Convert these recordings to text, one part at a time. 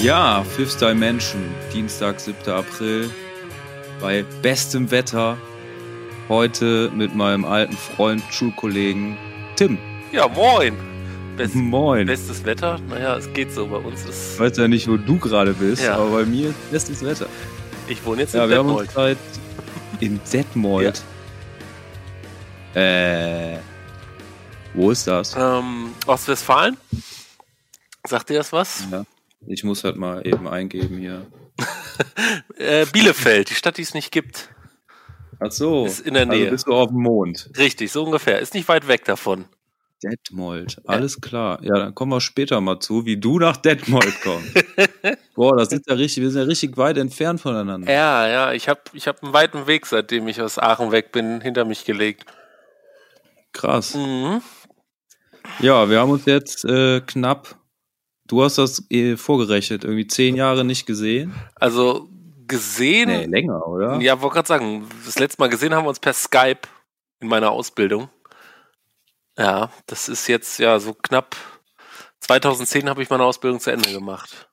Ja, Fifth Dimension, Dienstag, 7. April, bei bestem Wetter. Heute mit meinem alten Freund, Schulkollegen Tim. Ja, moin. Best, Moin. Bestes Wetter? Naja, es geht so. Bei uns ist. Ich weiß ja nicht, wo du gerade bist, Ja. aber bei mir ist bestes Wetter. Ich wohne jetzt Ja, in wir haben uns Zeit in Detmold. Äh, wo ist das? Ähm, Ostwestfalen? Sagt dir das was? Ja. Ich muss halt mal eben eingeben hier. Äh, Bielefeld, die Stadt, die es nicht gibt. Ach so. Ist in der Also Nähe. bist du auf dem Mond. Richtig, so ungefähr. Ist nicht weit weg davon. Detmold, alles klar. Ja, dann kommen wir später mal zu, wie du nach Detmold kommst. Boah, das ist ja richtig, wir sind ja richtig weit entfernt voneinander. Ja, ja, ich habe ich hab einen weiten Weg, seitdem ich aus Aachen weg bin, hinter mich gelegt. Krass. Mhm. Ja, wir haben uns jetzt äh, knapp, du hast das eh vorgerechnet, irgendwie zehn Jahre nicht gesehen. Also gesehen, Nee, länger, oder? ja, wollte gerade sagen, das letzte Mal gesehen haben wir uns per Skype in meiner Ausbildung. Ja, das ist jetzt ja so knapp 2010 habe ich meine Ausbildung zu Ende gemacht.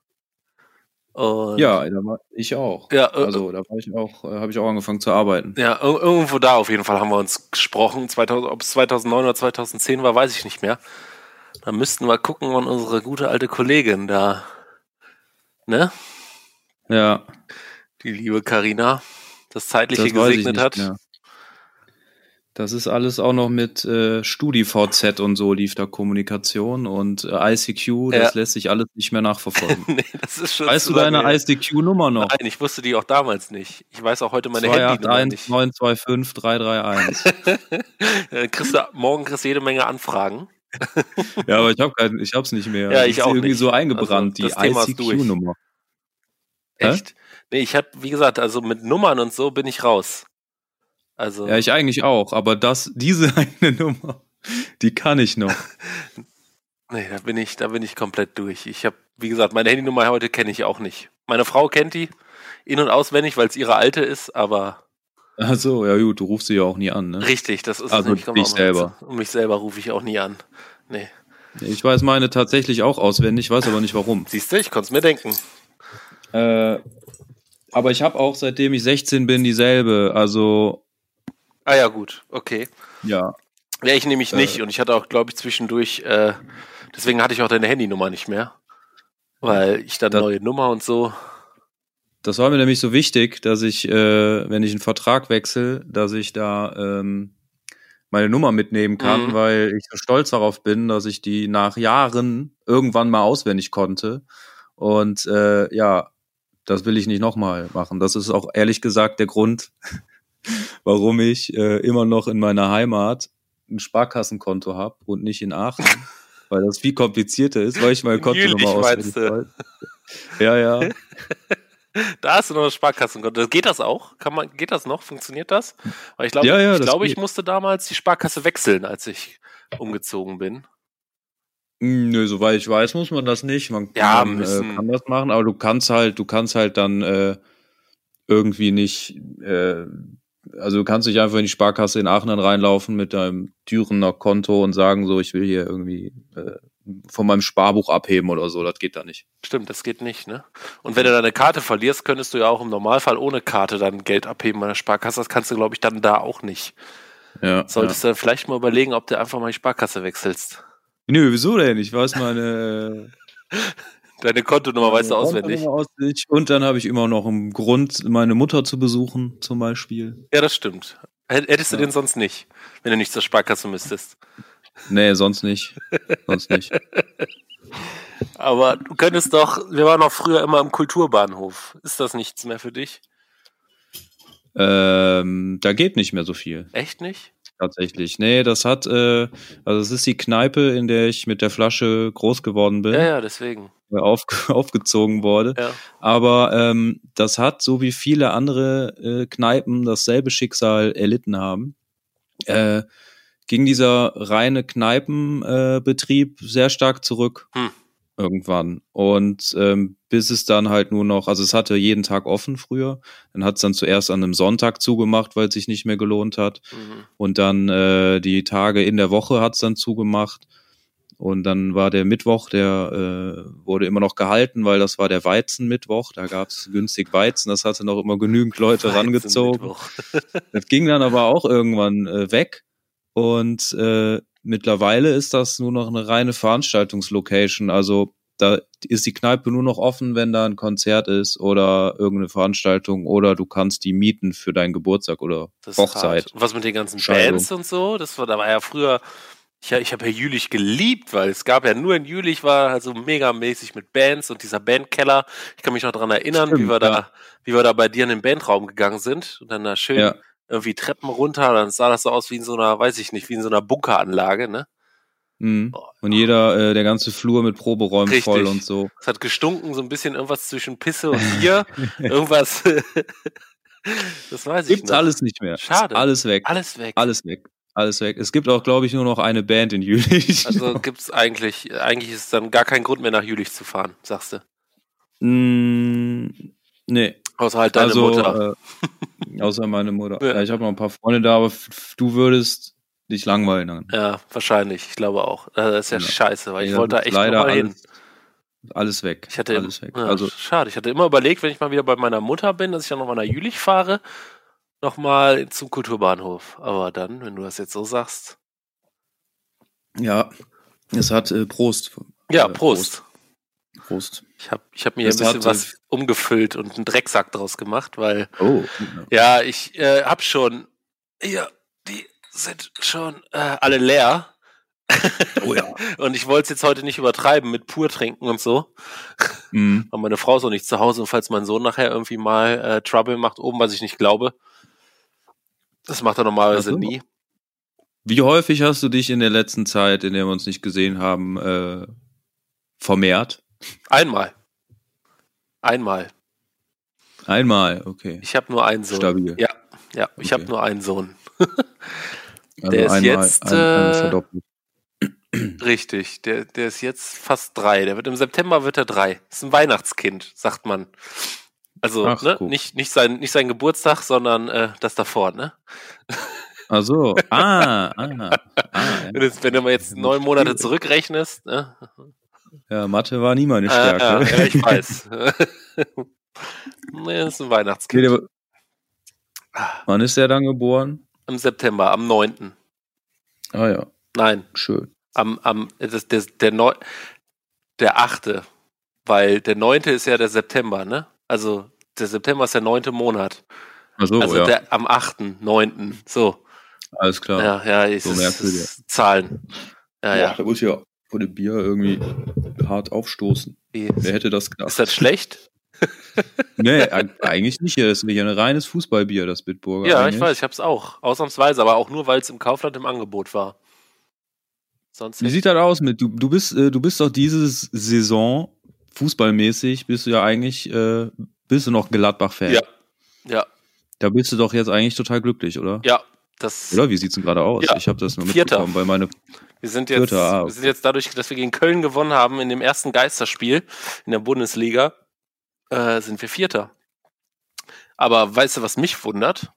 Und Ja, da war ich auch. ja, äh, Also da war ich auch, äh, habe ich auch angefangen zu arbeiten. ja, ir- irgendwo da auf jeden Fall haben wir uns gesprochen. 2000, ob es 2009 oder 2010 war, weiß ich nicht mehr. Da müssten wir gucken, wann unsere gute alte Kollegin da, ne, Ja, die liebe Karina, das zeitliche das gesegnet nicht hat. mehr. Das ist alles auch noch mit äh, StudiVZ und so lief da Kommunikation und äh, ICQ, das lässt sich alles nicht mehr nachverfolgen. nee, das ist schon weißt du deine. ICQ-Nummer noch? Nein, ich wusste die auch damals nicht. Ich weiß auch heute meine Handynummer 281 nicht. 925 331. Äh, kriegst du, morgen kriegst du jede Menge Anfragen. Ja, aber ich habe ich hab's nicht mehr. Ja, Das ich ist auch irgendwie nicht. so eingebrannt, Also, die. ICQ-Nummer. Hä? Echt? Nee, ich hab, wie gesagt, also mit Nummern und so bin ich raus. Also, Ja, ich eigentlich auch, aber das, diese eine Nummer, die kann ich noch. nee, da bin ich, da bin ich komplett durch. Ich habe, wie gesagt, meine Handynummer heute kenne ich auch nicht. Meine Frau kennt die in- und auswendig, weil es ihre alte ist, aber Ach so, ja gut, du rufst sie ja auch nie an, ne? richtig, das ist es Also nämlich, kommt dich noch selber. Und mich selber rufe ich auch nie an. Nee. Ich weiß meine tatsächlich auch auswendig, weiß aber nicht warum. Siehst du, ich konnte es mir denken. Äh, aber ich habe auch seitdem ich 16 bin dieselbe, also Ah ja, gut, okay. ja. Ja, ich nämlich Äh. nicht. Und ich hatte auch, glaube ich, zwischendurch, äh, deswegen hatte ich auch deine Handynummer nicht mehr. Weil ich dann neue Nummer und so. Das war mir nämlich so wichtig, dass ich, äh, wenn ich einen Vertrag wechsle, dass ich da ähm, meine Nummer mitnehmen kann, Mhm. weil ich so stolz darauf bin, dass ich die nach Jahren irgendwann mal auswendig konnte. Und äh, ja, das will ich nicht nochmal machen. Das ist auch ehrlich gesagt der Grund, warum ich äh, immer noch in meiner Heimat ein Sparkassenkonto habe und nicht in Aachen. weil das viel komplizierter ist, weil ich meine In Kontonummer Jülich auswendig. Ja, ja. Da hast du noch das Sparkassenkonto. Geht das auch? Kann man, geht das noch? Funktioniert das? Weil ich glaube, Ja, ja, ich, glaube ich musste damals die Sparkasse wechseln, als ich umgezogen bin. Hm, Nö, soweit ich weiß, muss man das nicht. Man, Ja, müssen- äh, kann das machen, aber du kannst halt, du kannst halt dann äh, irgendwie nicht, äh, also du kannst nicht einfach in die Sparkasse in Aachen dann reinlaufen mit deinem Dürener Konto und sagen so, ich will hier irgendwie äh, von meinem Sparbuch abheben oder so. Das geht da nicht. Stimmt, das geht nicht, ne? Und wenn du deine Karte verlierst, könntest du ja auch im Normalfall ohne Karte dann Geld abheben bei der Sparkasse. Das kannst du, glaube ich, dann da auch nicht. Ja. Solltest du dann vielleicht mal überlegen, ob du einfach mal die Sparkasse wechselst. ja. Nö, wieso denn? Ich weiß meine. Deine Kontonummer weißt du auswendig. Auswendig. Und dann habe ich immer noch einen Grund, meine Mutter zu besuchen, zum Beispiel. Ja, das stimmt. Hätt- Hättest du Ja. den sonst nicht, wenn du nicht zur Sparkasse müsstest. Nee, sonst nicht. Sonst nicht. Aber du könntest doch, wir waren auch früher immer im Kulturbahnhof. Ist das nichts mehr für dich? Ähm, da geht nicht mehr so viel, Echt nicht? tatsächlich. Nee, das hat, äh, also es ist die Kneipe, in der ich mit der Flasche groß geworden bin, Ja, ja, deswegen. auf, aufgezogen wurde. Ja. Aber ähm, das hat, so wie viele andere äh, Kneipen dasselbe Schicksal erlitten haben, äh, ging dieser reine Kneipenbetrieb äh, sehr stark zurück. Hm. Irgendwann. Und ähm, bis es dann halt nur noch, also es hatte jeden Tag offen früher, dann hat es dann zuerst an einem Sonntag zugemacht, weil es sich nicht mehr gelohnt hat. Mhm. Und dann äh, die Tage in der Woche hat es dann zugemacht. Und dann war der Mittwoch, der äh, wurde immer noch gehalten, weil das war der Weizenmittwoch. Da gab's günstig Weizen, das hatte noch immer genügend Leute rangezogen. das ging dann aber auch irgendwann äh, weg. Und äh, mittlerweile ist das nur noch eine reine Veranstaltungslocation. Also da ist die Kneipe nur noch offen, wenn da ein Konzert ist oder irgendeine Veranstaltung oder du kannst die mieten für deinen Geburtstag oder Hochzeit. Was mit den ganzen Bands und so? Das war, da war ja früher, ich, ich habe ja Jülich geliebt, weil es gab ja nur in Jülich war halt so megamäßig mit Bands und dieser Bandkeller. Ich kann mich noch dran erinnern, Stimmt, wie wir ja. da, wie wir da bei dir in den Bandraum gegangen sind und dann da schön ja. Irgendwie Treppen runter, dann sah das so aus wie in so einer, weiß ich nicht, wie in so einer Bunkeranlage, ne? Mhm. Und jeder, äh, der ganze Flur mit Proberäumen Richtig. voll und so. Es hat gestunken, so ein bisschen irgendwas zwischen Pisse und Bier. irgendwas. das weiß ich Gibt's noch. alles nicht mehr. Schade. Alles weg. Alles weg. Alles weg. Alles weg. Es gibt auch, glaube ich, nur noch eine Band in Jülich. Also gibt's eigentlich, eigentlich ist es dann gar kein Grund mehr nach Jülich zu fahren, sagst du? Mm, nee. Außer halt deine also, Mutter. Äh, außer meine Mutter. Ja. ich habe noch ein paar Freunde da, aber du würdest dich langweilen dann. Ja, wahrscheinlich. Ich glaube auch. Das ist ja, ja. scheiße, weil ich wollte da echt leider mal hin. Alles weg. Ich hatte, alles weg. Also, schade. Ich hatte immer überlegt, wenn ich mal wieder bei meiner Mutter bin, dass ich dann nochmal nach Jülich fahre, nochmal zum Kulturbahnhof. Aber dann, wenn du das jetzt so sagst. Ja, es hat äh, Prost. Ja, äh, Prost. Prost. Ich habe ich hab mir es ein bisschen was umgefüllt und einen Drecksack draus gemacht, weil. Oh. Ja, ich äh, habe schon. Ja, die sind schon äh, alle leer. Oh ja. und ich wollte es jetzt heute nicht übertreiben mit pur trinken und so. Mhm. Weil meine Frau ist auch nicht zu Hause und falls mein Sohn nachher irgendwie mal äh, Trouble macht oben, was ich nicht glaube, das macht er normalerweise also. nie. Wie häufig hast du dich in der letzten Zeit, in der wir uns nicht gesehen haben, äh, vermehrt? Einmal. Einmal. Einmal, okay. Ich habe nur einen Sohn. Stabil. Ja, ja, ich okay. habe nur einen Sohn. Also der ist einmal, jetzt ein, äh, richtig. Der, der ist jetzt fast drei. Der wird im September wird er drei. Ist ein Weihnachtskind, sagt man. Also Ach, ne? nicht, nicht, sein, nicht sein Geburtstag, sondern äh, das davor, ne? Ach so. Ah, ah, ah wenn, du, wenn du mal jetzt neun Monate zurückrechnest. Ne? Ja, Mathe war nie meine Stärke. Ah, ja, ich weiß. nee, das ist ein Weihnachtskind. Nee, wann ist er dann geboren? Im September, am 9. Ah ja. Nein. Schön. Am, am, das, das, der, Neu der 8. Weil der 9. ist ja der September, ne? Also der September ist der neunte Monat. Ach so, also ja. der, am 8., 9. So. Alles klar. Ja, ja, ist, so ist, Zahlen. Ja, ja. Da muss ich ja vor dem Bier irgendwie hart aufstoßen. Wie? Wer hätte das gedacht? Ist das schlecht? nee, eigentlich nicht. Das ist nicht ein reines Fußballbier, das Bitburger. Ja, eigentlich. ich weiß, ich hab's auch. Ausnahmsweise, aber auch nur, weil es im Kaufland im Angebot war. Sonst Wie sieht das aus mit, du, du bist, äh, du bist doch diese Saison fußballmäßig, bist du ja eigentlich, äh, bist du noch Gladbach-Fan. Ja. Ja. Da bist du doch jetzt eigentlich total glücklich, oder? Ja. Das oder wie sieht's denn gerade aus? Ja. Ich habe das nur Vierter. mitbekommen, weil meine wir sind jetzt, Vierter, ah. wir sind jetzt dadurch, dass wir gegen Köln gewonnen haben in dem ersten Geisterspiel in der Bundesliga, äh, sind wir Vierter. Aber weißt du, was mich wundert?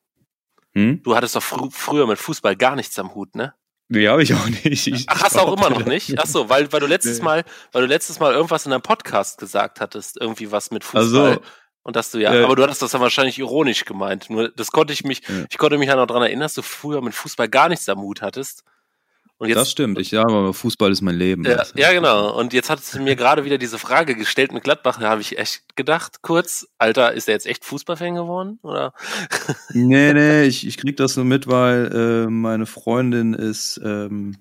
Hm? Du hattest doch fr früher mit Fußball gar nichts am Hut, ne? Nee, habe ich auch nicht. Ich Ach, hast du auch immer noch nicht? Ach so, weil, weil du letztes nee. Mal, weil du letztes Mal irgendwas in einem Podcast gesagt hattest, irgendwie was mit Fußball. Also, und dass du ja, ja, aber du hattest das dann wahrscheinlich ironisch gemeint. Nur das konnte ich mich, ja. ich konnte mich ja noch daran erinnern, dass du früher mit Fußball gar nichts am Hut hattest. Jetzt, das stimmt, ich sage aber Fußball ist mein Leben. Ja, ja genau. Und jetzt hat es mir gerade wieder diese Frage gestellt mit Gladbach. Da habe ich echt gedacht, kurz, Alter, ist er jetzt echt Fußballfan geworden? Oder? Nee, nee, ich, ich krieg das nur mit, weil äh, meine Freundin ist, ähm,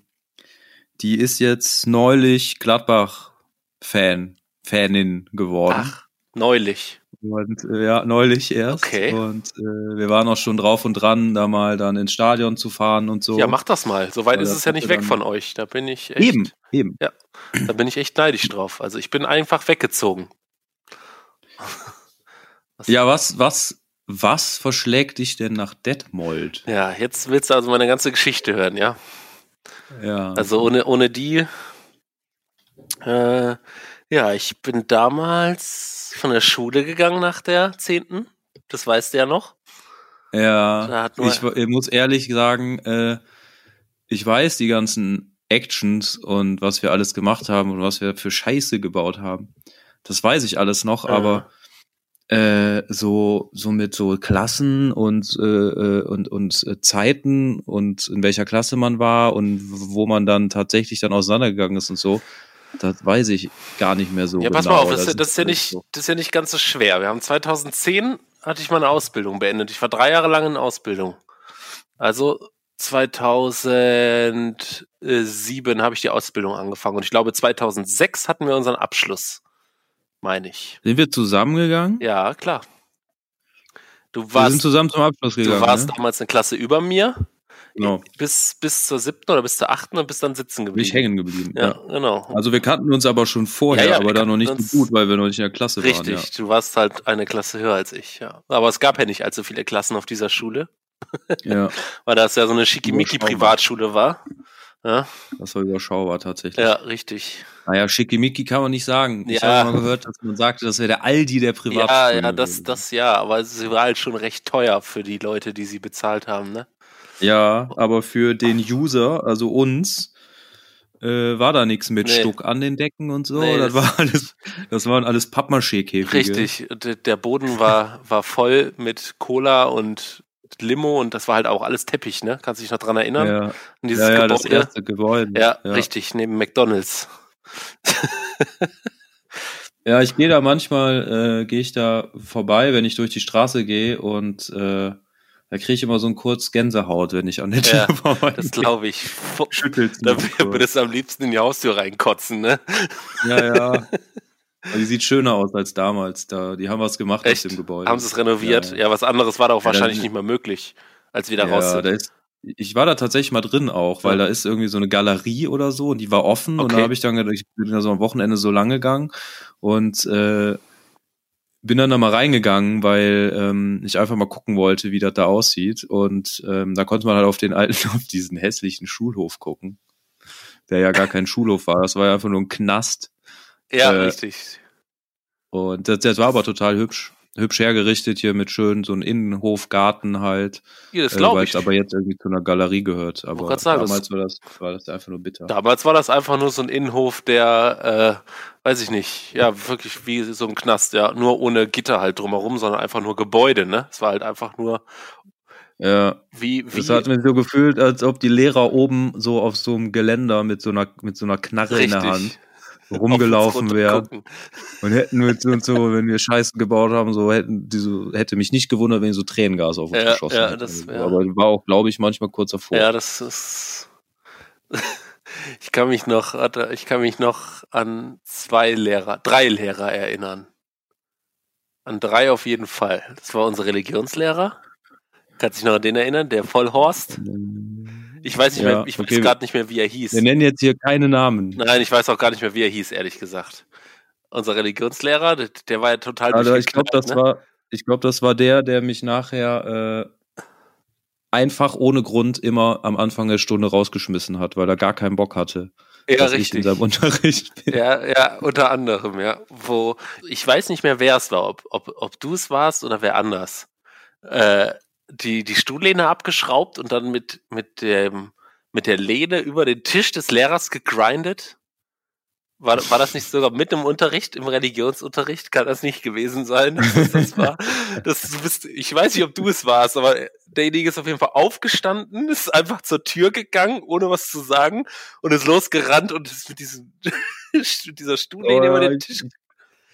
die ist jetzt neulich Gladbach-Fan, Fanin geworden. Ach, neulich. Und, äh, ja, neulich erst. Okay. Und äh, wir waren auch schon drauf und dran, da mal dann ins Stadion zu fahren und so. Ja, mach das mal. So weit ist es ja nicht weg von euch. Da bin ich echt. Eben, eben. Ja, da bin ich echt neidisch drauf. Also ich bin einfach weggezogen. was ja, was, was, was verschlägt dich denn nach Detmold? Ja, jetzt willst du also meine ganze Geschichte hören, ja? Ja. Also ohne, ohne die. Äh, ja, ich bin damals von der Schule gegangen nach der zehnten. Das weißt du ja noch. Ja, ich, ich, muss ehrlich sagen, äh, ich weiß die ganzen Actions und was wir alles gemacht haben und was wir für Scheiße gebaut haben. Das weiß ich alles noch, Ja. aber äh, so so mit so Klassen und äh, äh, und und äh, Zeiten und in welcher Klasse man war und wo man dann tatsächlich dann auseinandergegangen ist und so, das weiß ich gar nicht mehr so Ja, genau. pass mal auf, das, ist- das, ist ja nicht, das ist ja nicht ganz so schwer. Wir haben 2010 hatte ich meine Ausbildung beendet. Ich war drei Jahre lang in Ausbildung. Also 2007 habe ich die Ausbildung angefangen und ich glaube 2006 hatten wir unseren Abschluss, meine ich. Sind wir zusammengegangen? Ja, klar. Du wir sind warst, zusammen zum Abschluss du gegangen. warst ne? damals eine Klasse über mir, Genau. bis, bis zur siebten oder bis zur achten und bist dann sitzen geblieben. ich hängen geblieben. Ja, Ja. genau. Also wir kannten uns aber schon vorher, Ja, ja, aber dann noch nicht so gut, weil wir noch nicht in der Klasse Richtig, waren. du warst halt eine Klasse höher als ich, ja. Aber es gab ja nicht allzu viele Klassen auf dieser Schule, Ja. ja, weil das ja so eine Schickimicki-Privatschule war. Ja, das war überschaubar tatsächlich. ja, richtig. Naja, schickimicki kann man nicht sagen. Ich Ja. habe mal gehört, dass man sagte, das wäre der Aldi der Ja, Privatschule. ja, das, das ja, aber sie war halt schon recht teuer für die Leute, die sie bezahlt haben, ne? Ja, aber für den User, also uns, äh, war da nichts mit Nee. Stuck an den Decken und so. Nee, das, das- war alles, das waren alles Pappmaché-Käfige. Richtig. Der Boden war, war voll mit Cola und Limo und das war halt auch alles Teppich, ne? Kannst du dich noch dran erinnern? Ja, An dieses ja, ja das Gebäude? erste Gebäude. Ja, richtig, neben McDonalds. Ja, ich gehe da manchmal, äh, gehe ich da vorbei, wenn ich durch die Straße gehe und äh, da kriege ich immer so ein kurz Gänsehaut, wenn ich an der Tür Ja, vorbei Das glaube ich. Schüttelt. Da würdest du am liebsten in die Haustür reinkotzen, ne? Ja, ja. Die sieht schöner aus als damals. Da, die haben was gemacht Echt? aus dem Gebäude. Haben sie es renoviert? Ja, Ja, was anderes war da auch Ja, wahrscheinlich nicht mehr möglich, als wir da ja, raus sind. da ist, ich war da tatsächlich mal drin auch, weil da ist irgendwie so eine Galerie oder so und die war offen und Okay. da habe ich dann gedacht, ich bin da so am Wochenende so lang gegangen und äh, bin dann da mal reingegangen, weil ähm, ich einfach mal gucken wollte, wie das da aussieht und ähm, da konnte man halt auf den alten, auf diesen hässlichen Schulhof gucken, der ja gar kein Schulhof war, das war ja einfach nur ein Knast ja, äh, richtig. und das, das war aber total hübsch. Hübsch hergerichtet hier mit schön so einem Innenhofgarten halt. Ja, das äh, glaube weil ich. es aber jetzt irgendwie zu einer Galerie gehört. Aber sagen, damals war das, war das einfach nur bitter. Damals war das einfach nur so ein Innenhof, der, äh, weiß ich nicht, ja, wirklich wie so ein Knast, ja, nur ohne Gitter halt drumherum, sondern einfach nur Gebäude, ne? Es war halt einfach nur Ja, wie, wie, das hat mir so gefühlt, als ob die Lehrer oben so auf so einem Geländer mit so einer, mit so einer Knarre in der Hand rumgelaufen runtergucken. und hätten mit so und so, wenn wir Scheiße gebaut haben, so hätten die so, hätte mich nicht gewundert, wenn so Tränengas auf uns Ja, geschossen ja, hätten. das wär- Aber war auch, glaube ich, manchmal kurz davor. Ja, das ist. ich kann mich noch, ich kann mich noch an zwei Lehrer, drei Lehrer erinnern. An drei auf jeden Fall. Das war unser Religionslehrer. Kannst dich noch an den erinnern? Der Vollhorst. Ich weiß nicht Ja, mehr, ich weiß okay. gerade nicht mehr, wie er hieß. Wir nennen jetzt hier keine Namen. Nein, ich weiß auch gar nicht mehr, wie er hieß, ehrlich gesagt. Unser Religionslehrer, der, war ja total Also ich glaube, das ne? war, ich glaube, das war der, der mich nachher äh, einfach ohne Grund immer am Anfang der Stunde rausgeschmissen hat, weil er gar keinen Bock hatte, Ja, dass ich in richtig. seinem Unterricht bin. Ja, ja, unter anderem, ja. Wo ich weiß nicht mehr, wer es war, ob, ob, ob du es warst oder wer anders. Äh, die, die Stuhllehne abgeschraubt und dann mit, mit dem, mit der Lehne über den Tisch des Lehrers gegrindet. War, war das nicht sogar mit im Unterricht, im Religionsunterricht? Kann das nicht gewesen sein, dass das, war? Das, du bist, ich weiß nicht, ob du es warst, aber derjenige ist auf jeden Fall aufgestanden, ist einfach zur Tür gegangen, ohne was zu sagen, und ist losgerannt und ist mit diesem, mit dieser Stuhllehne über den Tisch.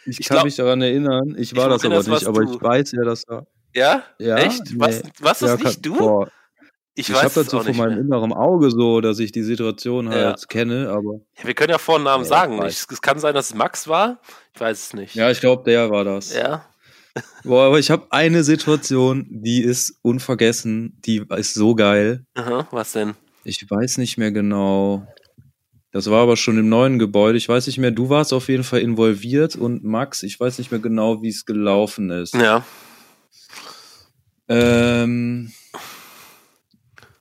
Ich, Ich kann glaub- mich daran erinnern. Ich war Ich das aber nicht, aber ich weiß, wer das war. Ja? Ja? Echt? Nee. Was, was Ja, ist nicht kann- du? Boah, ich ich weiß habe das so von nicht meinem inneren Auge so, dass ich die Situation Ja. halt kenne, aber Ja, wir können ja Vornamen Ja, sagen. Ich, es kann sein, dass es Max war. Ich weiß es nicht. ja, ich glaube, der war das. Ja? Boah, aber ich habe eine Situation, die ist unvergessen, die ist so geil. Aha, was denn? Ich weiß nicht mehr genau. Das war aber schon im neuen Gebäude. Ich weiß nicht mehr, du warst auf jeden Fall involviert und Max, ich weiß nicht mehr genau, wie es gelaufen ist. Ja. Ähm,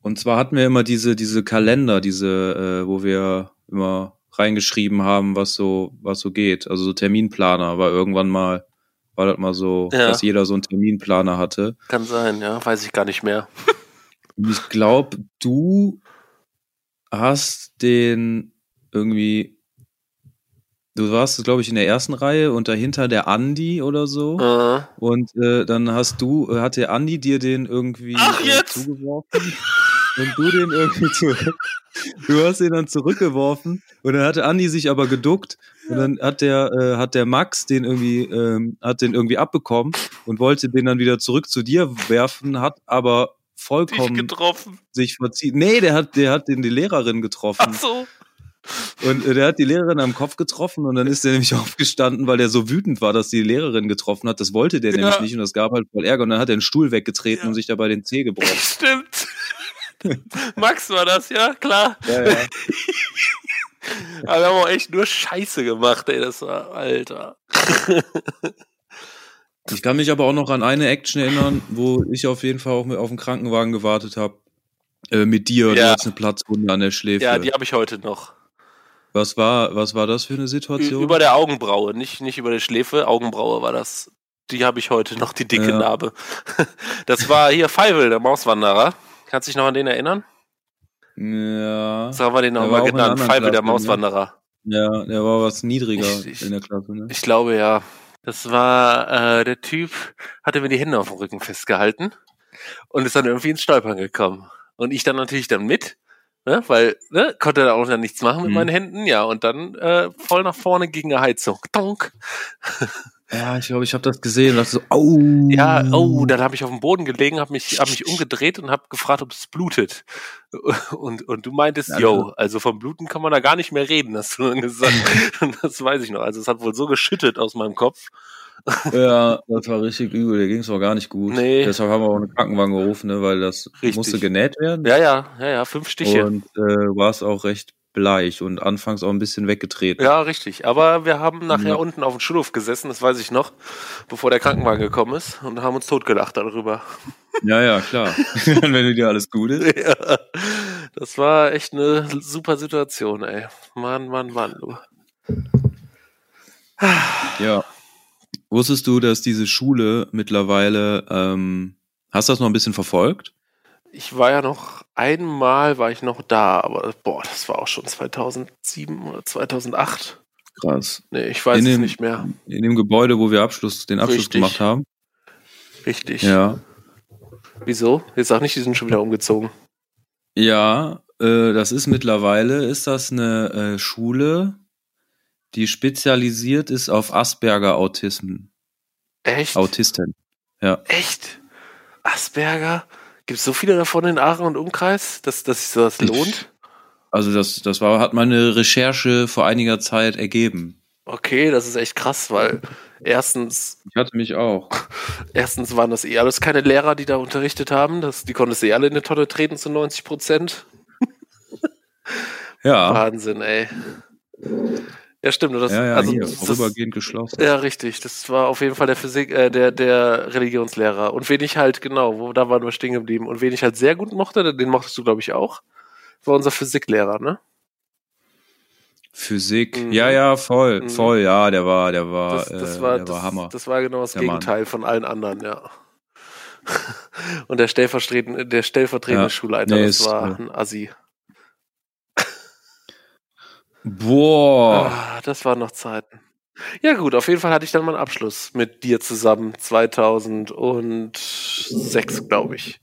und zwar hatten wir immer diese, diese Kalender, diese, äh, wo wir immer reingeschrieben haben, was so, was so geht. Also so Terminplaner, war irgendwann mal, war das mal so, Ja. dass jeder so einen Terminplaner hatte. Kann sein, ja. Weiß ich gar nicht mehr. Ich glaube, du hast den irgendwie, du warst, glaube ich, in der ersten Reihe und dahinter der Andi oder so. Äh, Und äh, dann hast du, äh, hat der Andi dir den irgendwie Ach, äh, jetzt! zugeworfen und du den irgendwie zurück. Du hast den dann zurückgeworfen und dann hatte Andi sich aber geduckt und dann hat der äh, hat der Max den irgendwie ähm, hat den irgendwie abbekommen und wollte den dann wieder zurück zu dir werfen, hat aber vollkommen getroffen. sich verziehen. Nee, der hat der hat den die Lehrerin getroffen. Ach so. Und der hat die Lehrerin am Kopf getroffen und dann ist der nämlich aufgestanden, weil der so wütend war, dass die Lehrerin getroffen hat. Das wollte der Ja. nämlich nicht und das gab halt voll Ärger. Und dann hat er den Stuhl weggetreten Ja. und sich dabei den Zeh gebrochen. Stimmt. Max war das, ja, klar. Ja, ja. Aber wir haben auch echt nur Scheiße gemacht, ey. Das war, Alter. Ich kann mich aber auch noch an eine Action erinnern, wo ich auf jeden Fall auch mit auf den Krankenwagen gewartet habe. Äh, mit dir, du Ja. hattest eine Platzwunde an der Schläfe. Ja, die habe ich heute noch. Was war, was war das für eine Situation? Über der Augenbraue, nicht, nicht über der Schläfe, Augenbraue war das. Die habe ich heute noch, die dicke Ja. Narbe. Das war hier Feivel, der Mauswanderer. Kannst du dich noch an den erinnern? ja. So haben wir den Der noch war mal auch in einer genannt. Feivel, der ne? Mauswanderer. Ja, der war was niedriger Ich- ich- in der Klasse, ne? Ich glaube ja. Das war, äh, der Typ hatte mir die Hände auf dem Rücken festgehalten und ist dann irgendwie ins Stolpern gekommen. Und ich dann natürlich dann mit, ne, weil, ne, konnte da auch dann nichts machen mit Mhm. meinen Händen, ja, und dann äh, voll nach vorne gegen eine Heizung. Donk. Ja, ich glaube, ich habe das gesehen und dachte so, au. Ja, oh, dann habe ich auf dem Boden gelegen, habe mich, hab mich umgedreht und habe gefragt, ob es blutet. Und, und du meintest, Ja, yo, also vom Bluten kann man da gar nicht mehr reden, hast du dann gesagt. Und das weiß ich noch. Also es hat wohl so geschüttet aus meinem Kopf. Ja, das war richtig übel, der ging es auch gar nicht gut. Nee. Deshalb haben wir auch einen Krankenwagen gerufen, ne, weil das Richtig. musste genäht werden. Ja, ja, ja, ja, fünf Stiche. Und äh, war es auch recht bleich und anfangs auch ein bisschen weggetreten. Ja, richtig. Aber wir haben nachher Ja. unten auf dem Schulhof gesessen, das weiß ich noch, bevor der Krankenwagen gekommen ist und haben uns totgelacht darüber. Ja, ja, klar. Wenn dir alles gut ist. ja, das war echt eine super Situation, ey. Mann, Mann, Mann. Ja. Wusstest du, dass diese Schule mittlerweile, ähm, hast du das noch ein bisschen verfolgt? Ich war ja noch einmal, war ich noch da, aber boah, das war auch schon 2007 oder 2008. Krass. Nee, ich weiß In es dem- nicht mehr. In dem Gebäude, wo wir Abschluss, den Abschluss Richtig. gemacht haben. Richtig. Ja. Wieso? Jetzt sag nicht, die sind schon wieder umgezogen. Ja, äh, das ist mittlerweile, ist das eine äh, Schule, die spezialisiert ist auf Asperger-Autismen. Echt? Autisten. Ja. Echt? Asperger? Gibt es so viele davon in Aachen und Umkreis, dass, dass sich sowas lohnt? Also das, das war, hat meine Recherche vor einiger Zeit ergeben. Okay, das ist echt krass, weil erstens, Ich hatte mich auch. erstens waren das eh alles keine Lehrer, die da unterrichtet haben. Das, die konntest eh alle in eine Tonne treten zu 90 Prozent. Ja, Wahnsinn, ey. Ja, stimmt. Das, ja, ja, also, hier, das, vorübergehend geschlossen. ja, richtig. Das war auf jeden Fall der Physik, äh, der, der Religionslehrer. Und wen ich halt, genau, wo da waren wir stehen geblieben. Und wen ich halt sehr gut mochte, den mochtest du, glaube ich, auch, war unser Physiklehrer, ne? Physik. Mhm. Ja, ja, voll, Mhm. voll, ja, der war, der war, Das, das äh, war, der war Hammer. das war genau das Der Mann. Gegenteil von allen anderen, ja. Und der stellvertretende, der stellvertretende Ja. Schulleiter, Nee, das ist, war äh, ein Assi. Boah. Ah, das waren noch Zeiten. Ja gut, auf jeden Fall hatte ich dann meinen Abschluss mit dir zusammen 2006, glaube ich.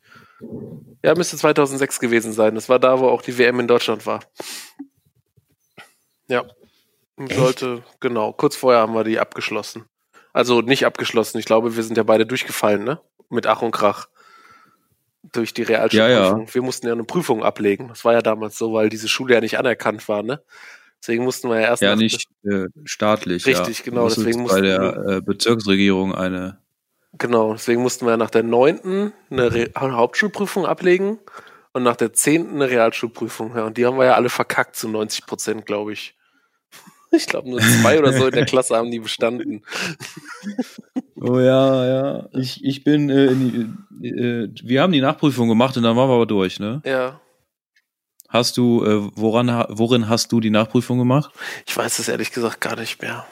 Ja, müsste 2006 gewesen sein. Das war da, wo auch die WM in Deutschland war. Ja. Und Sollte, genau. Kurz vorher haben wir die abgeschlossen. Also nicht abgeschlossen. Ich glaube, wir sind ja beide durchgefallen, ne? Mit Ach und Krach. Durch die Realschulprüfung. Ja, Wir mussten ja eine Prüfung ablegen. Das war ja damals so, weil diese Schule ja nicht anerkannt war, ne? Deswegen mussten wir ja erst Ja, nicht äh, staatlich. Richtig, ja. genau, deswegen jetzt bei mussten der äh, Bezirksregierung eine. Genau, deswegen mussten wir nach der neunten eine Re Hauptschulprüfung ablegen und nach der zehnten eine Realschulprüfung. Ja, und die haben wir ja alle verkackt zu 90 Prozent, glaube ich. Ich glaube, nur zwei oder so in der Klasse haben die bestanden. Oh ja, ja. Ich, ich bin, äh, in die, äh, wir haben die Nachprüfung gemacht und dann waren wir aber durch, ne? Ja, Hast du, äh, woran, worin hast du die Nachprüfung gemacht? ich weiß es ehrlich gesagt gar nicht mehr.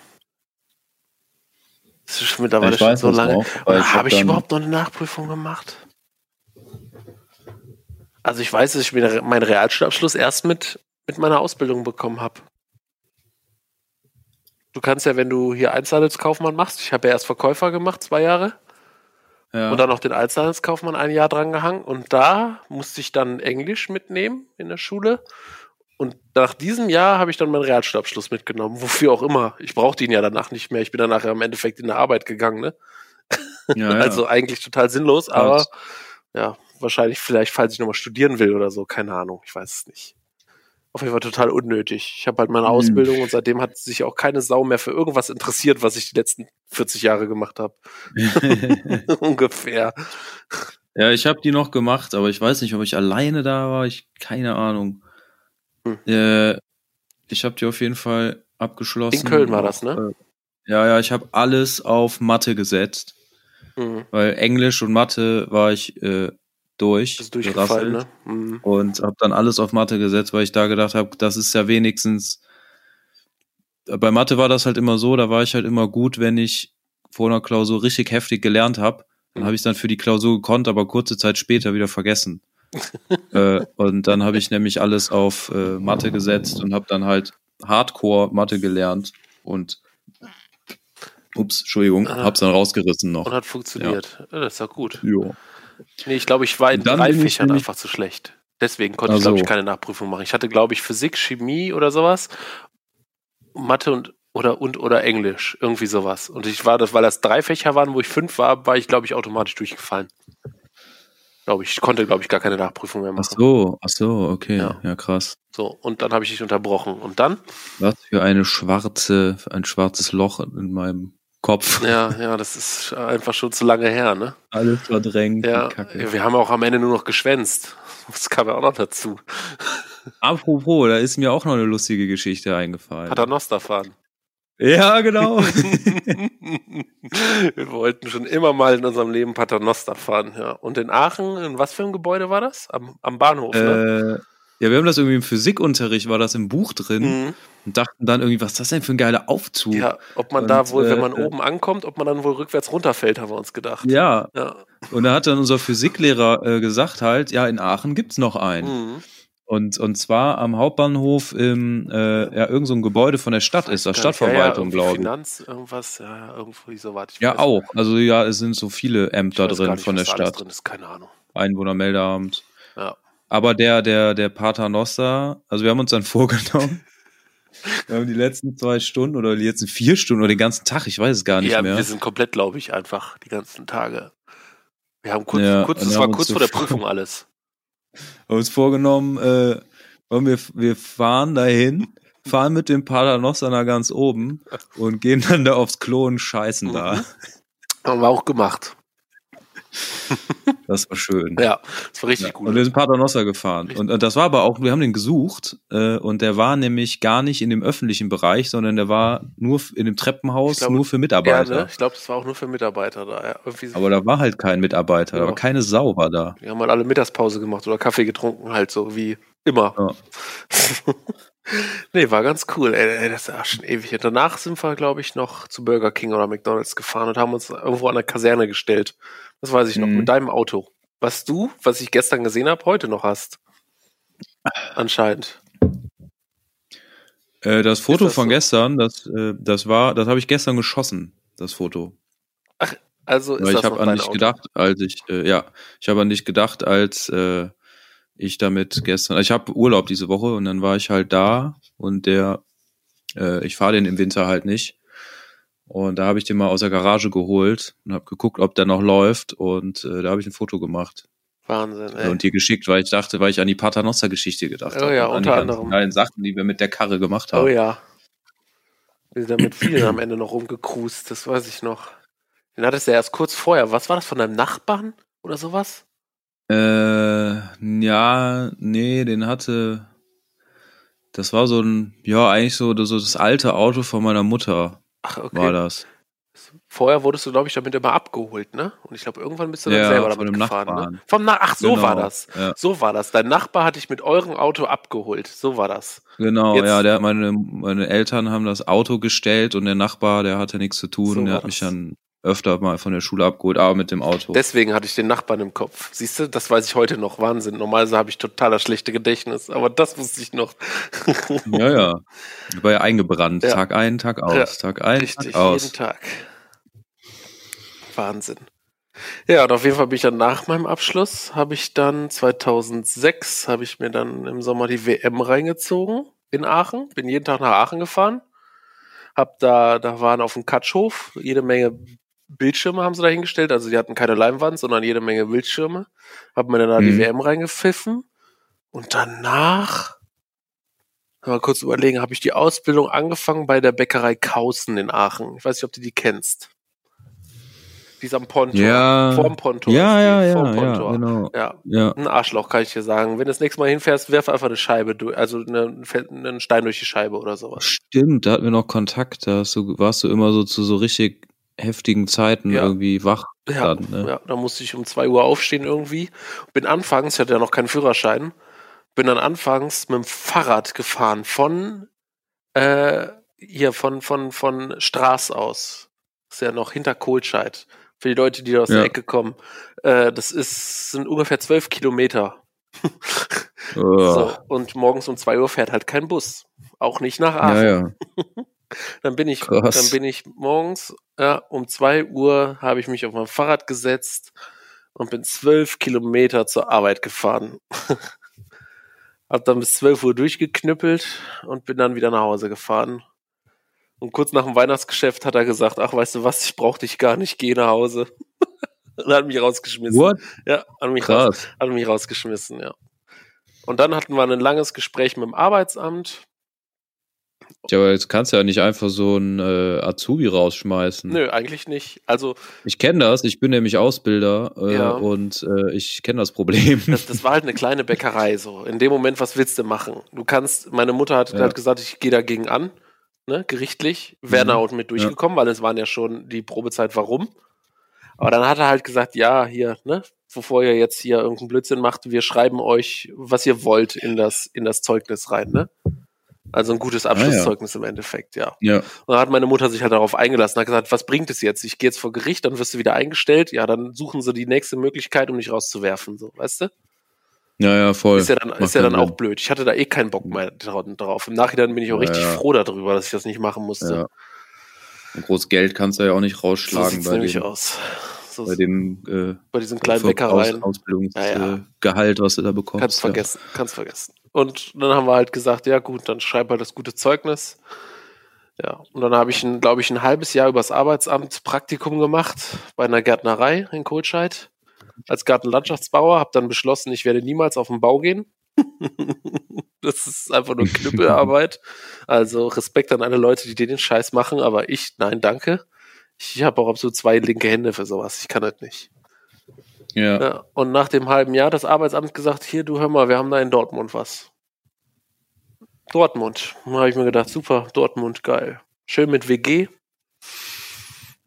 Das ist mittlerweile schon so lange. weil Oder ich hab habe ich überhaupt noch eine Nachprüfung gemacht? Also ich weiß, dass ich mir meinen Realschulabschluss erst mit mit meiner Ausbildung bekommen habe. Du kannst ja, wenn du hier Einzelhandelskaufmann machst, ich habe ja erst Verkäufer gemacht, zwei Jahre. Ja. Und dann noch den Einzelhandelskaufmann ein Jahr dran gehangen. Und da musste ich dann Englisch mitnehmen in der Schule. Und nach diesem Jahr habe ich dann meinen Realschulabschluss mitgenommen, wofür auch immer. Ich brauchte ihn ja danach nicht mehr. Ich bin dann nachher im Endeffekt in der Arbeit gegangen, ne? ja, ja. Also eigentlich total sinnlos, aber ja, wahrscheinlich vielleicht, falls ich nochmal studieren will oder so, keine Ahnung, ich weiß es nicht. Auf jeden Fall total unnötig. Ich habe halt meine Hm. Ausbildung und seitdem hat sich auch keine Sau mehr für irgendwas interessiert, was ich die letzten 40 Jahre gemacht habe. Ungefähr. Ja, ich habe die noch gemacht, aber ich weiß nicht, ob ich alleine da war. Ich keine Ahnung. Hm. Äh, ich habe die auf jeden Fall abgeschlossen. In Köln war das, ne? Ja, ja, ich habe alles auf Mathe gesetzt, Mhm. weil Englisch und Mathe war ich äh, durch. Ist durchgefallen, ne? Mhm. Und habe dann alles auf Mathe gesetzt, weil ich da gedacht habe, das ist ja wenigstens. Bei Mathe war das halt immer so, da war ich halt immer gut, wenn ich vor einer Klausur richtig heftig gelernt habe. Dann habe ich dann für die Klausur gekonnt, aber kurze Zeit später wieder vergessen. äh, und dann habe ich nämlich alles auf äh, Mathe gesetzt und habe dann halt Hardcore Mathe gelernt und ups, Entschuldigung, Ah. hab's dann rausgerissen noch. Und hat funktioniert. Ja. das ist doch gut. Jo. Nee, ich glaube, ich war in drei Fächern einfach zu schlecht. Deswegen konnte Ach ich, glaube ich, keine Nachprüfung machen. Ich hatte, glaube ich, Physik, Chemie oder sowas, Mathe und oder und oder Englisch, irgendwie sowas. Und ich war das, weil das drei Fächer waren, wo ich fünf war, war ich, glaube ich, automatisch durchgefallen. Glaube ich. Konnte, glaube ich, gar keine Nachprüfung mehr Ach machen. so, ach so, okay, Ja. ja, krass. So, und dann habe ich dich unterbrochen. Und dann? Was für eine schwarze, ein schwarzes Loch in meinem Kopf. Ja, ja, das ist einfach schon zu lange her, ne? Alles verdrängt. Ja, wir haben auch am Ende nur noch geschwänzt. Das kam ja auch noch dazu. Apropos, da ist mir auch noch eine lustige Geschichte eingefallen. Paternoster fahren. Ja, genau. Wir wollten schon immer mal in unserem Leben Paternoster fahren, ja. Und in Aachen, in was für ein Gebäude war das? Am, am Bahnhof, ne? Ja, wir haben das irgendwie im Physikunterricht, war das im Buch drin Mhm. und dachten dann irgendwie, was ist das denn für ein geiler Aufzug? Ja, ob man Und, da wohl, wenn äh, man äh, oben ankommt, ob man dann wohl rückwärts runterfällt, haben wir uns gedacht. Ja, Ja. und da hat dann unser Physiklehrer äh, gesagt halt, ja, in Aachen gibt's noch einen. Mhm. Und, und zwar am Hauptbahnhof im, äh, ja, irgend so ein Gebäude von der Stadt ist das, nicht. Ja, ja, Stadtverwaltung, irgendwie glaube ich. Finanz, irgendwas, ja, irgendwo so warte ich Ja, auch. Also ja, es sind so viele Ämter drin nicht, von der was da alles Stadt. Drin ist, keine Ahnung. Einwohnermeldeamt. Ja. Aber der, der, der Pater Noster, also wir haben uns dann vorgenommen, wir haben die letzten zwei Stunden oder die letzten vier Stunden oder den ganzen Tag, ich weiß es gar nicht ja, mehr. wir sind komplett, glaube ich, einfach die ganzen Tage. Wir haben kurz, Ja, kurz das war kurz so vor der Prüfung alles. haben uns vorgenommen, äh, wir, wir fahren dahin, fahren mit dem Pater Noster nach ganz oben und gehen dann da aufs Klo und scheißen da. Mhm. Haben wir auch gemacht. Das war schön. Ja, das war richtig Ja, gut. Und wir sind Pater Noster gefahren. Und, und das war aber auch, wir haben den gesucht äh, und der war nämlich gar nicht in dem öffentlichen Bereich, sondern der war nur in dem Treppenhaus, Ich glaube, nur für ja, Mitarbeiter. ne? Ich glaube, das war auch nur für Mitarbeiter da. Ja. So- Aber da war halt kein Mitarbeiter, da Ja. war keine Sau war da. wir haben mal alle Mittagspause gemacht oder Kaffee getrunken, halt so wie immer. Ja. nee, war ganz cool. Ey, das ist ja schon ewig. Und danach sind wir, glaube ich, noch zu Burger King oder McDonalds gefahren und haben uns irgendwo an der Kaserne gestellt. Das weiß ich noch, Mhm. mit deinem Auto. Was du, was ich gestern gesehen habe, heute noch hast. Anscheinend. Äh, das Foto das von so? gestern, das, äh, das war, das habe ich gestern geschossen, das Foto. Also ist Weil das ich habe an dich gedacht, als ich, äh, ja, ich habe an dich gedacht, als äh, ich damit gestern, ich habe Urlaub diese Woche und dann war ich halt da und der, äh, ich fahre den im Winter halt nicht. Und da habe ich den mal aus der Garage geholt und habe geguckt, ob der noch läuft und äh, da habe ich ein Foto gemacht Wahnsinn, äh, ey. und dir geschickt, weil ich dachte, weil ich an die Paternoster-Geschichte gedacht Oh habe. ja, und an unter die anderem. geilen Sachen, die wir mit der Karre gemacht haben. Oh ja. Wir sind da mit vielen am Ende noch rumgecruised, das weiß ich noch. Den hattest du ja erst kurz vorher. Was war das von deinem Nachbarn oder sowas? Äh, ja, nee, den hatte. Das war so ein, ja, eigentlich so, so das alte Auto von meiner Mutter Ach, okay. war das. Vorher wurdest du, glaube ich, damit immer abgeholt, ne? Und ich glaube, irgendwann bist du dann Ja, selber damit gefahren, ne? Nachbarn. Vom Na Ach, so Genau, war das. Ja, So war das. Dein Nachbar hat dich mit eurem Auto abgeholt. So war das. genau, Jetzt- ja, der meine, meine Eltern haben das Auto gestellt und der Nachbar, der hatte nichts zu tun, So der hat mich dann öfter mal von der Schule abgeholt, aber mit dem Auto. Deswegen hatte ich den Nachbarn im Kopf. Siehst du, das weiß ich heute noch. Wahnsinn. Normalerweise habe ich total das schlechte Gedächtnis, aber das wusste ich noch. ja, ja. War ja eingebrannt. Ja. Tag ein, Tag aus. Ja, Tag ein, Richtig, Tag aus. jeden Tag. Wahnsinn. Ja, und auf jeden Fall bin ich dann nach meinem Abschluss, habe ich dann 2006, habe ich mir dann im Sommer die WM reingezogen in Aachen. Bin jeden Tag nach Aachen gefahren. Hab da, da waren auf dem Katschhof jede Menge Bildschirme haben sie da hingestellt. Also die hatten keine Leinwand, sondern jede Menge Bildschirme. Hab mir dann da die Mhm. WM reingepfiffen. Und danach, mal kurz überlegen, habe ich die Ausbildung angefangen bei der Bäckerei Kausen in Aachen. Ich weiß nicht, ob du die kennst. Die ist am Pontor. Ja. Vorm Pontor. Ja, die, ja, ja, vorm ja, Pontor. genau. Ja, Ja. ein Arschloch, kann ich dir sagen. Wenn du das nächste Mal hinfährst, werf einfach eine Scheibe durch, also eine, einen Stein durch die Scheibe oder sowas. Stimmt, da hatten wir noch Kontakt. Da du, warst du immer so zu so richtig heftigen Zeiten Ja. irgendwie wach. Ja, dann, ne? ja, da musste ich um zwei Uhr aufstehen irgendwie. Bin anfangs, ich hatte ja noch keinen Führerschein, bin dann anfangs mit dem Fahrrad gefahren von äh, hier von, von, von Straß aus. ist ja noch hinter Kohlscheid. Für die Leute, die da aus Ja. der Ecke kommen. Äh, das ist, sind ungefähr zwölf Kilometer. Oh. So, und morgens um zwei Uhr fährt halt kein Bus. Auch nicht nach Aachen. ja, ja. Dann bin ich, Krass. dann bin ich morgens ja, um zwei Uhr habe ich mich auf mein Fahrrad gesetzt und bin zwölf Kilometer zur Arbeit gefahren. hab dann bis zwölf Uhr durchgeknüppelt und bin dann wieder nach Hause gefahren. Und kurz nach dem Weihnachtsgeschäft hat er gesagt, ach, weißt du was, ich brauch dich gar nicht, geh nach Hause. und hat mich rausgeschmissen. What? Ja, hat mich, raus, Krass. hat mich rausgeschmissen, ja. Und dann hatten wir ein langes Gespräch mit dem Arbeitsamt. Ja, aber jetzt kannst du ja nicht einfach so einen äh, Azubi rausschmeißen. Nö, eigentlich nicht. Also, Ich kenne das, ich bin nämlich Ausbilder äh, Ja. und äh, ich kenne das Problem. Das, das war halt eine kleine Bäckerei so. In dem Moment, was willst du machen? Du kannst, meine Mutter hat Ja. halt gesagt, ich gehe dagegen an, ne, gerichtlich. Wäre Mhm. da auch mit durchgekommen, weil es waren ja schon die Probezeit, warum. Aber dann hat er halt gesagt, ja, hier, ne, bevor ihr jetzt hier irgendeinen Blödsinn macht, wir schreiben euch, was ihr wollt, in das, in das Zeugnis rein, ne? Also ein gutes Abschlusszeugnis im Endeffekt, ja. ja. Und dann hat meine Mutter sich halt darauf eingelassen, hat gesagt, was bringt es jetzt? Ich gehe jetzt vor Gericht, dann wirst du wieder eingestellt. Ja, dann suchen sie die nächste Möglichkeit, um dich rauszuwerfen, so, weißt du? ja, ja, voll. Ist ja dann, ist ja dann auch blöd. Ich hatte da eh keinen Bock mehr dra- drauf. Im Nachhinein bin ich auch Ja, richtig ja. froh darüber, dass ich das nicht machen musste. Ja. Und groß Geld kannst du ja auch nicht so rausschlagen bei nämlich dem, aus. So, bei dem äh, bei diesen kleinen Aus, Bäckereien. Ausbildungsgehalt, Ja, ja. Äh, Gehalt, was du da bekommst. Kannst vergessen, kannst vergessen. Und dann haben wir halt gesagt, ja gut, dann schreib halt das gute Zeugnis. Ja, und dann habe ich, glaube ich, ein halbes Jahr übers Arbeitsamt Praktikum gemacht bei einer Gärtnerei in Kohlscheid als Gartenlandschaftsbauer. Habe dann beschlossen, ich werde niemals auf den Bau gehen. das ist einfach nur Knüppelarbeit. Also Respekt an alle Leute, die den Scheiß machen, aber ich, nein, danke. Ich habe auch absolut zwei linke Hände für sowas. Ich kann das nicht. Ja. ja. Ja, und nach dem halben Jahr hat das Arbeitsamt gesagt, hier, du hör mal, wir haben da in Dortmund was. Dortmund. Da habe ich mir gedacht, super, Dortmund, geil. Schön mit WG.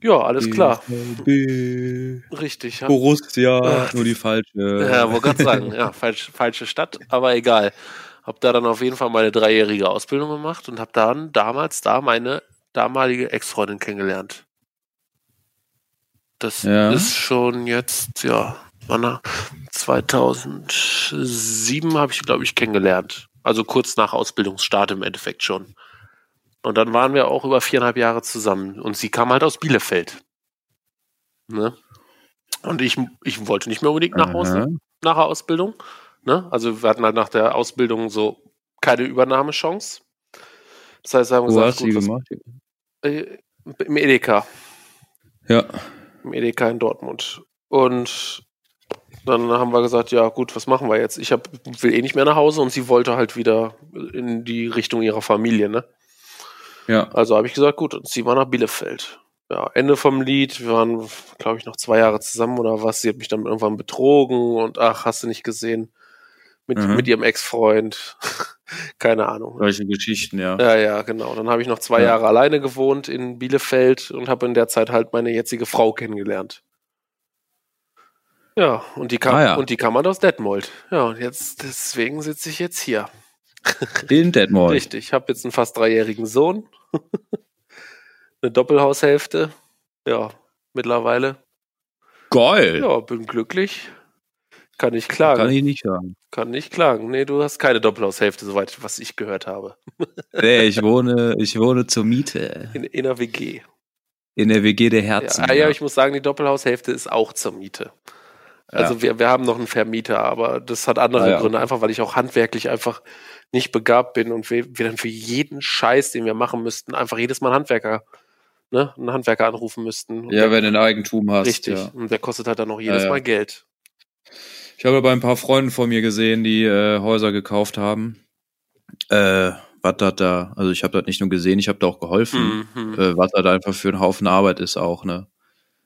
Ja, alles klar. BVB, Richtig. Ja, Borussia, Ach, nur die falsche. ja wollte gerade sagen, ja, falsch, falsche Stadt, aber egal. Hab da dann auf jeden Fall meine dreijährige Ausbildung gemacht und hab dann damals da meine damalige Ex-Freundin kennengelernt. Das Ja. ist schon jetzt, ja, wann, 2007 habe ich, glaube ich, kennengelernt. Also kurz nach Ausbildungsstart im Endeffekt schon. Und dann waren wir auch über viereinhalb Jahre zusammen. Und sie kam halt aus Bielefeld. Ne? Und ich, ich wollte nicht mehr unbedingt nach Hause Aha. nach der Ausbildung. Ne? Also wir hatten halt nach der Ausbildung so keine Übernahmechance. Das heißt, wir haben Wo gesagt, hast gut, was, gemacht? äh, im Edeka. Ja. Im Edeka in Dortmund. Und dann haben wir gesagt, ja gut, was machen wir jetzt? Ich hab, will eh nicht mehr nach Hause und sie wollte halt wieder in die Richtung ihrer Familie. Ne? Ja. Also habe ich gesagt, gut, und ziehen wir nach Bielefeld. Ja, Ende vom Lied. Wir waren, glaube ich, noch zwei Jahre zusammen oder was. Sie hat mich dann irgendwann betrogen und ach, hast du nicht gesehen. Mit, Mhm. mit ihrem Ex-Freund. Keine Ahnung. Solche Geschichten, ja. Ja, ja, genau. Dann habe ich noch zwei Ja. Jahre alleine gewohnt in Bielefeld und habe in der Zeit halt meine jetzige Frau kennengelernt. Ja, und die kam, Ah, ja. und die kam halt aus Detmold. Ja, und jetzt, deswegen sitze ich jetzt hier. In Detmold. Richtig, ich habe jetzt einen fast dreijährigen Sohn. Eine Doppelhaushälfte. Ja, mittlerweile. Geil. Ja, bin glücklich. Kann nicht klagen. Kann ich nicht sagen. Kann nicht klagen. Nee, du hast keine Doppelhaushälfte, soweit, was ich gehört habe. Nee, ich wohne, ich wohne zur Miete. In, in einer WG. In der WG der Herzen. Ja, ja, ich muss sagen, die Doppelhaushälfte ist auch zur Miete. Also Ja. wir, wir haben noch einen Vermieter, aber das hat andere Ah, ja. Gründe, einfach weil ich auch handwerklich einfach nicht begabt bin und wir, wir dann für jeden Scheiß, den wir machen müssten, einfach jedes Mal einen Handwerker, ne, einen Handwerker anrufen müssten. Ja, der, wenn du ein Eigentum hast. richtig. Ja. Und der kostet halt dann noch jedes Ja, ja. Mal Geld. Ich habe bei ein paar Freunden von mir gesehen, die äh, Häuser gekauft haben. Äh, was das da, also ich habe das nicht nur gesehen, ich habe da auch geholfen. Mhm. Äh, was das einfach für ein Haufen Arbeit ist auch, ne?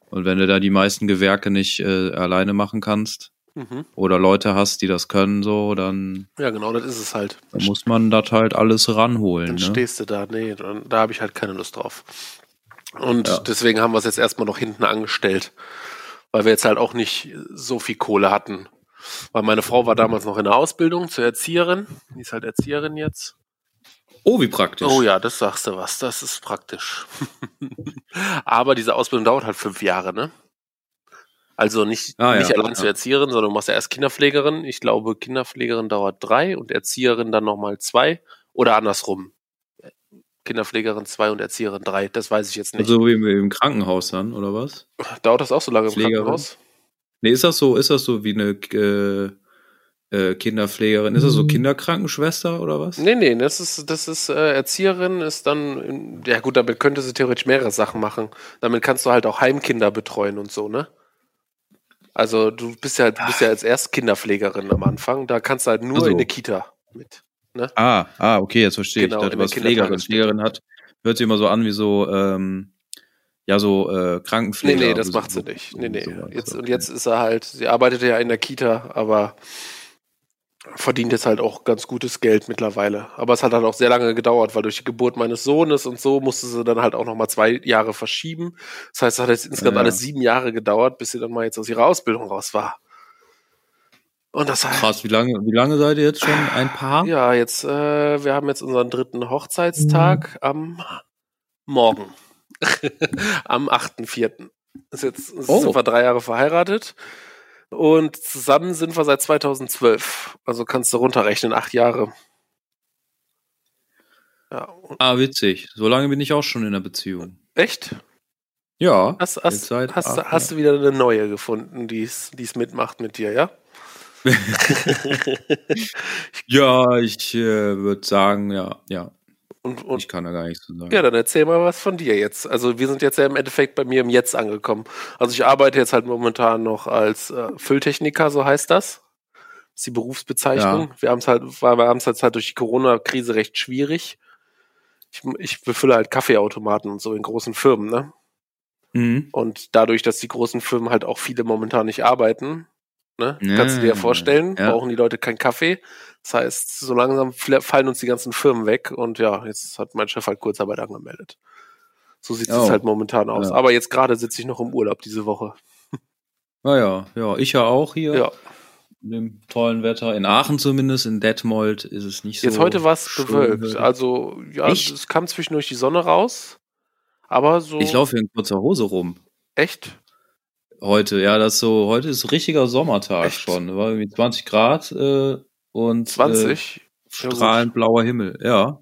Und wenn du da die meisten Gewerke nicht äh, alleine machen kannst Mhm. oder Leute hast, die das können, so, dann, Ja, genau, das ist es halt. dann muss man das halt alles ranholen. Dann Ne? stehst du da, nee, da habe ich halt keine Lust drauf. Und Ja. deswegen haben wir es jetzt erstmal noch hinten angestellt, weil wir jetzt halt auch nicht so viel Kohle hatten. Weil meine Frau war damals noch in der Ausbildung zur Erzieherin. Die ist halt Erzieherin jetzt. Oh, wie praktisch. Oh ja, das sagst du was. Das ist praktisch. Aber diese Ausbildung dauert halt fünf Jahre, ne? Also nicht, Ah, ja, nicht allein ja. zur Erzieherin, sondern du machst ja erst Kinderpflegerin. Ich glaube, Kinderpflegerin dauert drei und Erzieherin dann nochmal zwei. Oder andersrum. Kinderpflegerin zwei und Erzieherin drei. Das weiß ich jetzt nicht. Also wie im- Krankenhaus dann, oder was? Dauert das auch so lange im? Krankenhaus? Nee, ist das so, ist das so wie eine äh, äh, Kinderpflegerin? Ist das so Kinderkrankenschwester oder was? Nee, nee, das ist, das ist äh, Erzieherin, ist dann, in, ja gut, damit könnte sie theoretisch mehrere Sachen machen. Damit kannst du halt auch Heimkinder betreuen und so, ne? Also du bist ja, du bist ja als erst Kinderpflegerin am Anfang, da kannst du halt nur Ach so. in eine Kita mit. Ah, ah, okay, jetzt verstehe Genau, ich. der was Pflegerin. Pflegerin hat, hört sich immer so an wie so, ähm, ja, so äh, Nee, Krankenpfleger. nee, das so- macht sie nicht. Nee, nee. sowas, Jetzt. Und jetzt ist er halt, sie arbeitet ja in der Kita, aber verdient jetzt halt auch ganz gutes Geld mittlerweile. Aber es hat halt auch sehr lange gedauert, weil durch die Geburt meines Sohnes und so musste sie dann halt auch nochmal zwei Jahre verschieben. Das heißt, es hat jetzt insgesamt Ja. alles sieben Jahre gedauert, bis sie dann mal jetzt aus ihrer Ausbildung raus war. Und das heißt, Krass, wie lange, wie lange seid ihr jetzt schon ein Paar? ja, jetzt, äh, wir haben jetzt unseren dritten Hochzeitstag am Morgen. am 8.4. Ist jetzt Oh. sind wir drei Jahre verheiratet. Und zusammen sind wir seit 2012. Also kannst du runterrechnen, acht Jahre. Ja, Ah, witzig. So lange bin ich auch schon in einer Beziehung. echt? Ja. Hast, hast, seit hast, acht hast du wieder eine neue gefunden, die es die es mitmacht mit dir, ja? Ja, ich äh, würde sagen, ja, ja. Und, und Ich kann da gar nichts zu sagen. Ja, dann erzähl mal was von dir jetzt. Also wir sind jetzt ja im Endeffekt bei mir im Jetzt angekommen. Also ich arbeite jetzt halt momentan noch als äh, Fülltechniker, so heißt das. Das ist die Berufsbezeichnung. Wir haben es halt, weil wir haben es halt durch die Corona-Krise recht schwierig. Ich, ich befülle halt Kaffeeautomaten und so in großen Firmen, ne? Mhm. Und dadurch, dass die großen Firmen halt auch viele momentan nicht arbeiten, ne? Kannst du dir ja Ja, vorstellen, ja. brauchen die Leute keinen Kaffee. Das heißt, so langsam fallen uns die ganzen Firmen weg und ja, jetzt hat mein Chef halt Kurzarbeit angemeldet. So sieht es Oh. halt momentan aus. Ja. Aber jetzt gerade sitze ich noch im Urlaub diese Woche. Naja, ja, ich ja auch hier. Ja. In dem tollen Wetter. In Aachen zumindest, in Detmold ist es nicht so. Jetzt heute war es bewölkt. Also, ja, Echt? es kam zwischendurch die Sonne raus. Aber so. Ich laufe hier in kurzer Hose rum. Echt? Heute, ja, das ist so, heute ist richtiger Sommertag Echt? schon. War irgendwie 20 Grad äh, und 20? Äh, strahlend blauer Himmel, ja.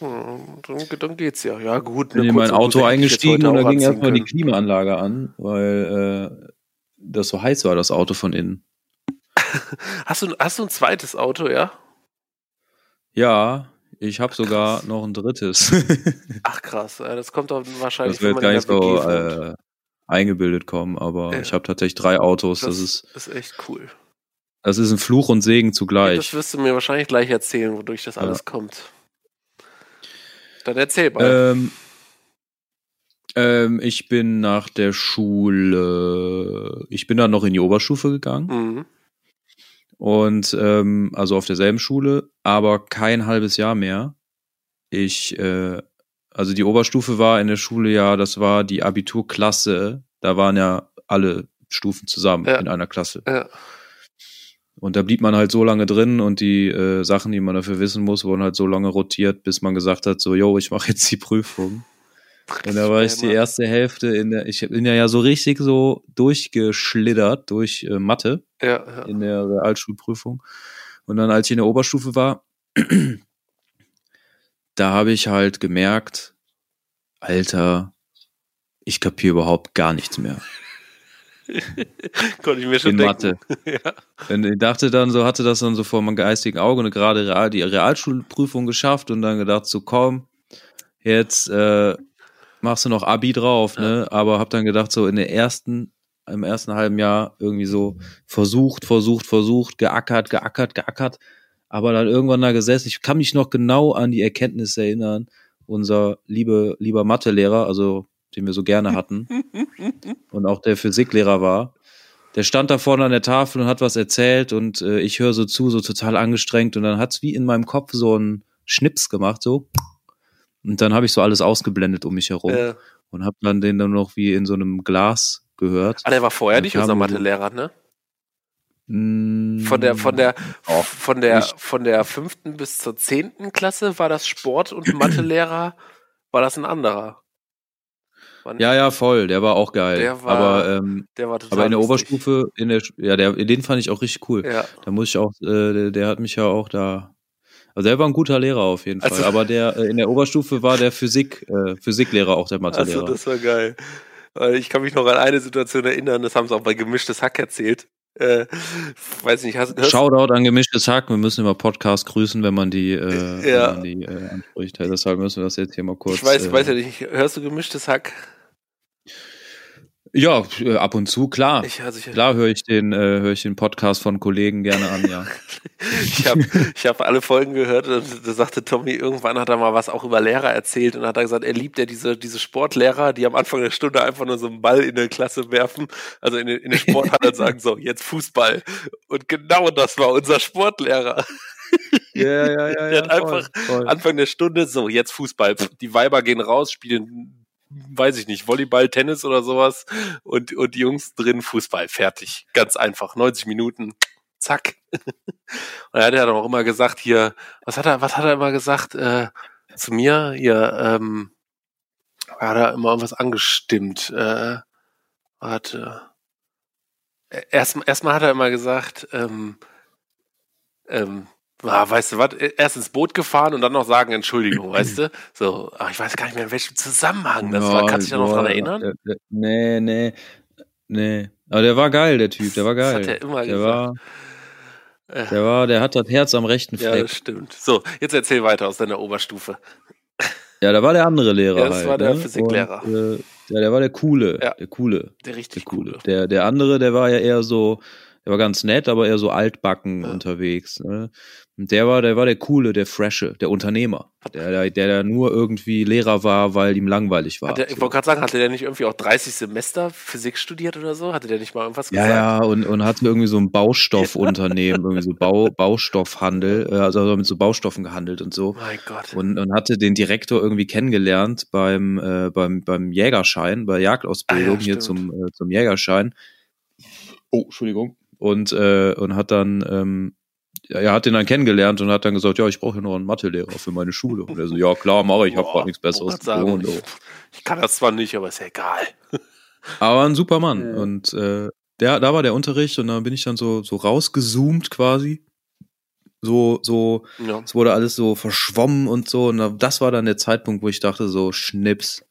Hm, dann, dann geht's ja. Ja, gut. Bin eine in mein Auto eingestiegen und da ging erstmal die können. Klimaanlage an, weil äh, das so heiß war, das Auto von innen. Hast du, hast du ein zweites Auto, ja? Ja, ich habe sogar noch ein drittes. Ach krass, das kommt doch wahrscheinlich, das wird gar nicht so äh, eingebildet kommen, aber Ja. ich habe tatsächlich drei Autos. Das, ist, das ist echt cool. das ist ein Fluch und Segen Das zugleich. wirst du mir wahrscheinlich gleich erzählen, wodurch das Ja. alles kommt. Dann erzähl mal. Ähm, ähm, ich bin nach der Schule, ich bin dann noch in die Oberstufe gegangen mhm. und ähm, also auf derselben Schule, aber kein halbes Jahr mehr. Ich, äh, also die Oberstufe war in der Schule ja, das war die Abiturklasse, da waren ja alle Stufen zusammen Ja. in einer Klasse. Ja. Und da blieb man halt so lange drin und die äh, Sachen, die man dafür wissen muss, wurden halt so lange rotiert, bis man gesagt hat, so, yo, ich mache jetzt die Prüfung. Und da war ich die erste Hälfte in der, ich bin ja, ja so richtig so durchgeschlittert durch äh, Mathe Ja, ja. in der Realschulprüfung. Und dann, als ich in der Oberstufe war, da habe ich halt gemerkt, Alter, ich kapiere überhaupt gar nichts mehr Konnte ich mir schon in denken. Mathe. Ja. Und ich dachte dann so, hatte das dann so vor meinem geistigen Auge und gerade Real, die Realschulprüfung geschafft und dann gedacht so, komm, jetzt äh, machst du noch Abi drauf, ne? Aber hab dann gedacht so in der ersten, im ersten halben Jahr irgendwie so versucht, versucht, versucht, geackert, geackert, geackert, aber dann irgendwann da gesessen. Ich kann mich noch genau an die Erkenntnisse erinnern. Unser liebe, lieber Mathelehrer, also den wir so gerne hatten und auch der Physiklehrer war, der stand da vorne an der Tafel und hat was erzählt und äh, ich höre so zu, so total angestrengt und dann hat's wie in meinem Kopf so einen Schnips gemacht, so. Und dann habe ich so alles ausgeblendet um mich herum Ja. und habe dann den dann noch wie in so einem Glas gehört. Ah, der war vorher nicht unser Mathelehrer, ne? Mm, Von der, von der, auch von der, nicht. von der fünften bis zur zehnten Klasse war das Sport- und Mathelehrer, war das ein anderer. War- Ja, ja, voll, der war auch geil. Der war aber ähm, Der war total aber in der lustig. Oberstufe, in der ja, der den fand ich auch richtig cool. Ja. Da muss ich auch, äh, der, der hat mich ja auch da. Also der war ein guter Lehrer auf jeden Fall. Also- Aber der äh, in der Oberstufe war der Physik, äh, Physiklehrer auch der Mathelehrer. Also, das war geil. Weil Ich kann mich noch an eine Situation erinnern, das haben sie auch bei Gemischtes Hack erzählt. Äh, weiß nicht, hast, hörst, Shoutout an gemischtes Hack. Wir müssen immer Podcast grüßen, wenn man die, äh, Ja. wenn man die äh, anspricht. Deshalb müssen wir das jetzt hier mal kurz. ich weiß, äh, weiß ja nicht, hörst du Gemischtes Hack? Ja, äh, ab und zu, klar. Ich, also ich, Klar höre ich den, äh, höre ich den Podcast von Kollegen gerne an, ja. ich habe ich hab alle Folgen gehört und da sagte Tommy, irgendwann hat er mal was auch über Lehrer erzählt und hat er gesagt, er liebt ja diese, diese Sportlehrer, die am Anfang der Stunde einfach nur so einen Ball in der Klasse werfen, also in, den- in der Sporthalle und sagen so, jetzt Fußball. Und genau das war unser Sportlehrer. Ja, ja, ja. Der hat einfach Anfang der Stunde, so, jetzt Fußball. Die Weiber gehen raus, spielen, weiß ich nicht, Volleyball, Tennis oder sowas. Und, und die Jungs drin Fußball. Fertig. Ganz einfach. 90 Minuten. Zack. Und er hat ja auch immer gesagt, hier, was hat er, was hat er immer gesagt, äh, zu mir? Hier, ähm, hat er immer irgendwas angestimmt. Äh, warte. Erstmal erstmal hat er immer gesagt, ähm, ähm, ah, weißt du was, erst ins Boot gefahren und dann noch sagen Entschuldigung, weißt du? So, ach, ich weiß gar nicht mehr, in welchem Zusammenhang das war. Kannst du dich da noch dran erinnern? Der, der, nee, nee, nee. Aber der war geil, der Typ, der war Das geil. hat er immer der gesagt. war, der war, der hat das Herz am rechten Ja, Fleck. das stimmt. So, jetzt erzähl weiter aus deiner Oberstufe. Ja, da war der andere Lehrer Ja, das halt. war der ne? Physiklehrer. Und, äh, ja, der war der coole, Ja. der coole, Der der richtig coole. coole. Der, der andere, der war ja eher so, der war ganz nett, aber eher so altbacken Ja. unterwegs. Ne? Und der war, der war der coole, der fresche, der Unternehmer. Der, der, der da nur irgendwie Lehrer war, weil ihm langweilig war. Der, ich wollte gerade sagen, hatte der nicht irgendwie auch 30 Semester Physik studiert oder so? Hatte der nicht mal irgendwas Ja, gesagt? ja, und, und hatte irgendwie so ein Baustoffunternehmen, irgendwie so Bau, Baustoffhandel, äh, also mit so Baustoffen gehandelt und so. Mein Gott. Und, und hatte den Direktor irgendwie kennengelernt beim, äh, beim, beim Jägerschein, bei Jagdausbildung Ah ja, hier zum, äh, zum Jägerschein. Oh, Entschuldigung. Und, äh, und hat dann, ähm, ja, er hat den dann kennengelernt und hat dann gesagt, ja, ich brauche hier noch einen Mathelehrer für meine Schule. Und er so, ja klar, mache ich, ich habe gerade nichts Besseres zu sagen, tun. Ich, ich kann das zwar nicht, aber ist ja egal. Aber ein super Mann. Ja. Und äh, der, da war der Unterricht und dann bin ich dann so, so rausgezoomt quasi. So, so, Ja. es wurde alles so verschwommen und so. Und da- das war dann der Zeitpunkt, wo ich dachte, so, Schnips,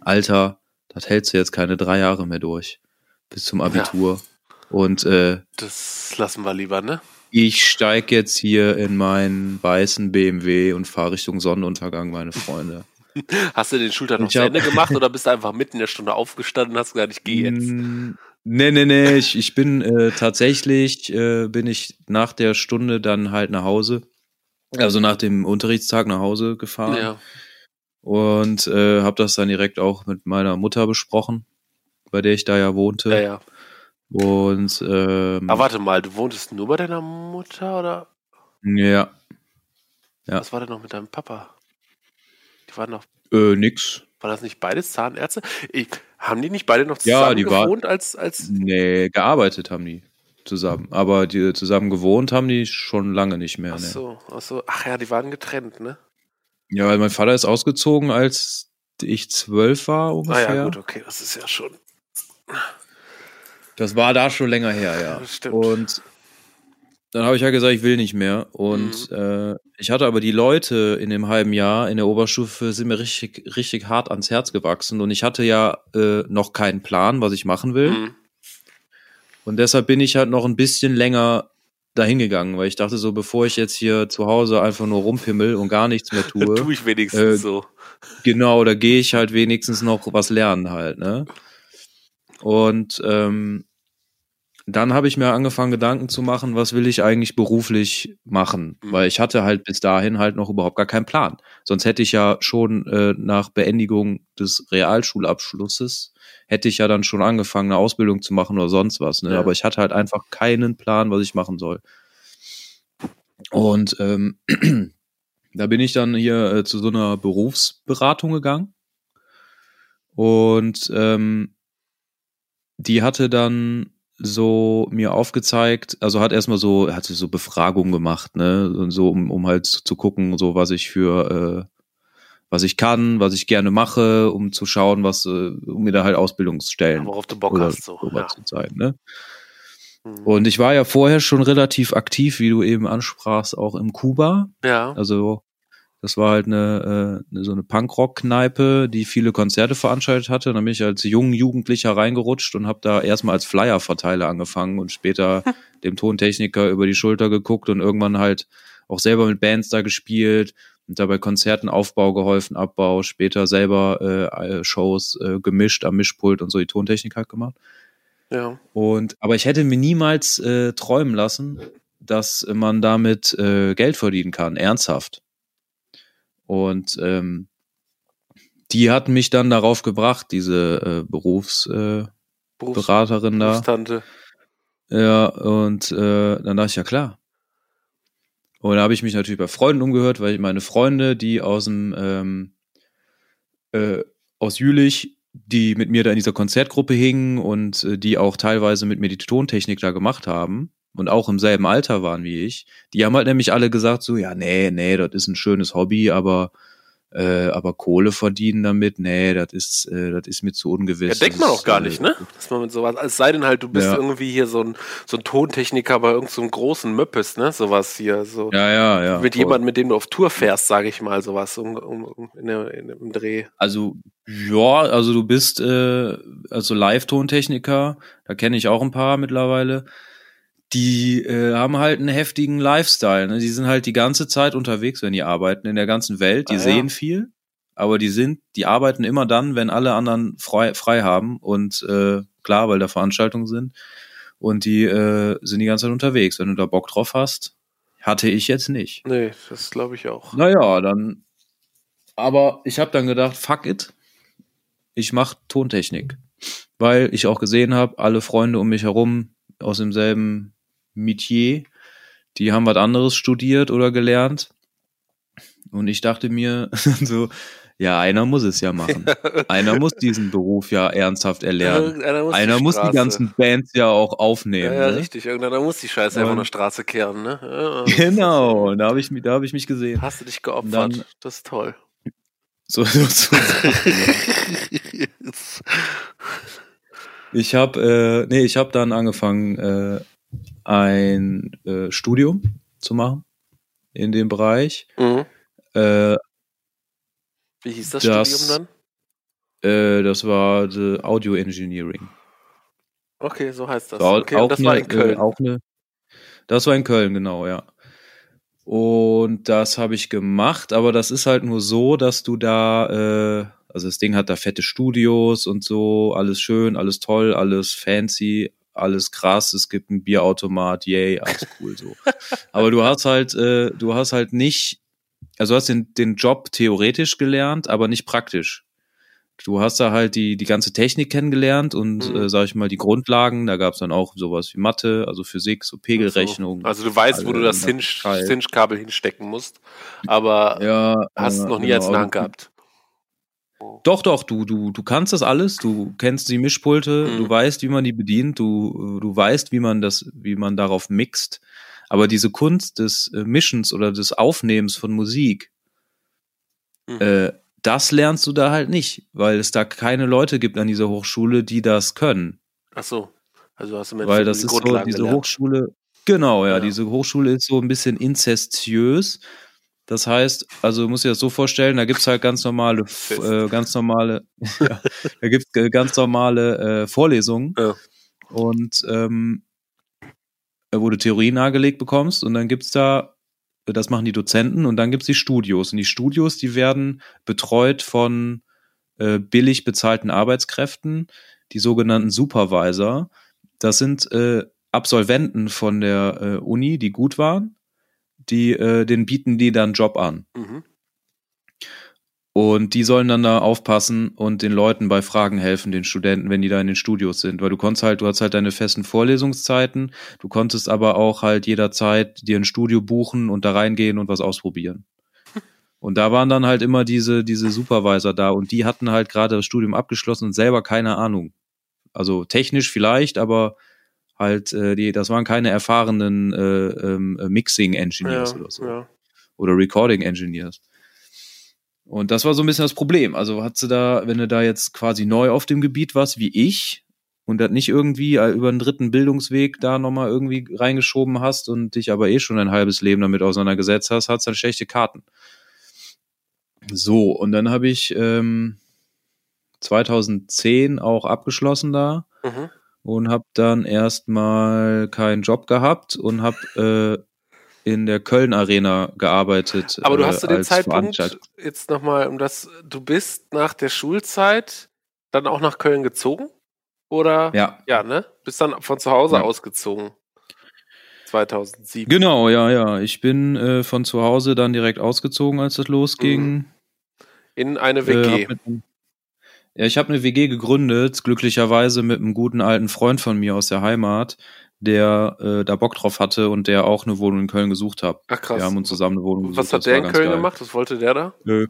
Alter, das hältst du jetzt keine drei Jahre mehr durch. Bis zum Abitur. Und äh, Das lassen wir lieber, ne? ich steig jetzt hier in meinen weißen BMW und fahre Richtung Sonnenuntergang, meine Freunde. Hast du den Schultag noch zu Ende gemacht oder bist du einfach mitten in der Stunde aufgestanden und hast gesagt, ich gehe jetzt? Mm, Nee, nee, nee, ich, ich bin äh, tatsächlich, äh, bin ich nach der Stunde dann halt nach Hause, also nach dem Unterrichtstag nach Hause gefahren Ja. und äh, habe das dann direkt auch mit meiner Mutter besprochen, bei der ich da ja wohnte. ja, ja. Und ähm, Aber warte mal, du wohntest nur bei deiner Mutter oder ja, Ja. was war denn noch mit deinem Papa? Die waren noch, äh, nix. war das nicht beides Zahnärzte? Ich, haben die nicht beide noch Ja, zusammen die war- gewohnt als, als Nee, gearbeitet haben die zusammen, aber die zusammen gewohnt haben die schon lange nicht mehr. Ach Ne. so, ach so, ach ja, die waren getrennt, ne? Ja, weil mein Vater ist ausgezogen, als ich zwölf war ungefähr. Ah ja, gut, okay, das ist ja schon. Das war da schon länger her, ja. Das stimmt. Und dann habe ich ja gesagt, ich will nicht mehr. Und Mhm. äh, ich hatte aber die Leute in dem halben Jahr in der Oberstufe sind mir richtig, richtig hart ans Herz gewachsen. Und ich hatte ja äh, noch keinen Plan, was ich machen will. Mhm. Und deshalb bin ich halt noch ein bisschen länger dahin gegangen, weil ich dachte so, bevor ich jetzt hier zu Hause einfach nur rumpimmel und gar nichts mehr tue, Tue ich wenigstens Äh, so. genau, da gehe ich halt wenigstens noch was lernen halt, ne? Und ähm, dann habe ich mir angefangen, Gedanken zu machen, was will ich eigentlich beruflich machen? Mhm. Weil ich hatte halt bis dahin halt noch überhaupt gar keinen Plan. Sonst hätte ich ja schon äh, nach Beendigung des Realschulabschlusses, hätte ich ja dann schon angefangen, eine Ausbildung zu machen oder sonst was. Ne? Ja. Aber ich hatte halt einfach keinen Plan, was ich machen soll. Und ähm, da bin ich dann hier äh, zu so einer Berufsberatung gegangen. Und ähm, die hatte dann so mir aufgezeigt, also hat erstmal so, hatte so Befragungen gemacht, ne, und so, um, um halt zu gucken, so was ich für, äh, was ich kann, was ich gerne mache, um zu schauen, was, äh, um mir da halt Ausbildungsstellen Worauf du Bock oder hast, so. Ja. zu zeigen, ne. Mhm. Und ich war ja vorher schon relativ aktiv, wie du eben ansprachst, auch im Kuba. ja. Also das war halt eine, äh, so eine Punkrock-Kneipe, die viele Konzerte veranstaltet hatte. Dann bin ich als jungen Jugendlicher reingerutscht und habe da erstmal als Flyer-Verteiler angefangen und später dem Tontechniker über die Schulter geguckt und irgendwann halt auch selber mit Bands da gespielt und dabei Konzerten Aufbau geholfen, Abbau, später selber äh, äh, Shows äh, gemischt am Mischpult und so die Tontechnik halt gemacht. ja. Und aber ich hätte mir niemals äh, träumen lassen, dass man damit äh, Geld verdienen kann, ernsthaft. Und ähm, die hatten mich dann darauf gebracht, diese äh, Berufsberaterin äh, Berufs- Beraterin da. Berufstante. Ja, und äh, dann dachte ich, ja klar. Und da habe ich mich natürlich bei Freunden umgehört, weil ich meine Freunde, die aus dem ähm, äh, aus Jülich, die mit mir da in dieser Konzertgruppe hingen und äh, die auch teilweise mit mir die Tontechnik da gemacht haben und auch im selben Alter waren wie ich, die haben halt nämlich alle gesagt so, ja, nee, nee, das ist ein schönes Hobby, aber äh, aber Kohle verdienen damit, nee, das ist äh, das ist mir zu ungewiss. Ja, denkt man auch gar äh, nicht, ne? Dass man mit sowas, es sei denn halt, du bist Ja. irgendwie hier so ein, so ein Tontechniker bei irgendeinem so großen Möppes, ne? Sowas hier, so. Ja, ja, ja. mit voll. jemandem, mit dem du auf Tour fährst, sage ich mal, sowas um, um, um, in der, in, im Dreh. Also, ja, also du bist äh, also Live-Tontechniker, da kenne ich auch ein paar mittlerweile. Die äh, haben halt einen heftigen Lifestyle. Ne? Die sind halt die ganze Zeit unterwegs, wenn die arbeiten, in der ganzen Welt. Die Ah, ja. sehen viel, aber die sind, die arbeiten immer dann, wenn alle anderen frei, frei haben. Und äh, klar, weil da Veranstaltungen sind. Und die äh, sind die ganze Zeit unterwegs. Wenn du da Bock drauf hast, hatte ich jetzt nicht. Nee, das glaube ich auch. Naja, dann. Aber ich habe dann gedacht, fuck it. Ich mach Tontechnik. Weil ich auch gesehen habe, alle Freunde um mich herum aus demselben Metier, die haben was anderes studiert oder gelernt. Und ich dachte mir so, ja, einer muss es ja machen. Einer muss diesen Beruf ja ernsthaft erlernen. Irgendeiner muss Einer die muss die ganzen Bands ja auch aufnehmen. Ja, ja, ne? richtig. Irgendeiner muss die Scheiße einfach von der Straße kehren, ne? Ja, Genau, da habe ich, da hab ich mich gesehen. Hast du dich geopfert. Dann- das ist toll. So, so, so. Ich habe, äh, nee, ich habe dann angefangen, äh, ein äh, Studium zu machen in dem Bereich. mhm. Äh, Wie hieß das, Das- Studium äh, das war the Audio Engineering. dann? Okay, so heißt das. War Okay, und das war in Köln. Äh, auch eine, das war in Köln, genau, ja. Und das habe ich gemacht, aber das ist halt nur so, dass du da, äh, also das Ding hat da fette Studios und so, alles schön, alles toll, alles fancy, alles krass, es gibt ein Bierautomat, yay, alles cool so. aber du hast halt, äh, du hast halt nicht, also du hast den, den Job theoretisch gelernt, aber nicht praktisch. Du hast da halt die, die ganze Technik kennengelernt und, Mhm. äh, sag ich mal, die Grundlagen. Da gab's dann auch sowas wie Mathe, also Physik, so Pegelrechnung. Also du weißt, wo du das Hinsch- Teil. Hinge-Kabel hinstecken musst, aber ja, hast äh, noch nie genau. als in der Hand gehabt. Doch, doch, du, du, du kannst das alles, du kennst die Mischpulte, Mhm. du weißt, wie man die bedient, du, du weißt, wie man das, wie man darauf mixt. Aber diese Kunst des äh, Mischens oder des Aufnehmens von Musik, Mhm. äh, das lernst du da halt nicht, weil es da keine Leute gibt an dieser Hochschule, die das können. Ach so. Also hast du mit Weil das ist so, diese gelernt. Hochschule, genau, ja, Ja. diese Hochschule ist so ein bisschen inzestiös. Das heißt, also du musst dir das so vorstellen, da gibt's halt ganz normale, äh, ganz normale, ja, da gibt's äh, ganz normale äh, Vorlesungen Ja. und ähm, wo du Theorie nahegelegt bekommst und dann gibt's da, das machen die Dozenten und dann gibt's die Studios und die Studios, die werden betreut von äh, billig bezahlten Arbeitskräften, die sogenannten Supervisor. Das sind äh, Absolventen von der äh, Uni, die gut waren, die äh, den bieten die dann Job an. Mhm. Und die sollen dann da aufpassen und den Leuten bei Fragen helfen, den Studenten, wenn die da in den Studios sind. Weil du konntest halt, du hast halt deine festen Vorlesungszeiten, du konntest aber auch halt jederzeit dir ein Studio buchen und da reingehen und was ausprobieren. Und da waren dann halt immer diese, diese Supervisor da und die hatten halt gerade das Studium abgeschlossen und selber keine Ahnung. Also technisch vielleicht, aber halt, äh, die, das waren keine erfahrenen äh, ähm, Mixing Engineers Ja, oder so ja. oder Recording Engineers. Und das war so ein bisschen das Problem. Also hat sie da, wenn du da jetzt quasi neu auf dem Gebiet warst, wie ich, und das nicht irgendwie äh, über einen dritten Bildungsweg da nochmal irgendwie reingeschoben hast und dich aber eh schon ein halbes Leben damit auseinandergesetzt hast, hat's dann schlechte Karten. So, und dann habe ich ähm, 2010 auch abgeschlossen da Mhm. Und habe dann erstmal keinen Job gehabt und habe äh, in der Köln Arena gearbeitet. Aber du äh, hast zu dem Zeitpunkt jetzt nochmal, um das, du bist nach der Schulzeit dann auch nach Köln gezogen? Oder? Ja, Ja, ne? Bist dann von zu Hause Ja. ausgezogen. 2007. genau, ja, ja. Ich bin äh, von zu Hause dann direkt ausgezogen, als das losging. In eine Äh, WG. hab mit, ja, ich habe eine WG gegründet, glücklicherweise mit einem guten alten Freund von mir aus der Heimat, der äh, da Bock drauf hatte und der auch eine Wohnung in Köln gesucht hat. Ach krass. Wir haben uns zusammen eine Wohnung gesucht. Was hat der in Köln geil. gemacht? Was wollte der da? Nö.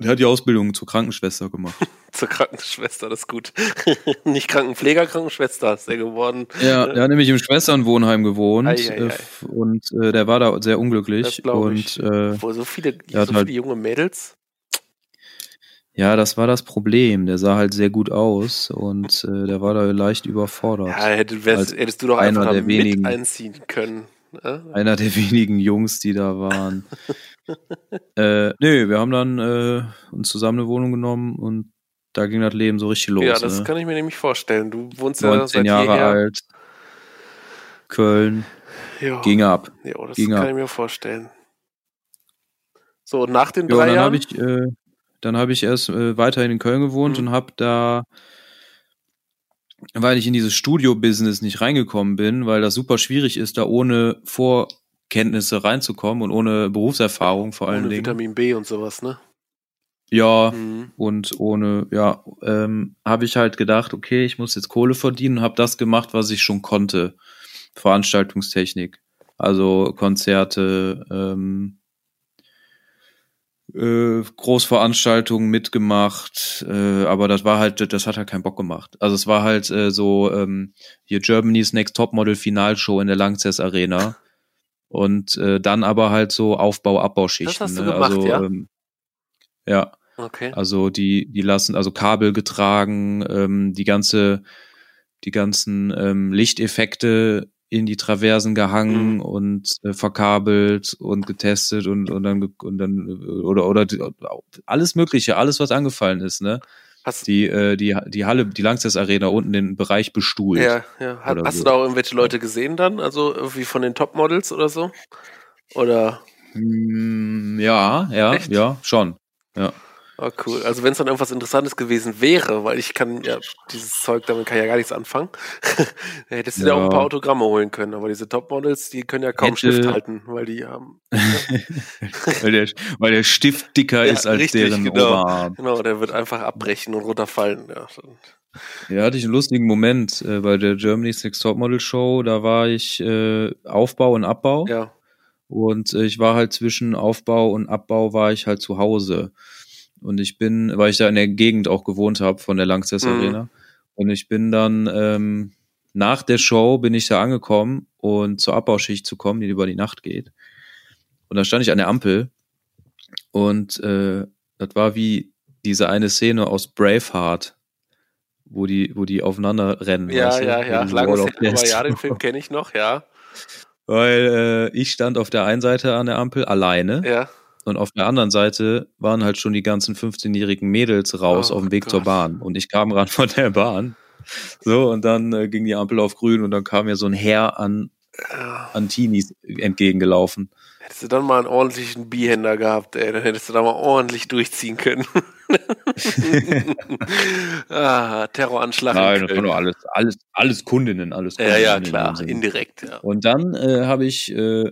Der hat die Ausbildung zur Krankenschwester gemacht. Zur Krankenschwester, das ist gut. Nicht Krankenpfleger, Krankenschwester ist der geworden. Ja, der hat nämlich im Schwesternwohnheim gewohnt Ei, ei, ei. äh, und äh, der war da sehr unglücklich. Das glaub ich. Und äh, Wo so viele, so halt- viele junge Mädels. Ja, das war das Problem. Der sah halt sehr gut aus und äh, der war da leicht überfordert. Ja, hätte, wärst, hättest du doch einer einfach der mit wenigen. einziehen können. Ne? Einer der wenigen Jungs, die da waren. äh, nö, wir haben dann äh, uns zusammen eine Wohnung genommen und da ging das Leben so richtig los. ja, das ne? kann ich mir nämlich vorstellen. Du wohnst ja 19 seit Jahre jeher. alt. Köln Ja, ging ab. ja das ging kann ab. ich mir vorstellen. So, nach den und drei dann Jahren? habe ich, äh, dann habe ich erst äh, weiterhin in Köln gewohnt Mhm. und habe da, weil ich in dieses Studio-Business nicht reingekommen bin, weil das super schwierig ist, da ohne Vorkenntnisse reinzukommen und ohne Berufserfahrung vor allen ohne Dingen. Vitamin B und sowas, ne? Ja, Mhm. und ohne, ja, ähm, habe ich halt gedacht, okay, ich muss jetzt Kohle verdienen und habe das gemacht, was ich schon konnte. Veranstaltungstechnik. Also Konzerte, ähm, äh, Großveranstaltungen mitgemacht, äh, aber das war halt, das hat halt keinen Bock gemacht. Also es war halt äh, so ähm, hier Germany's Next Topmodel Finalshow in der Lanxess Arena und äh, dann aber halt so Aufbau, Abbauschichten. Das hast du ne? gemacht, also, ja? Ähm, ja, Okay. also die, die lassen also Kabel getragen, ähm, die ganze, die ganzen ähm, Lichteffekte in die Traversen gehangen Mhm. und äh, verkabelt und getestet und und dann und dann äh, oder oder alles Mögliche, alles was angefallen ist, ne? Hast, Die äh, die die Halle, die Lanxess Arena unten den Bereich bestuhlt. ja, ja. Hat, hast so. du da auch irgendwelche Leute gesehen dann? Also irgendwie von den Topmodels oder so? Oder? Mm, ja, ja, Echt? ja, schon. Ja. Oh, cool. Also wenn es dann irgendwas Interessantes gewesen wäre, weil ich kann ja dieses Zeug, damit kann ich ja gar nichts anfangen, dann hättest du ja. Ja. auch ein paar Autogramme holen können. Aber diese Topmodels, die können ja kaum Hätte- Stift halten, weil die haben. weil, der, weil der Stift dicker Ja, ist als richtig, deren genau. Oberarm. Genau, der wird einfach abbrechen und runterfallen. Ja, Ja, hatte ich einen lustigen Moment äh, bei der Germany's Next Topmodel Show. Da war ich äh, Aufbau und Abbau. ja. Und äh, ich war halt zwischen Aufbau und Abbau war ich halt zu Hause. Und ich bin, weil ich da in der Gegend auch gewohnt habe von der Lanxess Mhm. Arena. Und ich bin dann ähm, nach der Show bin ich da angekommen und zur Abbauschicht zu kommen, die über die Nacht geht. Und da stand ich an der Ampel und äh, das war wie diese eine Szene aus Braveheart, wo die, wo die aufeinander rennen. Ja, weißt du? ja, ja, lange Szene, ja, den Film kenne ich noch, ja. Weil äh, ich stand auf der einen Seite an der Ampel alleine Ja. Und auf der anderen Seite waren halt schon die ganzen 15-jährigen Mädels raus Oh auf dem Weg zur Gott. Bahn. Und ich kam ran von der Bahn. So, und dann äh, ging die Ampel auf grün und dann kam mir so ein Herr an, Ja. an Teenies entgegengelaufen. Hättest du dann mal einen ordentlichen Bihänder gehabt, ey, dann hättest du da mal ordentlich durchziehen können. ah, Terroranschlag. in Nein, das waren doch alles, alles, alles Kundinnen, alles Ja, ja, Kundinnen in klar, indirekt, ja. Und dann äh, habe ich äh,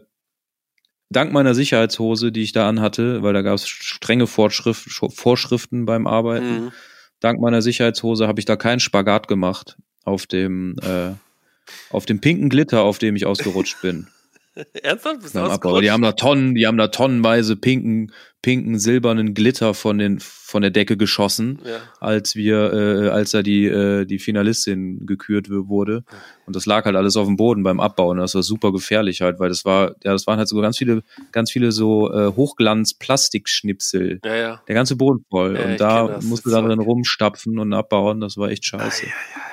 dank meiner Sicherheitshose, die ich da anhatte, weil da gab es strenge Vorschrift, Vorschriften beim Arbeiten, Mhm. dank meiner Sicherheitshose habe ich da keinen Spagat gemacht auf dem äh, auf dem pinken Glitter, auf dem ich ausgerutscht bin. Ernsthaft? Bist du Abbau. Die haben da Tonnen, die haben da tonnenweise pinken, pinken, silbernen Glitter von den von der Decke geschossen Ja. als wir, äh, als da die, äh, die Finalistin gekürt wurde. Und das lag halt alles auf dem Boden beim Abbauen. Das war super gefährlich halt, weil das war, ja, das waren halt so ganz viele, ganz viele so äh, Hochglanz-Plastikschnipsel. Ja, ja. Der ganze Boden voll. Ja, und da musste das da drin Zeug. rumstapfen und abbauen. Das war echt scheiße. Ei, ei, ei.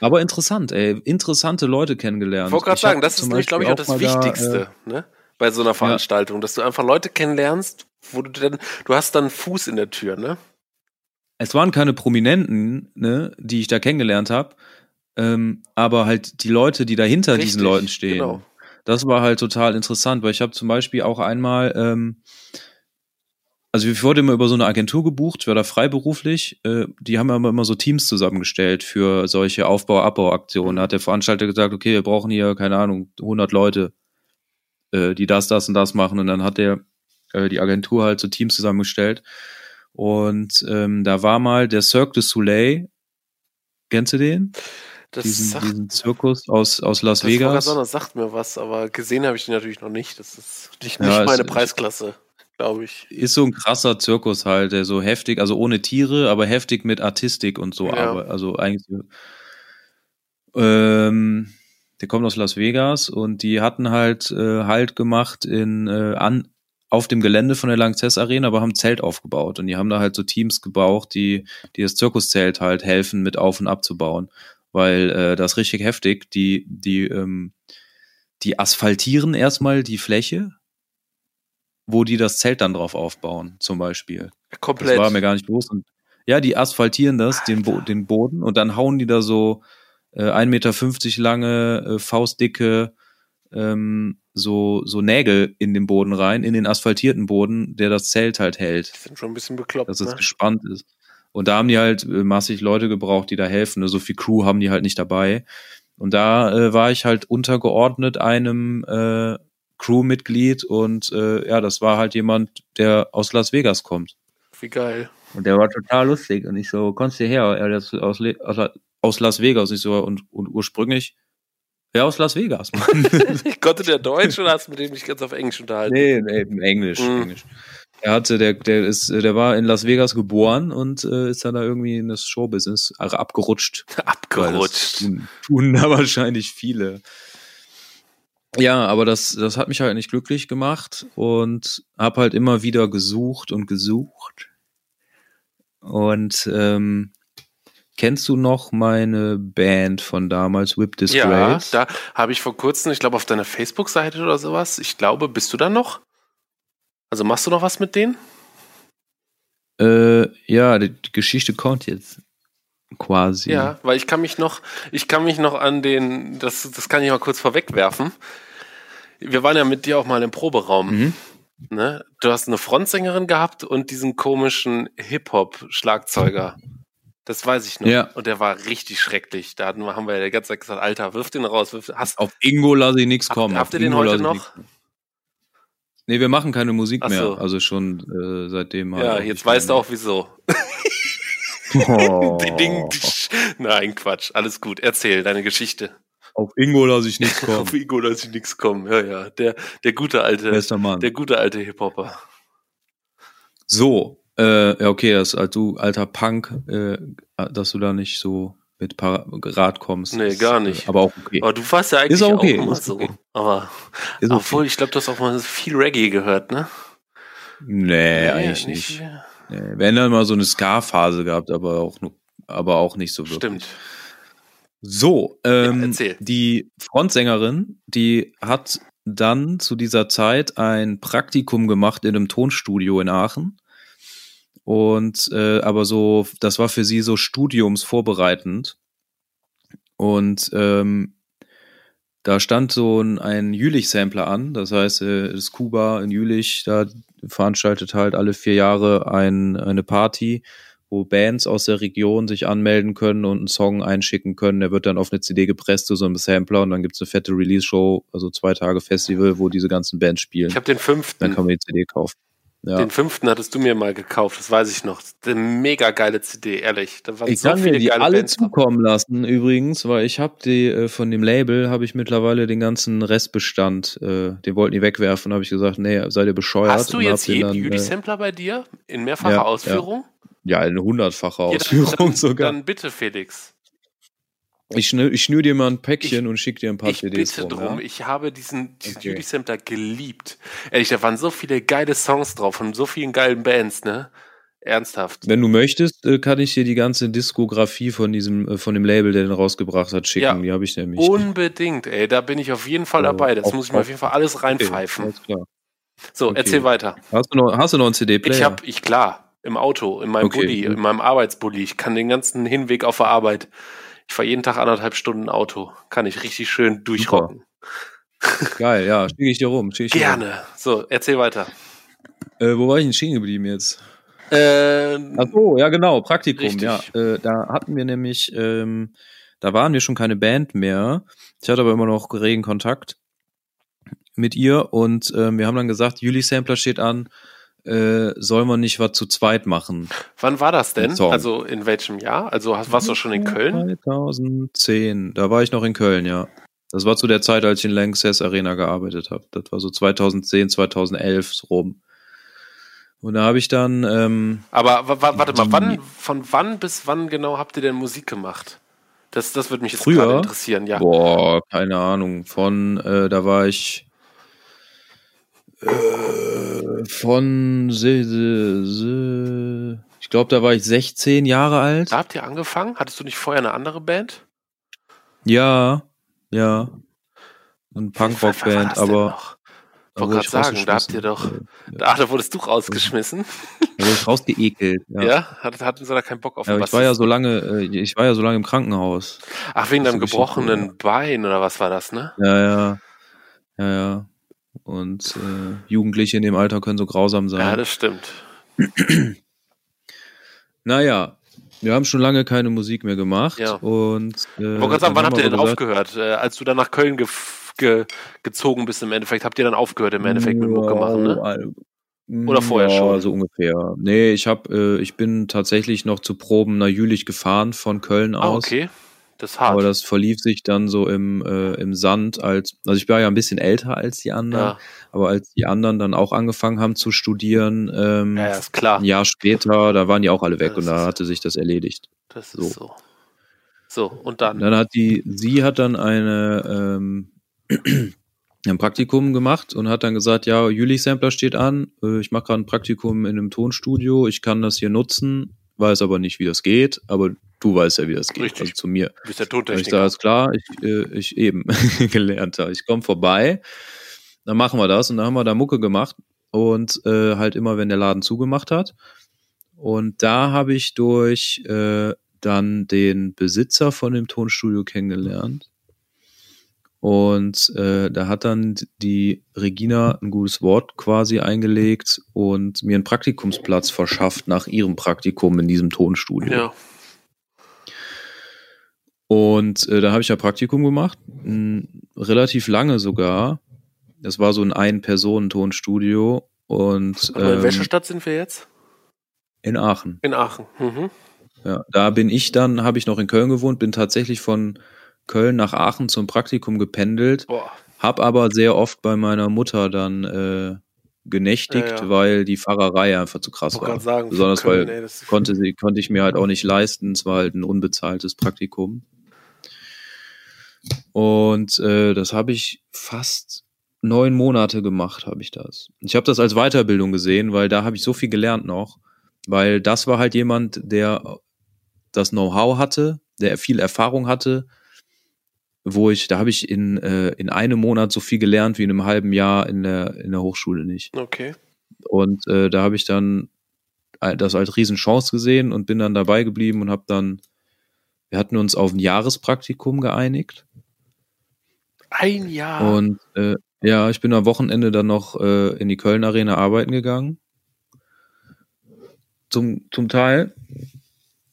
Aber interessant, ey. Interessante Leute kennengelernt. Ich wollte gerade sagen, das ist nämlich, glaube ich, auch Beispiel das mal da, Wichtigste, ne? Bei so einer Veranstaltung, dass du einfach Leute kennenlernst, wo du dann, du hast dann einen Fuß in der Tür, ne? es waren keine Prominenten, ne, die ich da kennengelernt habe, ähm, aber halt die Leute, die dahinter Richtig, diesen Leuten stehen. genau. Das war halt total interessant, weil ich habe zum Beispiel auch einmal, ähm, also ich wurde immer über so eine Agentur gebucht, war da freiberuflich, äh, die haben aber immer so Teams zusammengestellt für solche Aufbau-Abbau-Aktionen. Da hat der Veranstalter gesagt, okay, wir brauchen hier, keine Ahnung, 100 Leute, äh, die das, das und das machen und dann hat der äh, die Agentur halt so Teams zusammengestellt und ähm, da war mal der Cirque du Soleil, kennst du den? Das, Diesen, sagt, diesen Zirkus aus, aus Las das, Vegas. Das sagt mir was, aber gesehen habe ich den natürlich noch nicht. Das ist nicht, Ja, meine Preisklasse, glaube ich. ist so ein krasser Zirkus halt, der so heftig, also ohne Tiere, aber heftig mit Artistik und so, Ja. aber also eigentlich. Ähm, der kommt aus Las Vegas und die hatten halt äh, Halt gemacht in äh, an auf dem Gelände von der Lanxess Arena, aber haben Zelt aufgebaut und die haben da halt so Teams gebraucht, die die das Zirkuszelt halt helfen mit auf und abzubauen, weil äh, das ist richtig heftig. Die die ähm, die asphaltieren erstmal die Fläche, wo die das Zelt dann drauf aufbauen, zum Beispiel. Das Komplett. war mir gar nicht bewusst. Und ja, die asphaltieren das, den, Bo den Boden, und dann hauen die da so äh, 1,50 Meter lange, äh, faustdicke ähm, so, so Nägel in den Boden rein, in den asphaltierten Boden, der das Zelt halt hält, Die sind schon ein bisschen bekloppt. dass es Ne? gespannt ist. Und da haben die halt äh, massig Leute gebraucht, die da helfen. Ne? So viel Crew haben die halt nicht dabei. Und da äh, war ich halt untergeordnet einem äh, Crewmitglied und äh, ja, das war halt jemand, der aus Las Vegas kommt. Wie geil. Und der war total lustig. Und ich so, kommst du her? Er ist aus, Le- aus, aus Las Vegas. Ich so, und, und ursprünglich? Ja, aus Las Vegas, Mann. Konnte der Deutsch oder hast du mit dem nicht ganz auf Englisch unterhalten? nee, nee, Englisch, Mhm. Englisch. Er hatte, der, der ist, der war in Las Vegas geboren und äh, ist dann da irgendwie in das Showbusiness abgerutscht. Weil das Abgerutscht. Tun, tun da wahrscheinlich viele. Ja, aber das, das hat mich halt nicht glücklich gemacht und hab halt immer wieder gesucht und gesucht. Und ähm, kennst du noch meine Band von damals, Whip Ja, Disgrace? da habe ich vor kurzem, ich glaube auf deiner Facebook-Seite oder sowas, ich glaube, bist du da noch? Also machst du noch was mit denen? äh, ja, die, die Geschichte kommt jetzt quasi. Ja, weil ich kann mich noch, ich kann mich noch an den, das, das kann ich mal kurz vorwegwerfen. Wir waren ja mit dir auch mal im Proberaum. Mhm. Ne? Du hast eine Frontsängerin gehabt und diesen komischen Hip-Hop-Schlagzeuger. Das weiß ich noch. Ja. Und der war richtig schrecklich. Da hatten wir, haben wir ja die ganze Zeit gesagt, Alter, wirf den raus. Wirf, hast, Auf Ingo lasse ich nichts kommen. habt ihr den Ingo heute noch? Nee, wir machen keine Musik Ach mehr. so. Also schon äh, seitdem. halt Ja, auch jetzt weißt du mehr. auch wieso. Oh. Ding. Nein, Quatsch. Alles gut. Erzähl deine Geschichte. Auf Ingo lasse ich nichts Auf kommen. Igo lasse ich nichts kommen. Ja, ja. Der, der gute alte, Bester Mann. der gute alte Hip-Hopper. So, äh, ja, okay, das als du alter Punk, äh, dass du da nicht so mit Parat kommst. Nee, ist, gar nicht. Äh, aber auch okay. Aber du warst ja eigentlich Ist auch okay, auch immer ist so. okay. Aber Ist okay. obwohl, ich glaube, du hast auch mal viel Reggae gehört, ne? Nee, eigentlich nicht. Nee, wenn dann mal so eine Ska-Phase gehabt, aber auch, aber auch nicht so wirklich. Stimmt. So, ähm, Ja, die Frontsängerin, die hat dann zu dieser Zeit ein Praktikum gemacht in einem Tonstudio in Aachen. Und äh, aber so, das war für sie so studiumsvorbereitend. Und ähm, da stand so ein, ein Jülich-Sampler an, das heißt, äh, das Kuba in Jülich, da veranstaltet halt alle vier Jahre ein, eine Party, wo Bands aus der Region sich anmelden können und einen Song einschicken können. Der wird dann auf eine CD gepresst zu so einem Sampler und dann gibt's eine fette Release-Show, also zwei Tage Festival, wo diese ganzen Bands spielen. Ich habe den Dann fünften. kann man die CD kaufen. Ja. Den fünften hattest du mir mal gekauft, das weiß ich noch. Eine mega geile CD, ehrlich. Da waren Ich so kann mir die alle Bands zukommen lassen übrigens, weil ich habe die äh, von dem Label habe ich mittlerweile den ganzen Restbestand, äh, den wollten die wegwerfen, habe ich gesagt, nee, seid ihr bescheuert? Hast du jetzt jeden dann, äh, bei dir? In mehrfacher ja, Ausführung? Ja, eine hundertfache Ja, dann- Ausführung sogar. Dann bitte, Felix. ich, schnür, ich schnür dir mal ein Päckchen Ich- und schick dir ein paar Ich CDs bitte rum, drum. ja? Ich habe diesen, diesen Okay. Juli-Sampler geliebt. Ehrlich, da waren so viele geile Songs drauf von so vielen geilen Bands, ne? Ernsthaft. Wenn du möchtest, äh, kann ich dir die ganze Diskografie von diesem, äh, von dem Label, der den rausgebracht hat, schicken. Ja. Die habe ich nämlich. Unbedingt, ey. Da bin ich auf jeden Fall Ja, dabei. Das auf- muss ich mir auf jeden Fall alles Okay, reinpfeifen. alles klar. So, okay. erzähl weiter. Hast du noch, hast du noch einen CD-Player? Ich habe, ich klar, im Auto, in meinem Okay, Bulli, gut. in meinem Arbeitsbully. Ich kann den ganzen Hinweg auf der Arbeit. Ich fahre jeden Tag anderthalb Stunden Auto. Kann ich richtig schön durchrocken. Geil, ja, schicke ich dir rum. Ich dir rum. Gerne. So, erzähl weiter. Äh, wo war ich denn stehen geblieben jetzt? Ähm, Ach so, ja genau, Praktikum, Richtig. ja. Äh, da hatten wir nämlich, ähm, da waren wir schon keine Band mehr. Ich hatte aber immer noch regen Kontakt mit ihr und ähm, wir haben dann gesagt, Juli Sampler steht an, äh, soll man nicht was zu zweit machen? wann war das denn? Also in welchem Jahr? Also hast- warst du schon in Köln? 2010, da war ich noch in Köln, ja. Das war zu der Zeit, als ich in Lanxess Arena gearbeitet habe. Das war so 2010, 2011 so rum. Und da habe ich dann, ähm, Aber wa- wa- warte mal, wann, von wann bis wann genau habt ihr denn Musik gemacht? Das, das würde mich jetzt gerade interessieren, ja. Boah, keine Ahnung. Von, äh, da war ich äh, von, se, se, se, ich glaube, da war ich 16 Jahre alt. Da habt ihr angefangen? Hattest du nicht vorher eine andere Band? Ja, ja. Eine Punkrock-Band, aber. da Wollte ich sagen, da habt ihr doch-. Da, da wurdest du rausgeschmissen. Da wurde ich rausgeekelt. Ja, Ja. Hat, hatten sie da keinen Bock auf Ja, ich war ja so lange, äh, ich war ja so lange im Krankenhaus. Ach, wegen deinem gebrochenen Bein oder was war das, ne? Ja, ja. Ja, ja. Und äh, Jugendliche in dem Alter können so grausam sein. Ja, das stimmt. Naja, wir haben schon lange keine Musik mehr gemacht. Ja. Und, äh, Ich wollte sagen, wann habt ihr denn gesagt, aufgehört? Äh, als du dann nach Köln ge ge gezogen bist im Endeffekt, habt ihr dann aufgehört im Endeffekt mit Mucke machen, ne? ne? Oder vorher ja, schon? so ungefähr. Nee, ich hab, äh, ich bin tatsächlich noch zu Proben nach Jülich gefahren von Köln Ah, aus. okay. Das ist hart. Aber das verlief sich dann so im, äh, im Sand als, also ich war ja ein bisschen älter als die anderen, ja. aber als die anderen dann auch angefangen haben zu studieren, ähm, ja, ist klar. ein Jahr später, da waren die auch alle weg Das und da hatte sich das erledigt. Das ist so. So, und dann? Dann hat die, sie hat dann eine, ähm, ein Praktikum gemacht und hat dann gesagt, ja, Jülich Sampler steht an, äh, ich mache gerade ein Praktikum in einem Tonstudio, ich kann das hier nutzen, weiß aber nicht, wie das geht, aber du weißt ja, wie das geht, Richtig. also zu mir. Du bist der Da ich Tontechniker. sage, ist klar, ich, äh, ich eben gelernt habe. Ich komme vorbei, dann machen wir das und dann haben wir da Mucke gemacht und äh, halt immer, wenn der Laden zugemacht hat. Und da habe ich durch äh, dann den Besitzer von dem Tonstudio kennengelernt. Und äh, da hat dann die Regina ein gutes Wort quasi eingelegt und mir einen Praktikumsplatz verschafft nach ihrem Praktikum in diesem Tonstudio. ja. Und äh, da habe ich ja Praktikum gemacht, relativ lange sogar. Das war so ein Ein-Personen-Tonstudio und Aber in welcher ähm, Stadt sind wir jetzt? in Aachen. In Aachen. Mhm. Ja, da bin ich dann, habe ich noch in Köln gewohnt, bin tatsächlich von Köln nach Aachen zum Praktikum gependelt, Boah. hab aber sehr oft bei meiner Mutter dann äh, genächtigt, Ja, ja. weil die Fahrerei einfach zu krass war. sagen, Besonders Köln, weil ey, konnte sie konnte ich mir halt auch nicht leisten. Es war halt ein unbezahltes Praktikum. Und äh, das habe ich fast neun Monate gemacht, habe ich das. Ich habe das als Weiterbildung gesehen, weil da habe ich so viel gelernt noch. weil das war halt jemand, der das Know-how hatte, der viel Erfahrung hatte, wo ich, da habe ich in, äh, in einem Monat so viel gelernt wie in einem halben Jahr in der, in der Hochschule nicht. Okay. Und äh, da habe ich dann das als Riesenchance gesehen und bin dann dabei geblieben und habe dann, wir hatten uns auf ein Jahrespraktikum geeinigt. Ein Jahr. Und äh, ja, ich bin am Wochenende dann noch äh, in die Köln Arena arbeiten gegangen. Zum, zum Teil.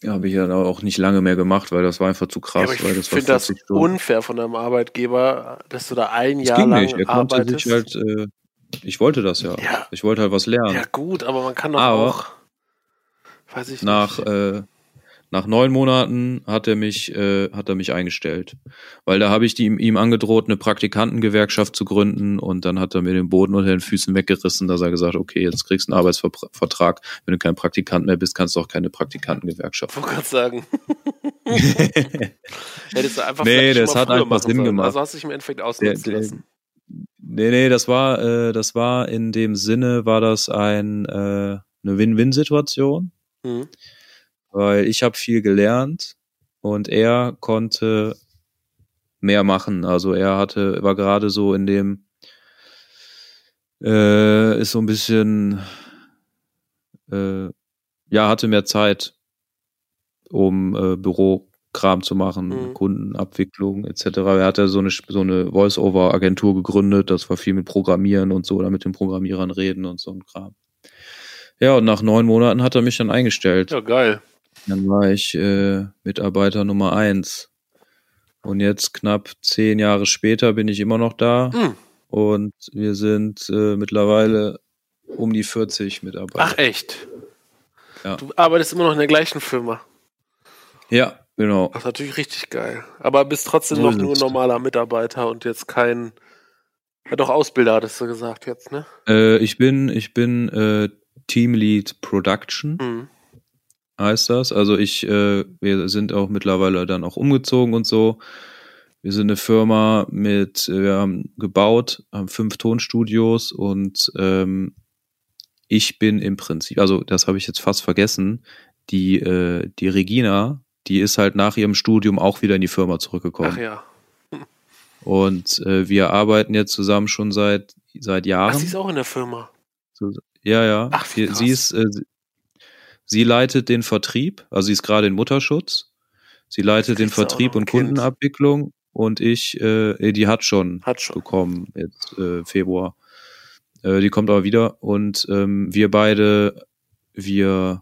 Ja, habe ich ja auch nicht lange mehr gemacht, weil das war einfach zu krass. Ja, aber weil ich finde das unfair von deinem Arbeitgeber, dass du da ein das Jahr ging lang nicht. Er konnte arbeitest. sich halt, äh, ich wollte das ja. Ja. Ich wollte halt was lernen. ja gut, aber man kann doch Aber auch, weiß ich nach, nicht. äh, nach neun Monaten hat er mich, äh, hat er mich eingestellt. Weil da habe ich die, ihm angedroht, eine Praktikantengewerkschaft zu gründen und dann hat er mir den Boden unter den Füßen weggerissen, dass er gesagt, okay, jetzt kriegst du einen Arbeitsvertrag. Wenn du kein Praktikant mehr bist, kannst du auch keine Praktikantengewerkschaft. Ich wollte gerade sagen. Hättest du einfach Nee, das hat einfach Sinn gemacht. Also hast du dich im Endeffekt Der, ausnutzen der, lassen. nee, nee, das war, äh, das war in dem Sinne, war das ein, äh, eine Win-Win-Situation. Mhm. Weil ich habe viel gelernt und er konnte mehr machen. Also er hatte, war gerade so in dem, äh, ist so ein bisschen, äh, ja, hatte mehr Zeit, um äh, Bürokram zu machen, Mhm. Kundenabwicklung etc. Er hat ja so eine, so eine Voice-Over-Agentur gegründet, das war viel mit Programmieren und so, oder mit den Programmierern reden und so ein Kram. Ja, und nach neun Monaten hat er mich dann eingestellt. Ja, geil. Dann war ich äh, Mitarbeiter Nummer eins. Und jetzt knapp zehn Jahre später bin ich immer noch da. Mhm. Und wir sind äh, mittlerweile um die 40 Mitarbeiter. Ach echt? Ja. Du arbeitest immer noch in der gleichen Firma. Ja, genau. Das ist natürlich richtig geil. Aber bist trotzdem noch nur normaler Mitarbeiter und jetzt kein. Ja, doch Ausbilder, hattest du gesagt jetzt, ne? Äh, ich bin, ich bin äh, Teamlead Production, Mhm. Heißt das. Also ich, äh, wir sind auch mittlerweile dann auch umgezogen und so. Wir sind eine Firma mit, wir haben gebaut, haben fünf Tonstudios und ähm, ich bin im Prinzip, also das habe ich jetzt fast vergessen, die, äh, die Regina, die ist halt nach ihrem Studium auch wieder in die Firma zurückgekommen. Ach ja. Und äh, wir arbeiten jetzt zusammen schon seit, seit Jahren. Ach, sie ist auch in der Firma. So, ja, ja. Ach, wie krass. sie ist, äh, sie- leitet den Vertrieb, also sie ist gerade in Mutterschutz. Sie leitet den Vertrieb und Kind. Kundenabwicklung und ich, äh, die hat schon Hat schon. bekommen jetzt äh, Februar. Äh, die kommt aber wieder und ähm, wir beide, wir,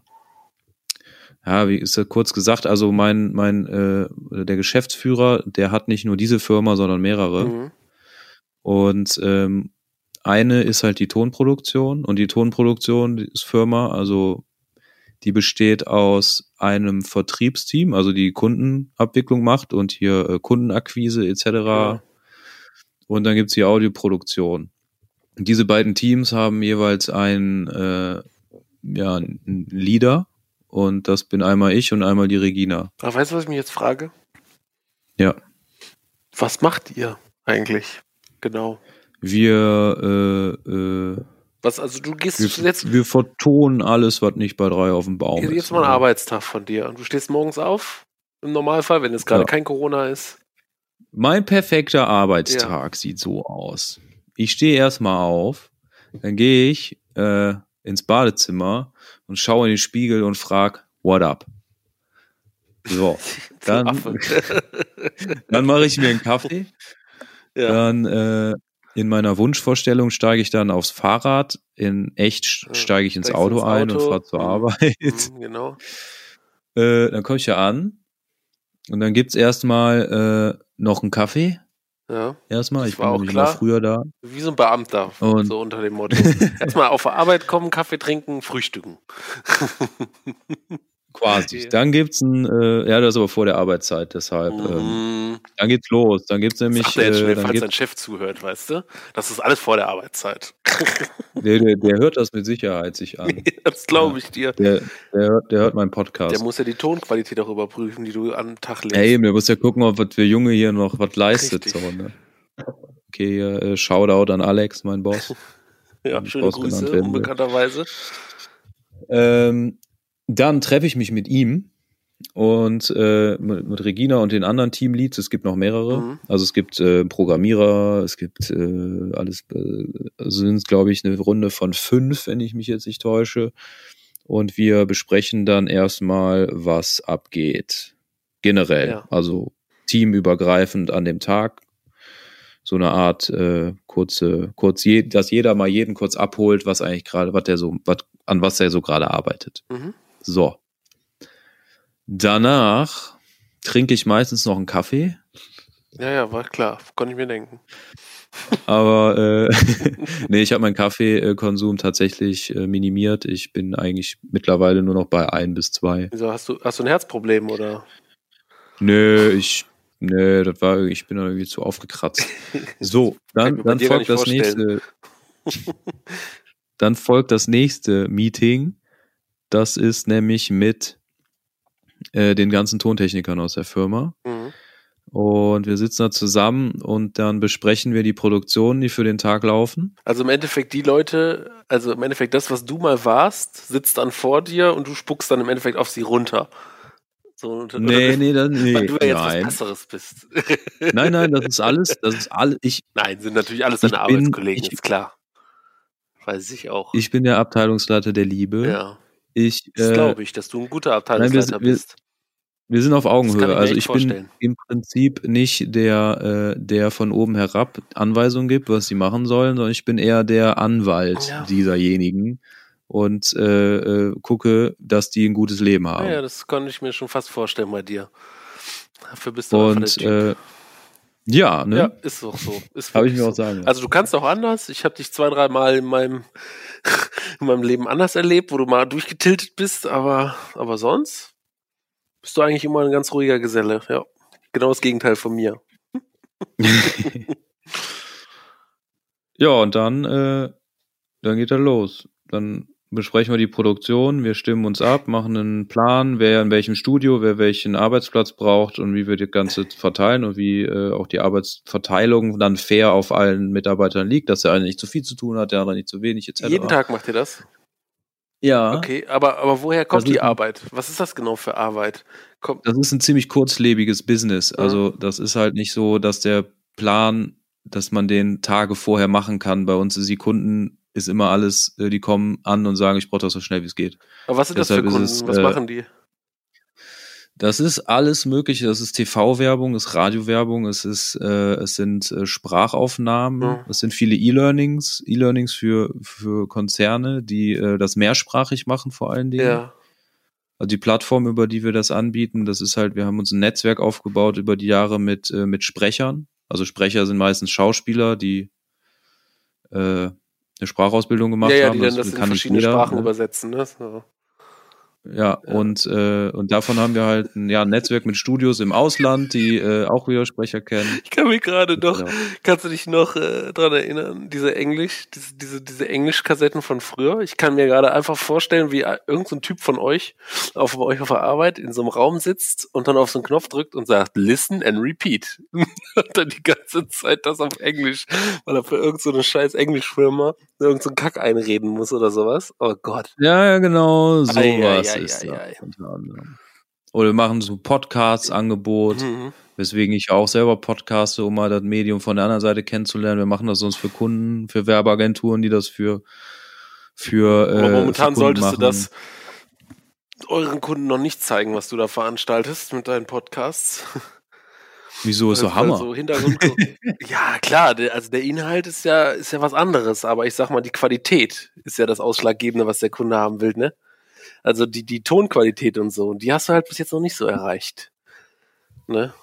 ja, wie ist das kurz gesagt, also mein, mein, äh, der Geschäftsführer, der hat nicht nur diese Firma, sondern mehrere. Mhm. Und ähm, eine ist halt die Tonproduktion und die Tonproduktion ist Firma, also die besteht aus einem Vertriebsteam, also die Kundenabwicklung macht und hier äh, Kundenakquise etc. Ja. Und dann gibt's die Audioproduktion. Und diese beiden Teams haben jeweils einen, äh, ja, einen Leader und das bin einmal ich und einmal die Regina. Aber weißt du, was ich mich jetzt frage? Ja. Was macht ihr eigentlich? Genau. Wir, äh, äh, Was, also du gehst wir, jetzt, wir vertonen alles, was nicht bei drei auf dem Baum jetzt ist. mal ein ne? Arbeitstag von dir und du stehst morgens auf, im Normalfall, wenn es gerade Ja. kein Corona ist. Mein perfekter Arbeitstag sieht so aus. Ich stehe erstmal auf, dann gehe ich äh, ins Badezimmer und schaue in den Spiegel und frag, what up? So, Dann- dann mache ich mir einen Kaffee. ja. Dann äh, in meiner Wunschvorstellung steige ich dann aufs Fahrrad. In echt Ja, steige ich ins Auto ins ein und Auto. fahre zur Mhm. Arbeit. Mhm, genau. Äh, dann komme ich ja an und dann gibt's erstmal äh, noch einen Kaffee. Ja. Erstmal, ich war auch klar. früher da. Wie so ein Beamter, Und- so unter dem Motto. Erstmal auf Arbeit kommen, Kaffee trinken, frühstücken. Quasi. Dann gibt's ein, äh, ja, das ist aber vor der Arbeitszeit, deshalb. Ähm, Mhm. dann geht's los. Dann gibt's nämlich, Sagt er jetzt äh, schnell, dann falls dein Chef zuhört, weißt du? Das ist alles vor der Arbeitszeit. der, der, der hört das mit Sicherheit sich an. das glaube ich dir. Der, der, hört, der hört meinen Der Podcast. muss ja die Tonqualität auch überprüfen, die du den Tag legst. Ja, eben, der muss ja gucken, ob was für Junge hier noch was leistet. So, ne? Okay, äh, Shoutout an Alex, mein Boss. ja, schöne Boss Grüße, unbekannterweise. Ähm, dann treffe ich mich mit ihm und äh, mit, Regina und den anderen Teamleads. Es gibt noch mehrere. Mhm. Also es gibt äh, Programmierer, es gibt äh, alles, äh, sind glaube ich eine Runde von fünf, wenn ich mich jetzt nicht täusche. Und wir besprechen dann erstmal, was abgeht. Generell. Ja. Also teamübergreifend an dem Tag. So eine Art äh, kurze, kurz je, dass jeder mal jeden kurz abholt, was eigentlich gerade, was der so, was, an was er so gerade arbeitet. Mhm. So. Danach trinke ich meistens noch einen Kaffee, Ja, ja, war klar. Konnte ich mir denken. aber äh, nee, ich habe meinen Kaffeekonsum tatsächlich äh, minimiert. Ich bin eigentlich mittlerweile nur noch bei ein bis zwei. Wieso hast du, hast du ein Herzproblem oder? Nö, ich, nö, das war, ich bin irgendwie zu aufgekratzt. So, dann, dann folgt das nicht nächste. Dann folgt das nächste Meeting. Das ist nämlich mit äh, den ganzen Tontechnikern aus der Firma. Mhm. Und wir sitzen da zusammen und dann besprechen wir die Produktionen, die für den Tag laufen. Also im Endeffekt die Leute, also im Endeffekt das, was du mal warst, sitzt dann vor dir und du spuckst dann im Endeffekt auf sie runter. So, und, Nee, nee, das, nee. Weil du ja jetzt nein. was Besseres bist. nein, nein, das ist alles, das ist alles, ich, Nein, sind natürlich alles deine bin- Arbeitskollegen, ich- ist klar. Weiß ich auch. ich bin der Abteilungsleiter der Liebe. ja, Ich, das äh, glaube ich, dass du ein guter Abteilungsleiter wir- wir- bist. wir sind auf Augenhöhe. ich Also ich bin vorstellen. im Prinzip nicht der, äh, der von oben herab Anweisungen gibt, was sie machen sollen, sondern ich bin eher der Anwalt Ja. dieserjenigen und äh, äh, gucke, dass die ein gutes Leben haben. Ja, das konnte ich mir schon fast vorstellen bei dir. Dafür bist du und äh, ja, ne? ja, ist auch so. Habe ich mir auch sagen. Also du kannst auch anders. Ich habe dich zwei, drei Mal in meinem, in meinem Leben anders erlebt, wo du mal durchgetiltet bist, aber, aber sonst bist du eigentlich immer ein ganz ruhiger Geselle. Ja, genau das Gegenteil von mir. ja, und dann, äh, dann geht er los. Dann besprechen wir die Produktion, wir stimmen uns ab, machen einen Plan, wer in welchem Studio, wer welchen Arbeitsplatz braucht und wie wir das Ganze verteilen und wie äh, auch die Arbeitsverteilung dann fair auf allen Mitarbeitern liegt, dass der eine nicht zu viel zu tun hat, der andere nicht zu wenig, etc. Jeden Tag macht ihr das? Ja. Okay, aber, aber woher kommt die Arbeit? Was ist das genau für Arbeit? Kommt, Das ist ein ziemlich kurzlebiges Business. Also das ist halt nicht so, dass der Plan, dass man den Tage vorher machen kann. Bei uns ist die Kunden ist immer alles, äh, die kommen an und sagen, ich brauche das so schnell wie es geht. aber was sind das für deshalb Kunden? es, was äh, machen die? Das ist alles Mögliche. Das ist TV-Werbung, ist Radiowerbung, es ist, äh, es sind äh, Sprachaufnahmen, Ja. es sind viele E-Learnings, E-Learnings für für Konzerne, die äh, das mehrsprachig machen vor allen Dingen. Ja. Also die Plattform, über die wir das anbieten, das ist halt, wir haben uns ein Netzwerk aufgebaut über die Jahre mit, äh, mit Sprechern. Also Sprecher sind meistens Schauspieler, die äh, eine Sprachausbildung gemacht Ja, ja, haben. die dann das in kann nicht verschiedene Sprachen ne? übersetzen. Ne? So. Ja, und, äh, und davon haben wir halt ein, ja, ein Netzwerk mit Studios im Ausland, die äh, auch wieder Sprecher kennen. Ich kann mich gerade noch, Ja. kannst du dich noch äh, dran erinnern, diese Englisch, diese, diese, diese Englischkassetten von früher? Ich kann mir gerade einfach vorstellen, wie äh, irgendein so Typ von euch auf euch auf der Arbeit in so einem Raum sitzt und dann auf so einen Knopf drückt und sagt, listen and repeat. und dann die ganze Zeit das auf Englisch, weil er für irgendeine so scheiß Englischfirma irgendeinen so Kack einreden muss oder sowas. Oh Gott. Ja, ja, genau, sowas Ei, ei, ei, ist ei, das ei. unter anderem. Oder wir machen so Podcasts-Angebot, Mhm. weswegen ich auch selber podcaste, um mal das Medium von der anderen Seite kennenzulernen. Wir machen das sonst für Kunden, für Werbeagenturen, die das für für äh, Aber für momentan Kunden solltest machen. du das euren Kunden noch nicht zeigen, was du da veranstaltest mit deinen Podcasts. Wieso ist so Hammer? So ja, klar, der, also der Inhalt ist ja, ist ja was anderes, aber ich sag mal, die Qualität ist ja das Ausschlaggebende, was der Kunde haben will, ne? Also die, die Tonqualität und so, die hast du halt bis jetzt noch nicht so erreicht. Ne?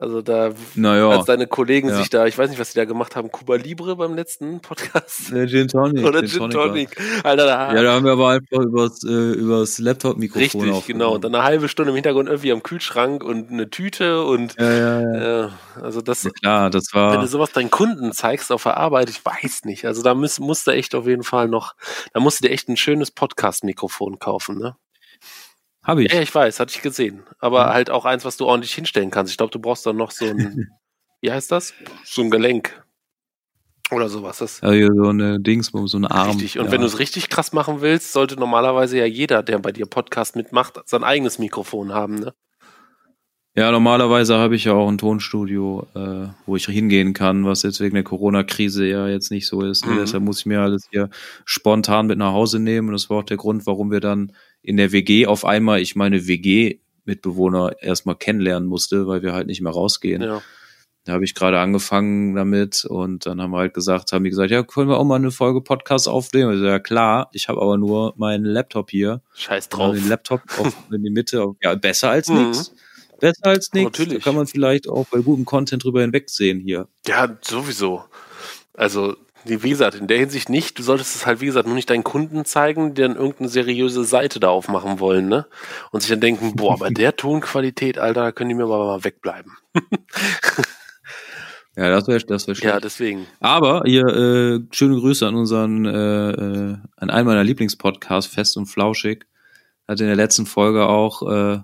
Also da, naja, als deine Kollegen Ja. sich da, ich weiß nicht, was die da gemacht haben, Cuba Libre beim letzten Podcast. äh, Gin Tonic. Oder Gin Gin Tonic. Tonic. Alter, da, Ja, da haben wir aber einfach übers, äh, übers Laptop-Mikrofon Richtig, genau. aufgenommen. Und dann eine halbe Stunde im Hintergrund irgendwie am Kühlschrank und eine Tüte und Ja, ja, ja. äh, also das, ja. Klar, das wenn war. du sowas deinen Kunden zeigst auf der Arbeit, ich weiß nicht. Also da muss, musst du echt auf jeden Fall noch, da musst du dir echt ein schönes Podcast-Mikrofon kaufen, ne? Habe ich. Ja, ich weiß, hatte ich gesehen. Aber Ja. halt auch eins, was du ordentlich hinstellen kannst. Ich glaube, du brauchst dann noch so ein, wie heißt das? So ein Gelenk. Oder sowas. Das Also so eine Dingsbum, so ein Arm. richtig. Und ja. wenn du es richtig krass machen willst, sollte normalerweise ja jeder, der bei dir Podcast mitmacht, sein eigenes Mikrofon haben, ne? Ja, normalerweise habe ich ja auch ein Tonstudio, äh, wo ich hingehen kann, was jetzt wegen der Corona-Krise ja jetzt nicht so ist. Ne? Mhm. Deshalb muss ich mir alles hier spontan mit nach Hause nehmen. Und das war auch der Grund, warum wir dann in der WG auf einmal, ich meine WG-Mitbewohner erstmal kennenlernen musste, weil wir halt nicht mehr rausgehen. Ja. Da habe ich gerade angefangen damit und dann haben wir halt gesagt, haben die gesagt, ja, können wir auch mal eine Folge Podcast aufnehmen? Also, ja klar, ich habe aber nur meinen Laptop hier. Scheiß Drauf. Den Laptop auf, in die Mitte. Auf, ja, besser als Mhm. nichts. Besser als nichts. Da Natürlich. kann man vielleicht auch bei gutem Content drüber hinwegsehen hier. Ja, sowieso. Also, wie gesagt, in der Hinsicht nicht. Du solltest es halt, wie gesagt, nur nicht deinen Kunden zeigen, die dann irgendeine seriöse Seite da aufmachen wollen, ne? Und sich dann denken, boah, bei der Tonqualität, Alter, da können die mir aber mal wegbleiben. Ja, das wäre das wär schlecht. Ja, deswegen. Aber hier, äh, schöne Grüße an unseren, äh, äh, an einen meiner Lieblingspodcasts, Fest und Flauschig. Hat in der letzten Folge auch, äh,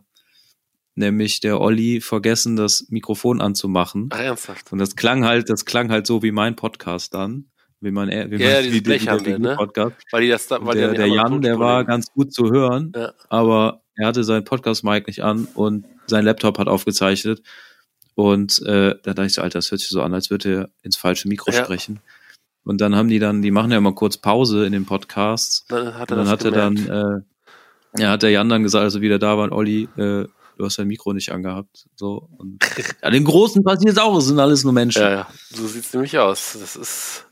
nämlich der Olli vergessen, das Mikrofon anzumachen. Ach, ernsthaft. Und das klang halt, das klang halt so wie mein Podcast dann. Wie mein, wie Ja, dieses wie, wie ne? Podcast. Weil die das da, weil der der Jan, der war ganz gut zu hören, Ja. aber er hatte sein Podcast-Mic nicht an und sein Laptop hat aufgezeichnet. Und äh, da dachte ich so, Alter, das hört sich so an, als würde er ins falsche Mikro Ja. sprechen. Und dann haben die dann, die machen ja immer kurz Pause in den Podcasts. Dann hat er Und dann hat er dann, äh, ja, hat der Jan dann gesagt, also wieder da war, Olli, äh, du hast dein Mikro nicht angehabt. So. Und ja, den Großen passiert auch, es sind alles nur Menschen. Ja, ja, so sieht's nämlich aus. Das ist,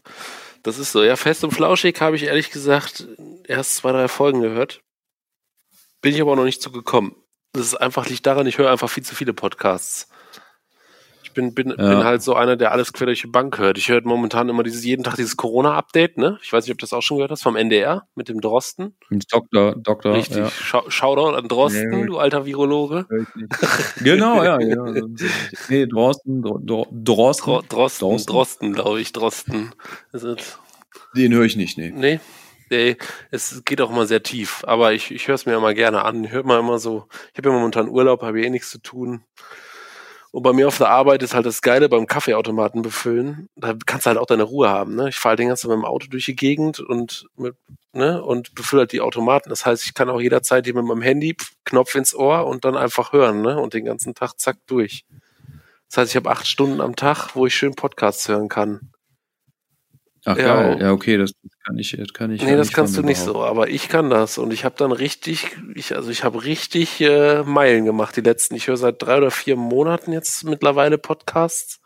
das ist so. Ja, fest und flauschig habe ich ehrlich gesagt erst zwei, drei Folgen gehört. Bin ich aber auch noch nicht zugekommen. Das ist einfach liegt daran, ich höre einfach viel zu viele Podcasts. Bin, bin, bin halt so einer, der alles quer durch die Bank hört. Ich höre momentan immer dieses, jeden Tag dieses Corona-Update, ne? Ich weiß nicht, ob du das auch schon gehört hast, vom NDR mit dem Drosten. Doktor, Doktor. Richtig. Ja. Schau, Shoutout an Drosten, Ja, gut. du alter Virologe. genau, ja, ja. Nee, Drosten, Dro Dro Drosten. Dro Drosten, Drosten? Drosten, glaube ich, Drosten. Den höre ich nicht, nee. Nee, nee, es geht auch immer sehr tief, aber ich, ich höre es mir immer gerne an. Ich höre mal immer so, ich habe ja momentan Urlaub, habe eh nichts zu tun. Und bei mir auf der Arbeit ist halt das Geile beim Kaffeeautomaten befüllen. Da kannst du halt auch deine Ruhe haben. Ne? Ich fahre halt den ganzen Tag mit dem Auto durch die Gegend und mit, ne, und befülle halt die Automaten. Das heißt, ich kann auch jederzeit hier mit meinem Handy pf, Knopf ins Ohr und dann einfach hören, ne? Und den ganzen Tag zack durch. Das heißt, ich habe acht Stunden am Tag, wo ich schön Podcasts hören kann. Ach Ja. geil, ja okay, das kann ich, das kann ich. Nee, ja das nicht kannst du nicht so, aber ich kann das und ich habe dann richtig, ich also ich habe richtig äh, Meilen gemacht die letzten. Ich höre seit drei oder vier Monaten jetzt mittlerweile Podcasts.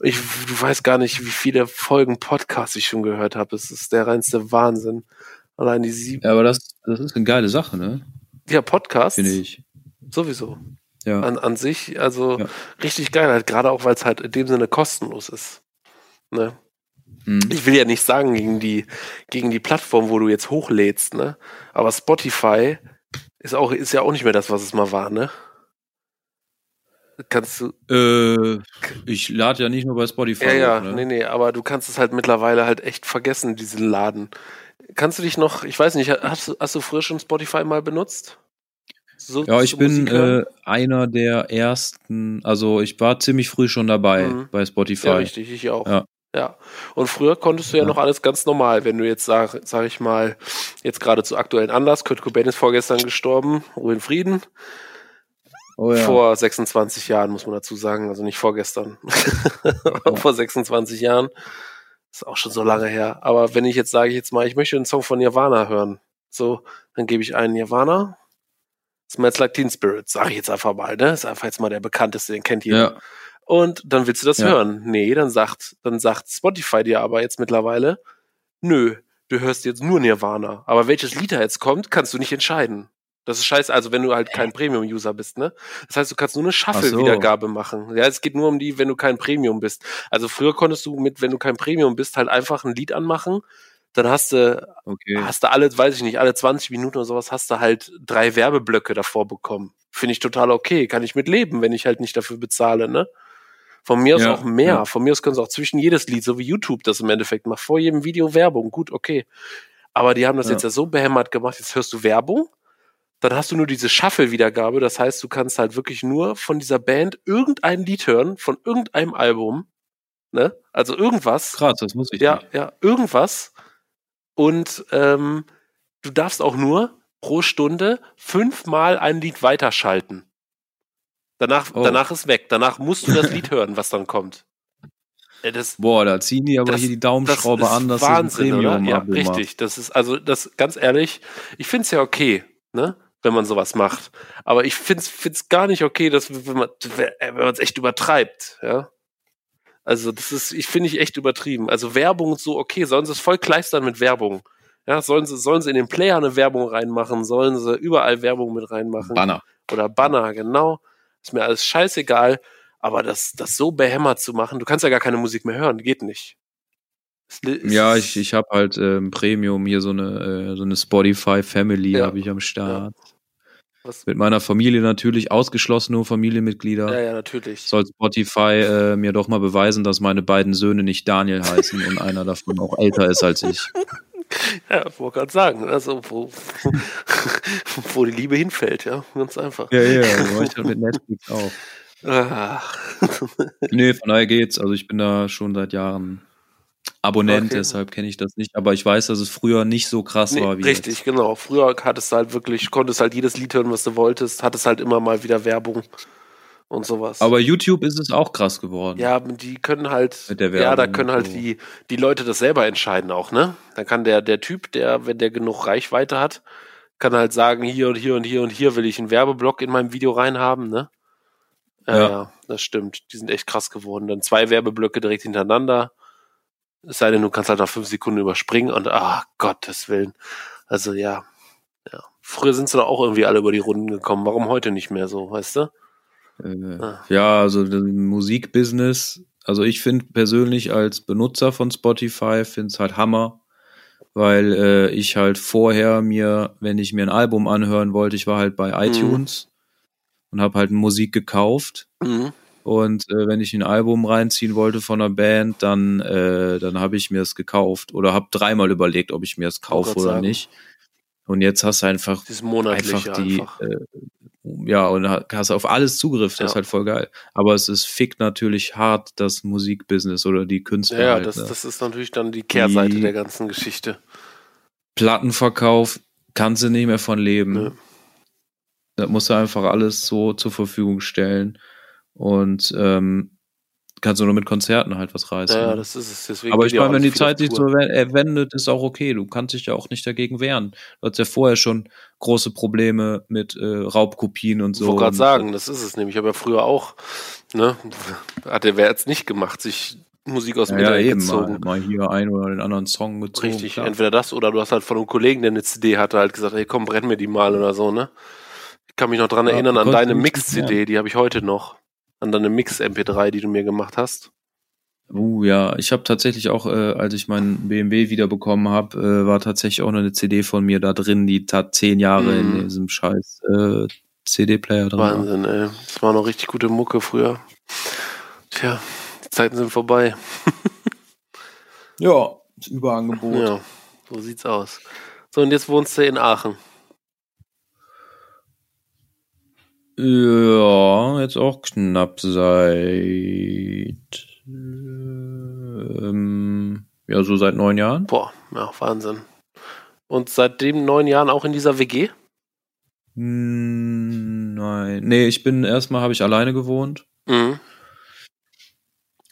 Ich du weißt gar nicht, wie viele Folgen Podcasts ich schon gehört habe. Das ist der reinste Wahnsinn. Allein die sieben. Ja, aber das, das ist eine geile Sache, ne? ja Podcasts Finde ich. sowieso Ja. an an sich, also Ja. richtig geil, halt gerade auch weil es halt in dem Sinne kostenlos ist. Ne? Mhm. ich will ja nicht sagen gegen die, gegen die Plattform, wo du jetzt hochlädst, ne? Aber Spotify ist auch, ist ja auch nicht mehr das, was es mal war, ne? Kannst du, Äh, ich lade ja nicht nur bei Spotify. ja, ja, ne? nee, nee, aber du kannst es halt mittlerweile halt echt vergessen, diesen Laden. Kannst du dich noch, ich weiß nicht, hast du, hast du früher schon Spotify mal benutzt? So, Ja, ich bin äh, einer der ersten, also ich war ziemlich früh schon dabei Mhm. bei Spotify. Ja, richtig, ich auch. Ja. Ja. Und früher konntest du ja, Ja. noch alles ganz normal, wenn du jetzt sag, sag ich mal, jetzt gerade zu aktuellen Anlass, Kurt Cobain ist vorgestern gestorben, Ruhe in Frieden. Oh ja. Vor 26 Jahren, muss man dazu sagen, also nicht vorgestern. Ja. Vor 26 Jahren. Ist auch schon so lange her. Aber wenn ich jetzt sage, ich jetzt mal, ich möchte einen Song von Nirvana hören, so, dann gebe ich einen Nirvana. Smells Like Teen Spirit, sage ich jetzt einfach mal, ne? Ist einfach jetzt mal der bekannteste, den kennt jeder. ja. Und dann willst du das Ja. hören. Nee, dann sagt, dann sagt Spotify dir aber jetzt mittlerweile, nö, du hörst jetzt nur Nirvana. Aber welches Lied da jetzt kommt, kannst du nicht entscheiden. Das ist scheiße, also wenn du halt kein Premium-User bist, ne? Das heißt, du kannst nur eine Shuffle-Wiedergabe machen. Ja, es geht nur um die, wenn du kein Premium bist. Also früher konntest du mit, wenn du kein Premium bist, halt einfach ein Lied anmachen. Dann hast du, Okay. hast du alle, weiß ich nicht, alle 20 Minuten oder sowas, hast du halt drei Werbeblöcke davor bekommen. Finde ich total okay. Kann ich mit leben, wenn ich halt nicht dafür bezahle, ne? Von mir aus Ja, auch mehr. ja. Von mir aus können sie auch zwischen jedes Lied, so wie YouTube das im Endeffekt macht, vor jedem Video Werbung. Gut, okay. Aber die haben das Ja. jetzt ja so behämmert gemacht, jetzt hörst du Werbung, dann hast du nur diese Shuffle-Wiedergabe. Das heißt, du kannst halt wirklich nur von dieser Band irgendein Lied hören, von irgendeinem Album. Ne? Also irgendwas. Krass, das muss ich Ja, nicht. ja, irgendwas. Und ähm, du darfst auch nur pro Stunde fünfmal ein Lied weiterschalten. Danach, Oh. danach ist weg. Danach musst du das Lied hören, was dann kommt. Äh, Das, Boah, da ziehen die aber Das- hier die Daumenschraube an, dass Wahnsinn, das ein oder? Premium Ja, richtig. Das ist also das ganz ehrlich. Ich finde es ja okay, ne, wenn man sowas macht. Aber ich finde es gar nicht okay, dass wenn man wenn man es echt übertreibt, ja. Also das ist, ich finde ich echt übertrieben. Also Werbung so okay, sollen sie es voll kleistern mit Werbung. Ja, sollen sie, sollen sie in den Player eine Werbung reinmachen, sollen sie überall Werbung mit reinmachen Banner. oder Banner, genau. Ist mir alles scheißegal. Aber das, das so behämmert zu machen, du kannst ja gar keine Musik mehr hören, geht nicht. Ja, ich, ich habe halt ähm, Premium hier so eine, äh, so eine Spotify Family Ja. habe ich am Start. was, Mit meiner Familie natürlich, ausgeschlossen nur Familienmitglieder. ja, ja, natürlich. Soll Spotify äh, mir doch mal beweisen, dass meine beiden Söhne nicht Daniel heißen und einer davon auch älter ist als ich. Ja, wollte gerade sagen, also wo, wo die Liebe hinfällt, ja, ganz einfach. Ja, ja, so ich das mit Netflix auch. Ach, Nee, von daher geht's. Also ich bin da schon seit Jahren Abonnent, Okay. deshalb kenne ich das nicht. Aber ich weiß, dass es früher nicht so krass nee, war wie richtig, jetzt. genau. Früher hattest du halt wirklich, konntest halt jedes Lied hören, was du wolltest, hattest halt immer mal wieder Werbung und sowas. Aber YouTube ist es auch krass geworden. Ja, die können halt, Mit der ja, da Werbung können halt so. die, die Leute das selber entscheiden auch, ne? Dann kann der, der Typ, der, wenn der genug Reichweite hat, kann halt sagen, hier und hier und hier und hier will ich einen Werbeblock in meinem Video reinhaben, ne? Ja, Ja. ja, das stimmt. Die sind echt krass geworden. Dann zwei Werbeblöcke direkt hintereinander. Es sei denn, du kannst halt nach fünf Sekunden überspringen und, ah, Gottes Willen. Also, ja. Ja. Früher sind sie doch auch irgendwie alle über die Runden gekommen. Warum heute nicht mehr so, weißt du? Äh, Ah. Ja, also das Musikbusiness. Also ich finde persönlich als Benutzer von Spotify finde es halt Hammer, weil äh, ich halt vorher mir, wenn ich mir ein Album anhören wollte, ich war halt bei iTunes und habe halt Musik gekauft. Mhm. Und äh, wenn ich ein Album reinziehen wollte von einer Band, dann, äh, dann habe ich mir es gekauft oder habe dreimal überlegt, ob ich mir es kaufe grad oder sagen. nicht. Und jetzt hast du einfach einfach die, einfach. Äh, ja, und ha- hast auf alles Zugriff, das Ja. ist halt voll geil. Aber es ist fickt natürlich hart das Musikbusiness oder die Künstler. Ja, halt, das, ne? das ist natürlich dann die Kehrseite Die- der ganzen Geschichte. Plattenverkauf kannst du nicht mehr von leben. Nö. Da musst du einfach alles so zur Verfügung stellen. Und ähm, kannst du nur mit Konzerten halt was reißen. Ja, ja, ne? das ist es. Deswegen Aber ich ja meine, wenn die Zeit sich so wen- wendet, ist auch okay. Du kannst dich ja auch nicht dagegen wehren. Du hattest ja vorher schon große Probleme mit äh, Raubkopien und Ich so. wollte gerade sagen, das ist es nämlich. Ich habe ja früher auch, ne, hat der wer jetzt nicht gemacht, sich Musik aus dem Ja, ja, Internet eben mal, gezogen. mal hier einen oder den anderen Song gezogen. Richtig, klar. entweder das oder du hast halt von einem Kollegen, der eine CD hatte, halt gesagt, hey komm, brenn mir die mal oder so, ne? Ich kann mich noch dran Ja, erinnern an deine Mix-CD, die habe ich heute noch. An deine Mix-MP3, die du mir gemacht hast. Uh, ja, ich habe tatsächlich auch, äh, als ich meinen BMW wiederbekommen habe, äh, war tatsächlich auch noch eine CD von mir da drin, die tat zehn Jahre Mhm. in diesem scheiß äh, CD-Player drin. war. Wahnsinn, ey. Das war noch richtig gute Mucke früher. Tja, die Zeiten sind vorbei. Ja, das Überangebot. Ja, so sieht's aus. So, und jetzt wohnst du in Aachen. Ja, jetzt auch knapp seit ähm, ja so seit neun Jahren. Boah, ja, Wahnsinn. Und seitdem neun Jahren auch in dieser WG? Hm, Nein, nee, ich bin erstmal habe ich alleine gewohnt, Mhm.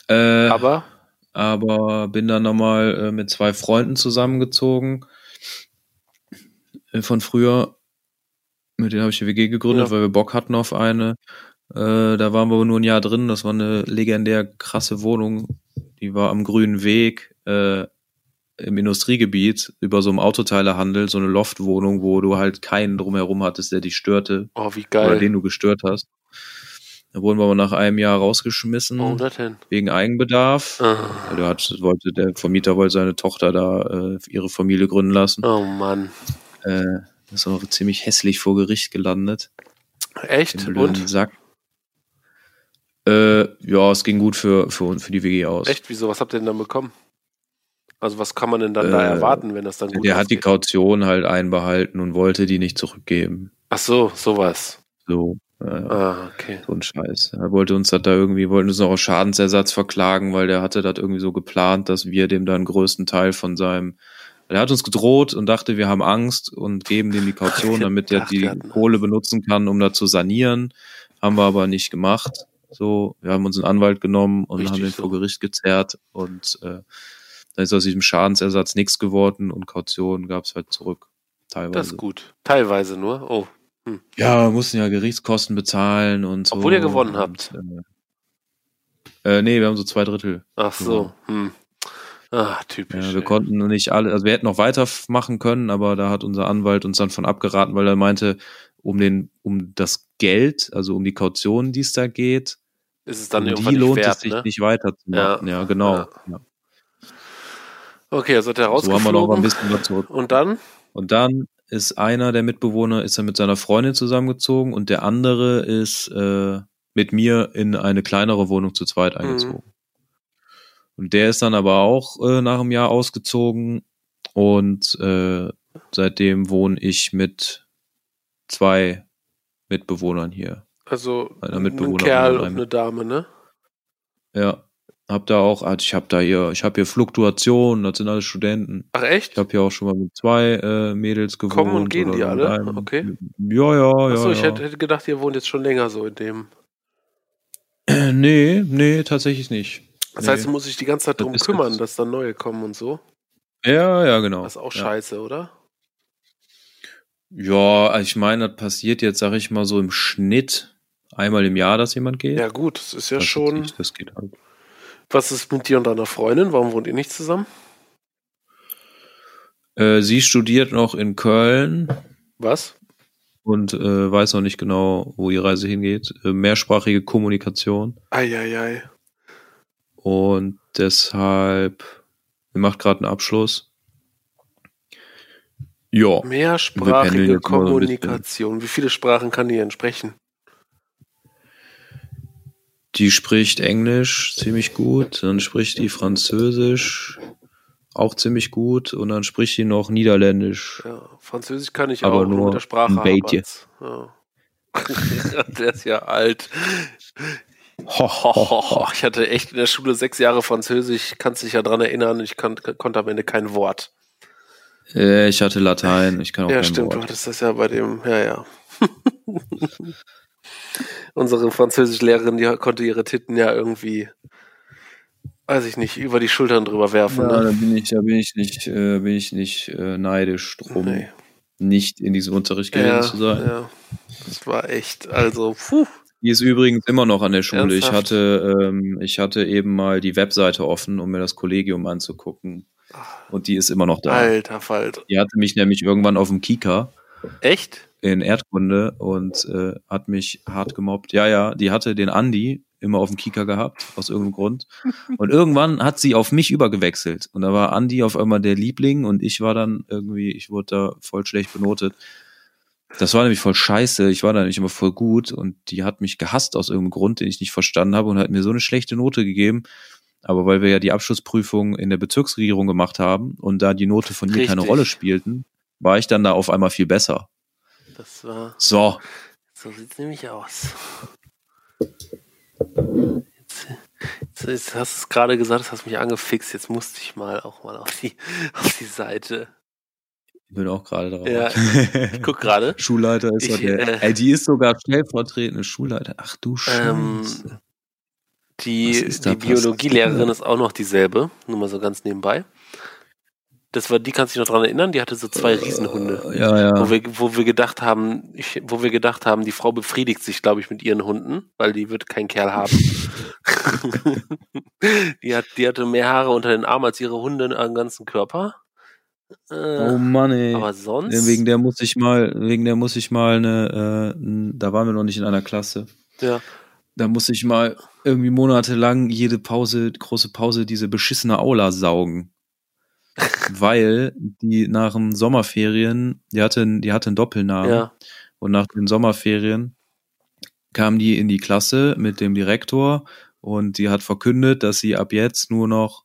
äh, Aber, aber bin dann nochmal äh, mit zwei Freunden zusammengezogen äh, von früher. Mit denen habe ich die WG gegründet, Ja. weil wir Bock hatten auf eine. Äh, da waren wir aber nur ein Jahr drin. Das war eine legendär krasse Wohnung. Die war am Grünen Weg äh, im Industriegebiet über so einem Autoteilehandel, so eine Loftwohnung, wo du halt keinen drumherum hattest, der dich störte oh, wie oder geil. den du gestört hast. Da wurden wir aber nach einem Jahr rausgeschmissen Oh, das denn? wegen Eigenbedarf. Ah. Der, hat, wollte, der Vermieter wollte seine Tochter da äh, ihre Familie gründen lassen. Oh Mann. Äh, ist auch ziemlich hässlich vor Gericht gelandet. Echt? Und? Sack. Äh, ja, es ging gut für, für, für die WG aus. Echt? Wieso? Was habt ihr denn dann bekommen? Also, was kann man denn dann da Äh, erwarten, wenn das dann gut Der hat die? Kaution halt einbehalten und wollte die nicht zurückgeben. Ach so, sowas. So. Äh, Ah, okay. so ein Scheiß. Er wollte uns das da irgendwie, wollten uns noch auf Schadensersatz verklagen, weil der hatte das irgendwie so geplant, dass wir dem dann größten Teil von seinem, er hat uns gedroht und dachte, wir haben Angst und geben dem die Kaution, damit er die Kohle benutzen kann, um da zu sanieren. Haben wir aber nicht gemacht. So, wir haben uns einen Anwalt genommen und Richtig haben den so. vor Gericht gezerrt und äh, dann ist aus diesem Schadensersatz nichts geworden und Kaution gab es halt zurück. Teilweise. Das ist gut. Teilweise nur. Oh. Ja, wir mussten ja Gerichtskosten bezahlen und so. Obwohl ihr gewonnen und, habt. Äh, äh, nee, wir haben so zwei Drittel. Ach so. Hm. Ah, typisch. Ja, wir ey. konnten nicht alle, also wir hätten noch weitermachen können, aber da hat unser Anwalt uns dann von abgeraten, weil er meinte, um den, um das Geld, also um die Kaution, die es da geht, ist es dann um irgendwann die lohnt wert, es sich ne? nicht weiterzumachen. Ja, genau. Ja. Ja. Okay, also hat er So haben wir noch rausgeflogen. ein bisschen was zurück. Und dann? Und dann ist einer der Mitbewohner ist er mit seiner Freundin zusammengezogen und der andere ist äh, mit mir in eine kleinere Wohnung zu zweit Mhm. eingezogen. Und der ist dann aber auch äh, nach einem Jahr ausgezogen und äh, seitdem wohne ich mit zwei Mitbewohnern hier. Also Einer ein Kerl und eine Dame, ne? Ja, hab da auch, also ich hab da hier, ich hab hier Fluktuation, das sind alles Studenten. Ach echt? Ich habe hier auch schon mal mit zwei äh, Mädels gewohnt. Kommen und gehen die alle? einem. Okay. Ja, ja, ja. Achso, ich ja. hätte gedacht, ihr wohnt jetzt schon länger so in dem. Nee, nee, tatsächlich nicht. Das Nee. heißt, du musst dich die ganze Zeit Das drum ist kümmern, dass dann neue kommen und so. Ja, ja, genau. Das ist auch ja. scheiße, oder? Ja, also ich meine, das passiert jetzt, sag ich mal, so im Schnitt einmal im Jahr, dass jemand geht. Ja, gut, das ist ja Das ist schon. nicht- Das geht halt. Was ist mit dir und deiner Freundin? Warum wohnt ihr nicht zusammen? Äh, sie studiert noch in Köln Was? und äh, weiß noch nicht genau, wo die Reise hingeht. Äh, mehrsprachige Kommunikation. Eieiei. Und deshalb, sie macht gerade einen Abschluss. Ja. Mehrsprachige. Kommunikation. Wie viele Sprachen kann die denn sprechen? Die spricht Englisch ziemlich gut, dann spricht die Französisch auch ziemlich gut und dann spricht sie noch Niederländisch. Ja, Französisch kann ich Aber auch, nur mit der Sprache. ein. Ja. der ist ja alt. Ho, ho, ho, ho. Ich hatte echt in der Schule sechs Jahre Französisch, kannst dich ja dran erinnern, ich kon konnte am Ende kein Wort. Äh, Ich hatte Latein, ich kann auch ja, kein stimmt, du Wort. hattest das ja bei dem, ja, ja. Unsere Französischlehrerin, die konnte ihre Titten ja irgendwie, weiß ich nicht, über die Schultern drüber werfen. Ja, da ne? bin ich, da bin ich nicht, äh, bin ich nicht äh, neidisch drum, Nee. nicht in diesem Unterricht gewesen Ja, zu sein. ja. Das war echt, also, puh. Die ist übrigens immer noch an der Schule. Ich Ernsthaft? hatte, ähm, ich hatte eben mal die Webseite offen, um mir das Kollegium anzugucken. Und die ist immer noch da. Alter Falter. Die hatte mich nämlich irgendwann auf dem Kika Echt? in Erdkunde und äh, hat mich hart gemobbt. Ja, ja, die hatte den Andi immer auf dem Kika gehabt, aus irgendeinem Grund. Und irgendwann hat sie auf mich übergewechselt. Und da war Andi auf einmal der Liebling und ich war dann irgendwie, ich wurde da voll schlecht benotet. Das war nämlich voll scheiße. Ich war da nämlich immer voll gut und die hat mich gehasst aus irgendeinem Grund, den ich nicht verstanden habe und hat mir so eine schlechte Note gegeben. Aber weil wir ja die Abschlussprüfung in der Bezirksregierung gemacht haben und da die Note von mir keine Richtig. Rolle spielten, war ich dann da auf einmal viel besser. Das war, So, so sieht's nämlich aus. Jetzt, jetzt, jetzt hast du es gerade gesagt, das hast mich angefixt, jetzt musste ich mal auch mal auf die, auf die Seite. Ich bin auch gerade drauf. Ja, Ich guck gerade. Schulleiter ist Ich, der. äh, ey, die ist sogar stellvertretende Schulleiter. Ach du Ähm, Scheiße. Die, ist da die Biologielehrerin ist auch noch dieselbe, nur mal so ganz nebenbei. Das war, die kannst du dich noch dran erinnern, die hatte so zwei Riesenhunde. Äh, ja, ja. Wo wir, wo wir gedacht haben, ich, wo wir gedacht haben, die Frau befriedigt sich, glaube ich, mit ihren Hunden, weil die wird keinen Kerl haben. die, hat, die hatte mehr Haare unter den Armen als ihre Hunde am ganzen Körper. Äh, oh Mann, ey. aber sonst. Wegen der muss ich mal, wegen der muss ich mal eine, äh, da waren wir noch nicht in einer Klasse. ja, Da muss ich mal irgendwie monatelang jede Pause, große Pause, diese beschissene Aula saugen. Weil die nach den Sommerferien, die hatte, die hatte einen Doppelnamen. ja, Und nach den Sommerferien kam die in die Klasse mit dem Direktor und die hat verkündet, dass sie ab jetzt nur noch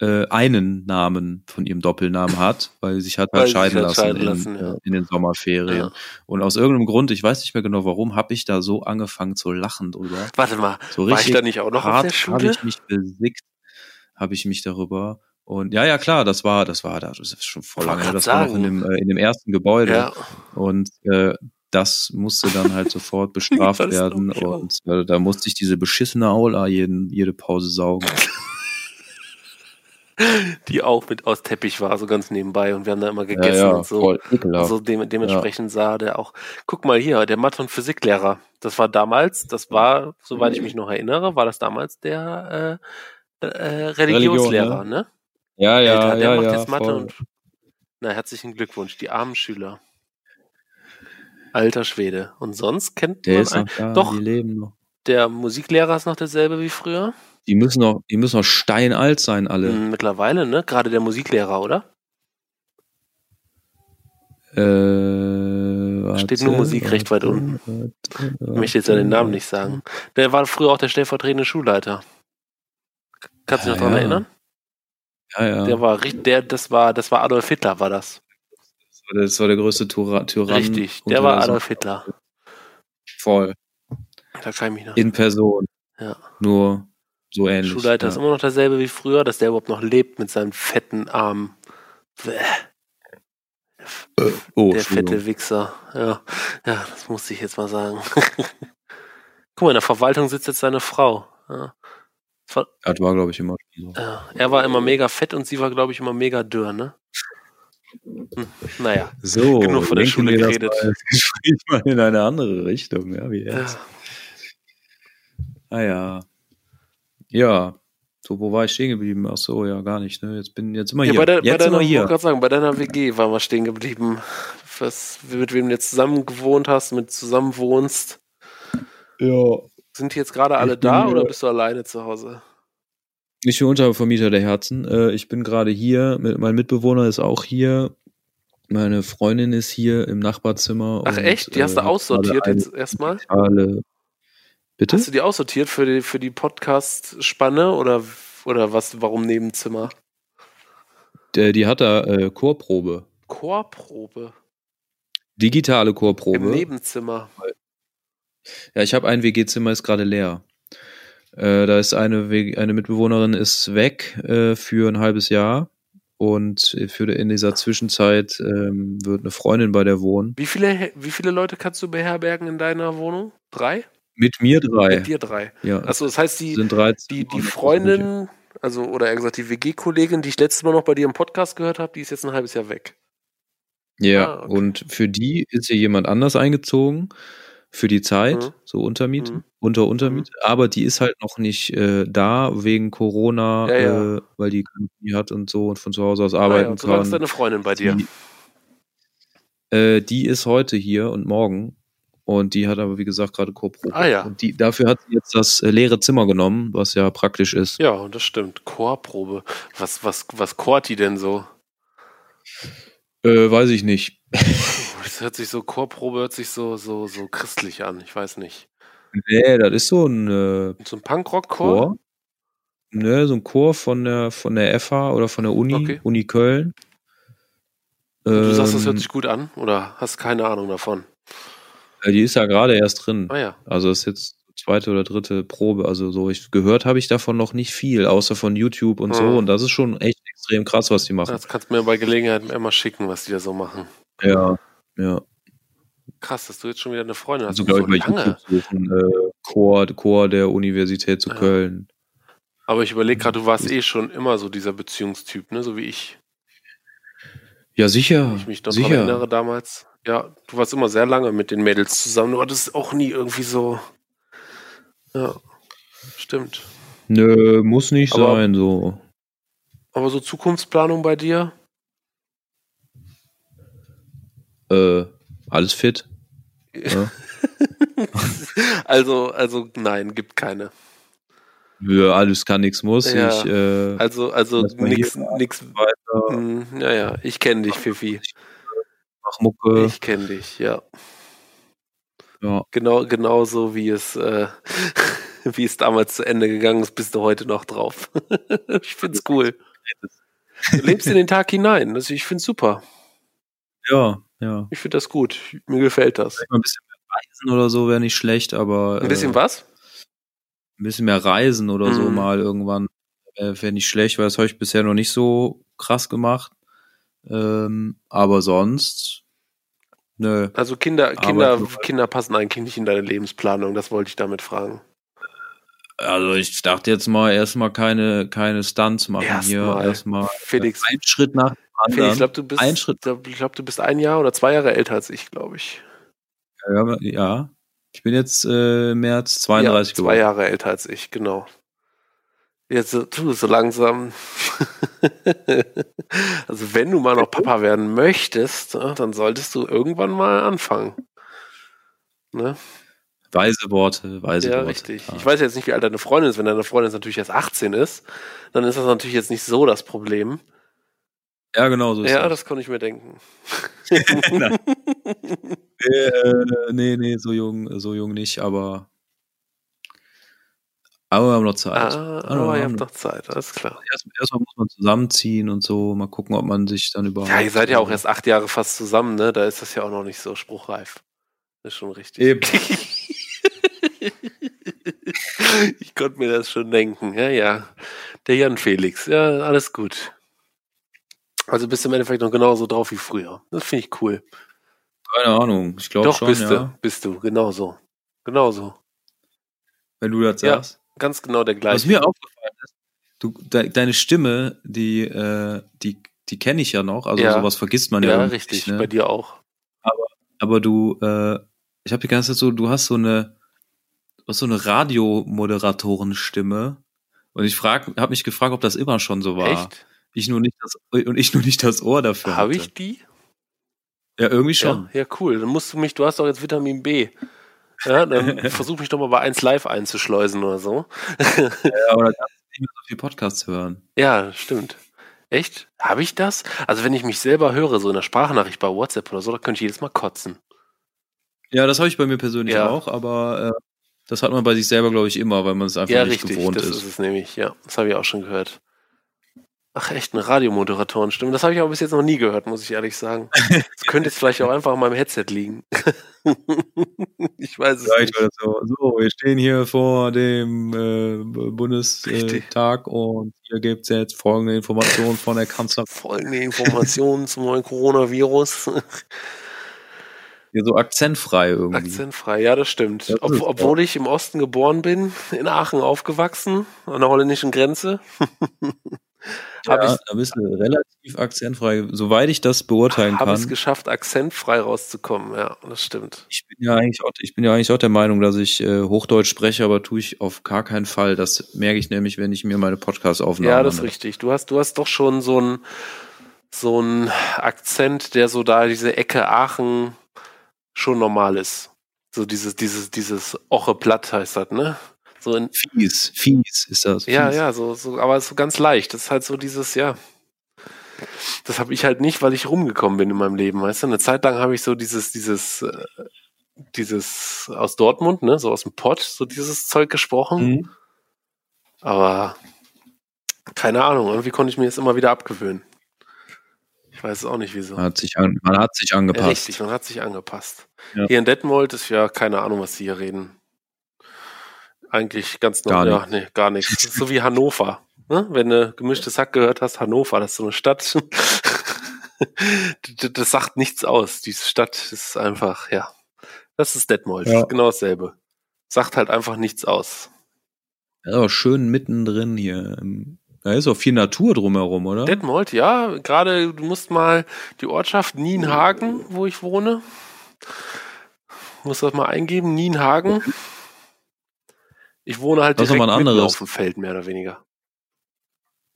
äh, einen Namen von ihrem Doppelnamen hat, weil sie sich hat halt Weil scheiden lassen, scheiden in, lassen, ja. in den Sommerferien. Ja. Und aus irgendeinem Grund, ich weiß nicht mehr genau warum, habe ich da so angefangen zu lachen drüber. Warte mal, So war ich da nicht auch noch auf der habe Schule? ich mich besickt, habe ich mich darüber. Und ja, ja, klar, das war, das war, das ist schon voll Wollte lange. Das war noch in sagen. dem, äh, in dem ersten Gebäude. Ja, Und äh, das musste dann halt sofort bestraft werden. Und äh, da musste ich diese beschissene Aula jeden, jede Pause saugen. die auch mit aus Teppich war, so ganz nebenbei. Und wir haben da immer Ja, gegessen ja, und so. voll ekelhaft. Also dem, dementsprechend sah der auch. Guck mal hier, der Mathe- und Physiklehrer. Das war damals, das war, soweit ich mich noch erinnere, war das damals der äh, äh, Religionslehrer, Religion, ne? ja, ja, Alter, der ja, macht ja. jetzt Mathe voll. und. Na, herzlichen Glückwunsch, die armen Schüler. Alter Schwede. Und sonst kennt Der man ist noch da, Doch. die leben noch. der Musiklehrer ist noch derselbe wie früher. Die müssen noch, die müssen noch steinalt sein, alle. Hm, Mittlerweile, ne? Gerade der Musiklehrer, oder? Äh, warte, Steht nur Musik recht weit unten. warte, Ich möchte jetzt ja den Namen nicht sagen. Der war früher auch der stellvertretende Schulleiter. Kannst du dich noch Ja, dran ja. erinnern? Ja, ja. Der war richtig, der, das war, das war Adolf Hitler, war das. das war der größte Tyra Tyrann. Richtig, der war der. Adolf Hitler. Voll. Da kann ich mich noch. In Person. Ja. Nur so ähnlich. Schulleiter ja. ist immer noch derselbe wie früher, dass der überhaupt noch lebt mit seinen fetten Armen. Bäh, oh, der fette Wichser. Ja, ja, das musste ich jetzt mal sagen. Guck mal, in der Verwaltung sitzt jetzt seine Frau. Ja. Das war- glaube ich, immer so. Ja, er war immer mega fett und sie war, glaube ich, immer mega dürr, ne? Hm, naja. So, Genug von der Schule wir das geredet. Mal, das mal in eine andere Richtung, ja, wie Ja. jetzt. Ah ja. Ja. So, wo war ich stehen geblieben? Ach so, ja, gar nicht, ne? Jetzt bin jetzt immer Ja, hier. bei, der, bei jetzt deiner, immer ich hier. wollte gerade sagen, bei deiner WG waren wir stehen geblieben. Was, mit wem du jetzt zusammen gewohnt hast, mit zusammen wohnst. Ja. Sind die jetzt gerade alle Ich bin, da äh, oder bist du alleine zu Hause? Ich bin Untervermieter der Herzen. Äh, ich bin gerade hier. Mit, mein Mitbewohner ist auch hier. Meine Freundin ist hier im Nachbarzimmer. Ach und, echt? Die hast du äh, aussortiert jetzt erstmal? digitale- Bitte? Hast du die aussortiert für die, für die Podcast-Spanne oder, oder was? Warum Nebenzimmer? Der, die hat da äh, Chorprobe. Chorprobe Digitale im Chorprobe. Nebenzimmer. Ja, ich habe ein WG-Zimmer, ist gerade leer. Äh, da ist eine, eine Mitbewohnerin ist weg äh, für ein halbes Jahr und für in dieser Zwischenzeit ähm, wird eine Freundin bei der wohnen. Wie viele, wie viele Leute kannst du beherbergen in deiner Wohnung? Drei? Mit mir drei. Mit dir drei. Ja, Achso, das heißt, die, die, die. Freundin, also, oder eher gesagt, die WG-Kollegin, die ich letztes Mal noch bei dir im Podcast gehört habe, die ist jetzt ein halbes Jahr weg. Ja, Ah, okay. und für die ist hier jemand anders eingezogen für die Zeit, Mhm. so Untermiete, Mhm. unter Untermiete, aber die ist halt noch nicht äh, da wegen Corona, Ja, ja. Äh, weil die keine Uni hat und so und von zu Hause aus Ah, ja, arbeiten und so lange ist kann. deine Freundin bei dir. Die, äh, die ist heute hier und morgen und die hat aber wie gesagt gerade Chorprobe. Ah, ja. Und die, dafür hat sie jetzt das äh, leere Zimmer genommen, was ja praktisch ist. Ja, und das stimmt. Chorprobe. Was, was, was chort die denn so? Äh, weiß ich nicht. Das hört sich so, Chorprobe hört sich so, so, so christlich an. Ich weiß nicht. Nee, das ist so ein äh, So ein Punkrock-Chor? Chor. Ne, so ein Chor von der von der FH oder von der Uni, Okay. Uni Köln. Du sagst, das hört Ähm, sich gut an? Oder hast keine Ahnung davon? Äh, die ist ja gerade erst drin. Ah ja. Also das ist jetzt zweite oder dritte Probe. Also so ich gehört habe ich davon noch nicht viel, außer von YouTube und so. Mhm. Und das ist schon echt extrem krass, was die machen. Das kannst du mir bei Gelegenheit immer schicken, was die da so machen. Ja, ja. Krass, dass du jetzt schon wieder eine Freundin hast. Also glaube ich bei lange. YouTube suchen. Äh, Chor, Chor der Universität zu Ja. Köln. Aber ich überlege gerade, du warst eh schon immer so dieser Beziehungstyp, ne? So wie ich. Ja, sicher. Wenn ich mich noch sicher. erinnere damals. Ja, du warst immer sehr lange mit den Mädels zusammen. Du hattest auch nie irgendwie so. Ja, stimmt. Nö, muss nicht Aber- sein, so. Aber so Zukunftsplanung bei dir? Äh, alles fit. Ja. also, also nein, gibt keine. Ja, alles kann, nichts muss. Ja. Ich äh, Also, also nix. weiter Hm, ja, ja, ich kenne dich, Fifi. Mach Mucke. Ich kenne dich, ja. Ja. Genau, genauso wie es, äh, wie es damals zu Ende gegangen ist, bist du heute noch drauf. ich find's cool. Du lebst in den Tag hinein. Also ich finde es super. Ja, ja. Ich finde das gut. Mir gefällt das. Vielleicht mal ein bisschen mehr reisen oder so wäre nicht schlecht, aber. Ein bisschen äh, was? Ein bisschen mehr reisen oder so Mhm. mal irgendwann äh, wäre nicht schlecht, weil das habe ich bisher noch nicht so krass gemacht. Ähm, aber sonst, nö. Also Kinder, Aber- Kinder, Kinder passen eigentlich nicht in deine Lebensplanung. Das wollte ich damit fragen. Also ich dachte jetzt mal erstmal keine, keine Stunts machen hier. Erstmal. Felix, ein Schritt nach dem Felix, ich glaube, du bist, Ein Schritt. ich glaube, du bist ein Jahr oder zwei Jahre älter als ich, glaube ich. Ja, ja. Ich bin jetzt äh, März 32 ja, zwei geworden. Jahre älter als ich, genau. Jetzt so- tu so langsam. also wenn du mal noch Papa werden möchtest, ja, dann solltest du irgendwann mal anfangen. Ne? Weise Worte, weise Ja, Worte. richtig. Ja. Ich weiß jetzt nicht, wie alt deine Freundin ist. Wenn deine Freundin jetzt natürlich erst 18 ist, dann ist das natürlich jetzt nicht so das Problem. ja, genau so ist Ja, das. das konnte ich mir denken. Äh, nee, nee, so jung, so jung nicht, aber aber wir haben noch Zeit. Ah, aber wir ihr haben habt noch Zeit, alles klar. Erst, erstmal muss man zusammenziehen und so, mal gucken, ob man sich dann überhaupt. Ja, ihr seid ja auch erst acht Jahre fast zusammen, ne? Da ist das ja auch noch nicht so spruchreif. Das ist schon richtig. Eben. ich konnte mir das schon denken. Ja, ja. Der Jan Felix. Ja, alles gut. Also bist du im Endeffekt noch genauso drauf wie früher. Das finde ich cool. Keine Ahnung, ich glaube Doch, schon, bist ja. du. Bist du. Genauso. Genauso. Wenn du das Ja. sagst. Ganz genau der Was gleiche. mir aufgefallen ist, du, de, deine Stimme, die, äh, die, die kenne ich ja noch, also Ja. sowas vergisst man ja, ja, richtig. nicht, Bei ne? dir auch. Aber du, äh, ich habe die ganze Zeit so, du hast so eine, hast so eine Radiomoderatorenstimme. Und ich frag, habe mich gefragt, ob das immer schon so war. Echt? Ich nur nicht das, und ich nur nicht das Ohr dafür Habe ich die? Ja, irgendwie schon. Ja, ja, cool. Dann musst du mich, du hast doch jetzt Vitamin B. Ja, dann versuch mich doch mal bei 1 Live einzuschleusen oder so. Ja, aber da kannst du nicht mehr so viel Podcasts hören. Ja, stimmt. Echt? Habe ich das? Also wenn ich mich selber höre, so in der Sprachnachricht bei WhatsApp oder so, da könnte ich jedes Mal kotzen. Ja, das habe ich bei mir persönlich Ja. auch, aber äh, das hat man bei sich selber, glaube ich, immer, weil man es einfach ja, nicht richtig. gewohnt Das ist. ist es nämlich. Ja, das habe ich auch schon gehört. Ach echt, eine Radiomoderatorenstimme. Das habe ich aber bis jetzt noch nie gehört, muss ich ehrlich sagen. Das könnte jetzt vielleicht auch einfach an meinem Headset liegen. ich weiß es Vielleicht nicht. so, so, wir stehen hier vor dem äh, Bundestag äh, und hier gibt es jetzt folgende Informationen von der Kanzlerin. Folgende Informationen zum neuen Coronavirus. Hier so akzentfrei irgendwie. Akzentfrei, ja, das stimmt. Ja, das Ob, obwohl ich im Osten geboren bin, in Aachen aufgewachsen, an der holländischen Grenze. ja, ich da bist du relativ akzentfrei, soweit ich das beurteilen habe es kann. geschafft, akzentfrei rauszukommen. Ja, das stimmt. Ich bin ja eigentlich auch, ich bin ja eigentlich auch der Meinung, dass ich äh, Hochdeutsch spreche, aber tue ich auf gar keinen Fall. Das merke ich nämlich, wenn ich mir meine Podcast-Aufnahmen Ja, das ist richtig. Du hast, du hast doch schon so einen so einen Akzent, der so da diese Ecke Aachen schon normal ist. So dieses, dieses, dieses Oche Platt heißt das, ne? So in, Fies, fies ist das. ja, fies. ja, so, so, aber so ganz leicht. Das ist halt so dieses, ja. Das habe ich halt nicht, weil ich rumgekommen bin in meinem Leben, weißt du? Eine Zeit lang habe ich so dieses, dieses, äh, dieses aus Dortmund, ne, so aus dem Pott, so dieses Zeug gesprochen. Mhm. Aber keine Ahnung, irgendwie konnte ich mir das immer wieder abgewöhnen. Ich weiß es auch nicht wieso. Man hat sich, an, man hat sich angepasst. Richtig, man hat sich angepasst. Ja. Hier in Detmold ist ja keine Ahnung, was sie hier reden. Eigentlich ganz Gar normal. Ja, nee, gar nichts. So wie Hannover. Ne? Wenn du gemischtes Hack gehört hast, Hannover, das ist so eine Stadt. das, sagt nichts aus. Diese Stadt ist einfach, ja. Das ist Detmold. Ja. Genau dasselbe. Sagt halt einfach nichts aus. Ja, schön mittendrin hier. Da ist auch viel Natur drumherum, oder? Detmold, ja. Gerade, du musst mal die Ortschaft Nienhagen, wo ich wohne. Musst das mal eingeben, Nienhagen. Ich wohne halt Das direkt mal ein mitten anderes. auf dem Feld, mehr oder weniger.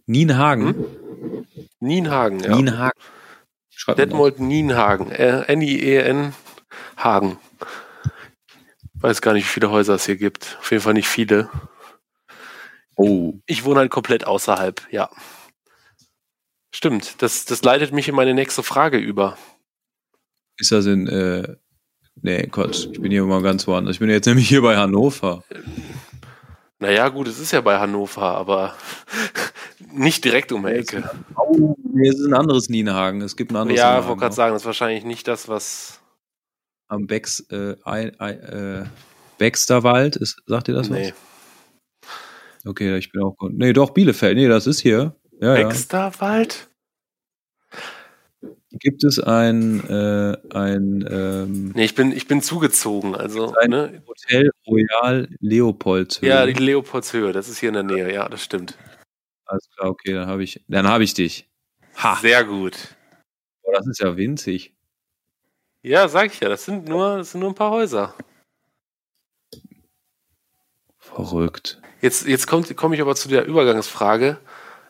Nienhagen. Nienhagen, ja. Nienhagen. Schreibt? Detmold Nienhagen. Äh, N-I-E-N Hagen. Weiß gar nicht, wie viele Häuser es hier gibt. Auf jeden Fall nicht viele. Oh. Ich wohne halt komplett außerhalb, ja. Stimmt, das, das leitet mich in meine nächste Frage über. Ist das in, äh, nee, Quatsch, ich bin hier mal ganz woanders. Ich bin jetzt nämlich hier bei Hannover. Naja, gut, es ist ja bei Hannover, aber nicht direkt um die Ecke. Oh, es ist ein anderes Nienhagen. Es gibt ein anderes Ja, ich wollte gerade sagen, das ist wahrscheinlich nicht das, was. Am Becks, äh, äh, Baxterwald, ist, sagt ihr das nee. was? Okay, ich bin auch. Nee, doch, Bielefeld. Nee, das ist hier. Ja, ja. Gibt es ein, äh, ein ähm, Nee, ich bin, ich bin zugezogen. Also, Ein- ne? Hotel Royal Leopoldshöhe? Ja, die Leopoldshöhe, das ist hier in der Nähe, ja, das stimmt. Alles klar, okay, dann habe ich, dann habe ich dich. Ha, Sehr gut. boah, das ist ja winzig. Ja, sag ich ja, das sind nur, das sind nur ein paar Häuser. Verrückt. Jetzt, jetzt komme komm ich aber zu der Übergangsfrage.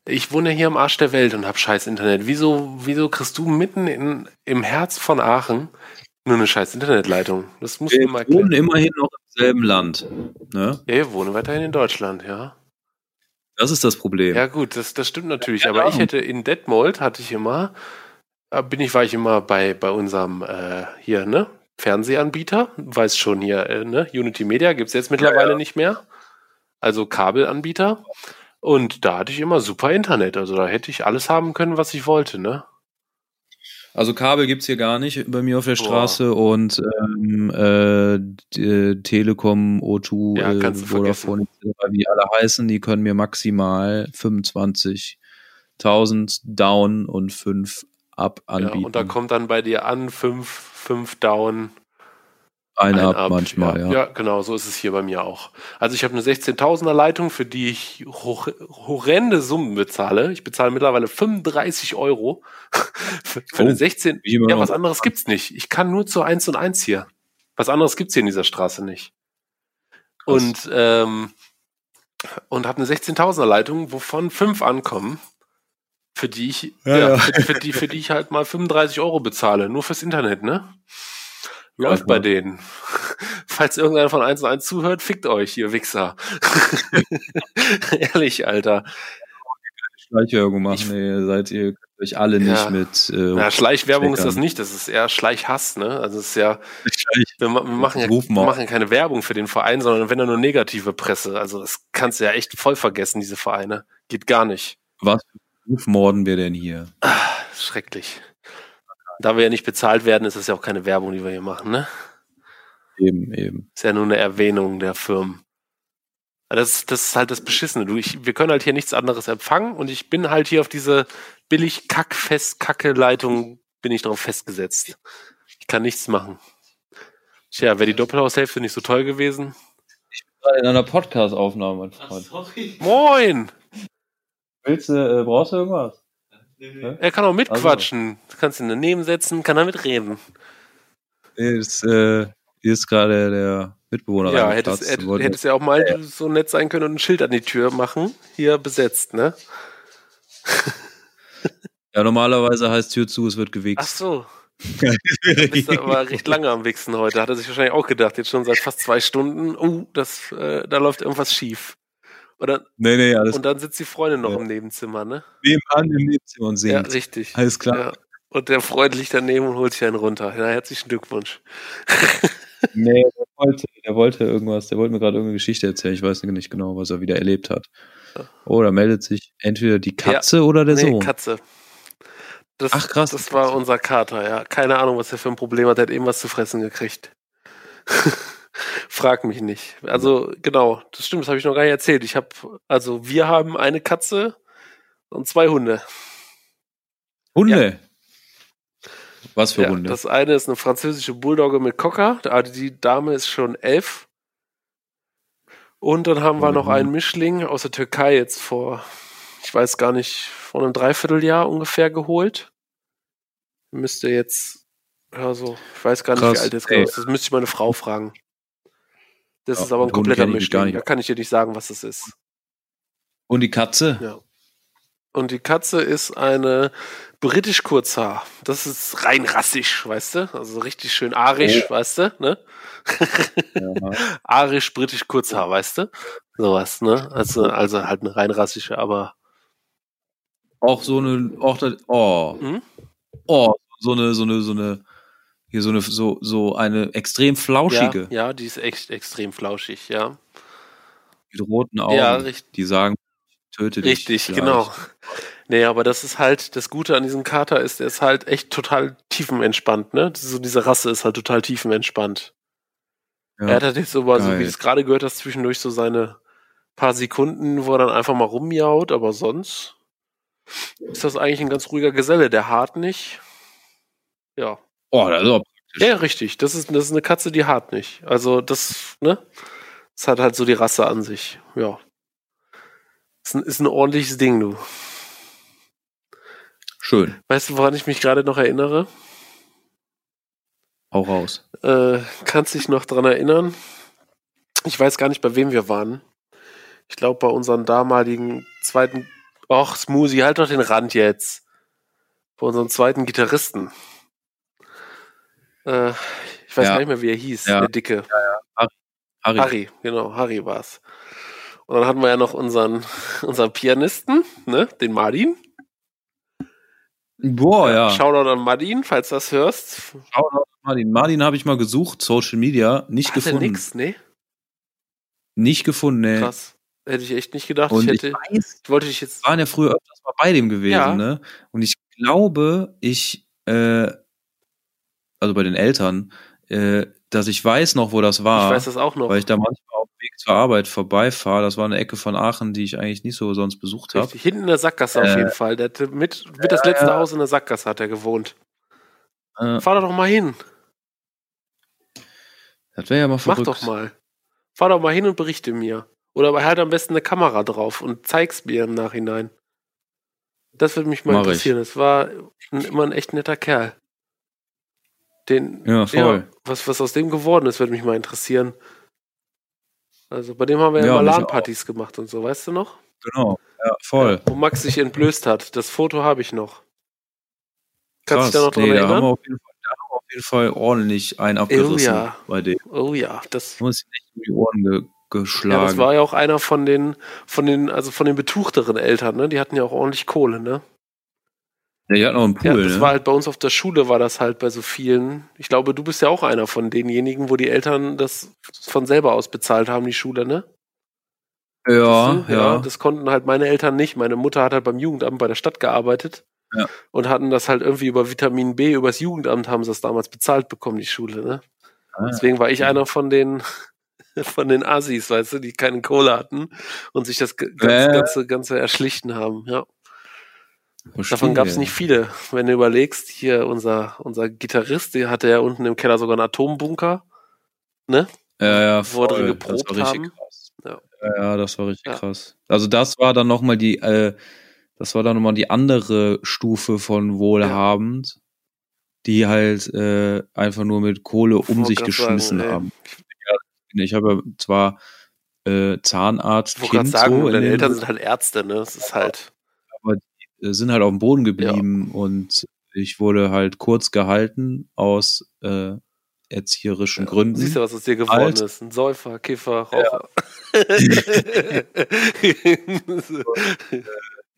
Ich wohne hier am Arsch der Welt und habe scheiß Internet. Wieso, wieso kriegst du mitten in, im Herz von Aachen nur eine scheiß Internetleitung? Das Wir mir mal wohnen erklären. immerhin noch im selben Land. Ne? Ja, wir wohnen weiterhin in Deutschland, ja. Das ist das Problem. Ja, gut, das, das stimmt natürlich. Keine Aber ich hätte in Detmold hatte ich immer, äh, bin ich, war ich immer bei, bei unserem äh, hier, ne? Fernsehanbieter, weiß schon hier, äh, ne? Unity Media gibt's jetzt mittlerweile nicht mehr. Also Kabelanbieter. Und da hatte ich immer super Internet. Also da hätte ich alles haben können, was ich wollte, ne? Also Kabel gibt's hier gar nicht bei mir auf der Boah. Straße und ähm, äh, d- Telekom, O2, Ja, äh, Vodafone, wie alle heißen, die können mir maximal 25.000 down und 5 up Ja, anbieten. und da kommt dann bei dir an, fünf, fünf down, ein, ein up, up. manchmal, ja. ja. genau, so ist es hier bei mir auch. Also ich habe eine 16.000er Leitung, für die ich hoch, horrende Summen bezahle. Ich bezahle mittlerweile 35 Euro für, für eine Oh, 16. wie immer Ja, noch. was anderes gibt's nicht. Ich kann nur zur 1 und 1 hier. Was anderes gibt's hier in dieser Straße nicht. Und, ähm, und habe eine 16.000er Leitung, wovon fünf ankommen, für die ich, ja, ja. Für, für, die, für die ich halt mal 35 Euro bezahle, nur fürs Internet, ne? Läuft bei denen. Falls irgendeiner von 1 und 1 zuhört, fickt euch, ihr Wichser. Ehrlich, Alter. Schleichwerbung machen, Ich- nee, seid ihr könnt euch alle nicht Ja. mit äh, Ja, Schleichwerbung ist das nicht, das ist eher Schleichhass, ne? Also es ist ja, wir, wir, machen ja, wir machen keine Werbung für den Verein, sondern wenn er nur negative Presse. Also das kannst du ja echt voll vergessen, diese Vereine. Geht gar nicht. Was für Rufmorden wir denn hier? Schrecklich. Da wir ja nicht bezahlt werden, ist das ja auch keine Werbung, die wir hier machen, ne? Eben, eben. Ist ja nur eine Erwähnung der Firmen. Das, ist- das ist halt das Beschissene. Du, ich, wir können halt hier nichts anderes empfangen und ich bin halt hier auf diese billig kack fest kacke Leitung bin ich drauf festgesetzt. Ich kann nichts machen. Tja, wäre die Doppelhaushälfte nicht so toll gewesen. Gerade in einer Podcast-Aufnahme, mein Freund. sorry. Moin! Willst du, äh, brauchst du irgendwas? Er kann auch mitquatschen. Du kannst ihn daneben setzen, kann er mitreden. Nee, ist, äh, hier ist gerade der Mitbewohner Ja, hättest, hättest ja auch mal so nett sein können und ein Schild an die Tür machen. Hier besetzt, ne? ja, normalerweise heißt Tür zu, es wird Ach gewichst. so. Bist du aber recht lange am Wichsen heute. Hat er sich wahrscheinlich auch gedacht, jetzt schon seit fast zwei Stunden. Oh, das, äh, da läuft irgendwas schief. Oder, nee, nee, alles und dann sitzt die Freundin noch Ja. im Nebenzimmer, ne? nebenan im Nebenzimmer und Ja, singt. richtig. alles klar. Ja. Und der Freund liegt daneben und holt sich einen runter. Ja, herzlichen Glückwunsch. Nee, der wollte, der wollte irgendwas, der wollte mir gerade irgendeine Geschichte erzählen. Ich weiß nicht genau, was er wieder erlebt hat. Oh, da meldet sich entweder die Katze oder der nee, Sohn. Katze. Das, Ach, krass. Das war unser Kater, ja. Keine Ahnung, was er für ein Problem hat. Er hat eben was zu fressen gekriegt. Frag mich nicht. Also, genau, das stimmt, das habe ich noch gar nicht erzählt. Ich habe, also wir haben eine Katze und zwei Hunde. Hunde. Was für Ja, Hunde? das eine ist eine französische Bulldogge mit Cocker. Also die Dame ist schon elf. Und dann haben wir Mhm. noch einen Mischling aus der Türkei jetzt vor, ich weiß gar nicht, vor einem Dreivierteljahr ungefähr geholt. Müsste jetzt, ja so, ich weiß gar nicht, Krass. wie alt jetzt Ey. genau ist. Das müsste ich meine Frau fragen. Das Ja, ist aber ein kompletter Mischling. Da kann ich dir nicht sagen, was das ist. Und die Katze? Ja. Und die Katze ist eine britisch Kurzhaar. Das ist rein rassisch, weißt du? Also richtig schön arisch, weißt du? Ne? Ja. arisch britisch Kurzhaar, weißt du? Sowas, ne? Also, also halt eine rein rassische, aber Auch so eine, auch das, oh, Hm? oh, so eine, so eine, so eine, hier so eine, so, so eine extrem flauschige ja, ja, die ist echt extrem flauschig, ja. mit roten Augen. Ja, richtig. Die sagen, töte dich. Richtig, genau. Nee, aber das ist halt, das Gute an diesem Kater ist, der ist halt echt total tiefenentspannt, ne? So diese Rasse ist halt total tiefenentspannt. Ja. Er hat halt jetzt so, mal, so Geil. wie du es gerade gehört hast, zwischendurch so seine paar Sekunden, wo er dann einfach mal rummiaut, aber sonst ist das eigentlich ein ganz ruhiger Geselle. Der hart nicht. Ja. Oh, das ist auch praktisch. Ja, richtig. Das ist, das ist eine Katze, die hart nicht. Also das, ne? Das hat halt so die Rasse an sich. Ja. Ist ein, ist ein ordentliches Ding, du. Schön. Weißt du, woran ich mich gerade noch erinnere? Hau raus. Äh, kannst dich noch dran erinnern? Ich weiß gar nicht, bei wem wir waren. Ich glaube, bei unserem damaligen zweiten. Och, Smoothie, halt doch den Rand jetzt. Bei unserem zweiten Gitarristen. Äh, ich weiß Ja. gar nicht mehr, wie er hieß, Ja. der Dicke. Harry. Harry, genau, Harry war's. Und dann hatten wir ja noch unseren, unseren Pianisten, ne, den Martin. Boah, ja. Shoutout an Martin, falls du das hörst. Shoutout an Martin. Martin habe ich mal gesucht, Social Media, nicht Hat gefunden. nix, ne? Nicht gefunden, nee. Krass. Hätte ich echt nicht gedacht. Und ich ich, hätte, weiß, ich wollte dich jetzt. wir waren ja früher öfters mal bei dem gewesen, Ja. ne? Und ich glaube, ich, äh, also bei den Eltern, äh, dass ich weiß noch, wo das war. ich weiß das auch noch. weil ich da manchmal auf dem Weg zur Arbeit vorbeifahre. Das war eine Ecke von Aachen, die ich eigentlich nicht so sonst besucht habe. Hinten in der Sackgasse auf Äh, jeden Fall. Der mit, mit das letzte Haus in der Sackgasse hat er gewohnt. Äh, Fahr doch mal hin. das wäre ja mal Mach verrückt. doch mal. Fahr doch mal hin und berichte mir. Oder halt am besten eine Kamera drauf und zeig's mir im Nachhinein. Das würde mich mal Mach ich. interessieren. Es war ein, immer ein echt netter Kerl. Den, Ja, voll. Ja, was, was aus dem geworden ist, würde mich mal interessieren. Also bei dem haben wir ja, immer LAN-Partys gemacht und so, weißt du noch? Genau. Ja, voll. Wo Max sich entblößt hat. Das Foto habe ich noch. Kannst du dich da noch dran nee, da haben, wir erinnern? auf jeden Fall, da haben wir auf jeden Fall ordentlich einen abgerissen ja. bei dem. Oh ja, das, Muss ich echt um die Ohren ge ja, das geschlagen. war ja auch einer von den, von den, also von den betuchteren Eltern, ne? Die hatten ja auch ordentlich Kohle, ne? Ja, die hatten auch einen Pool, ja, das ne? war halt bei uns auf der Schule war das halt bei so vielen. Ich glaube, du bist ja auch einer von denjenigen, wo die Eltern das von selber aus bezahlt haben, die Schule, ne? ja, du? ja. Das konnten halt meine Eltern nicht. Meine Mutter hat halt beim Jugendamt bei der Stadt gearbeitet. Ja. Und hatten das halt irgendwie über Vitamin B, übers Jugendamt haben sie das damals bezahlt bekommen, die Schule, ne? Ah, Deswegen war ich okay. einer von den, von den Assis, weißt du, die keine Kohle hatten und sich das ganze, Äh. ganze, ganze erschlichten haben, ja. Davon gab es nicht viele. Wenn du überlegst, hier unser, unser Gitarrist, der hatte ja unten im Keller sogar einen Atombunker. Ne? Ja, ja, wo wir drin voll. geprobt das war richtig haben. krass. Ja. Ja. ja, das war richtig Ja. krass. Also das war dann nochmal die, äh, das war dann nochmal die andere Stufe von wohlhabend, die halt äh, einfach nur mit Kohle um sich geschmissen sagen, ey. haben. Ja, ich habe ja zwar äh, Zahnarzt, Ich wollte gerade sagen, so, in deine Eltern sind halt Ärzte, ne? Das ist halt. Äh, sind halt auf dem Boden geblieben und ich wurde halt kurz gehalten aus äh, erzieherischen Gründen. Siehst du, was aus dir geworden Alt. ist? Ein Säufer, Kiffer, Raucher.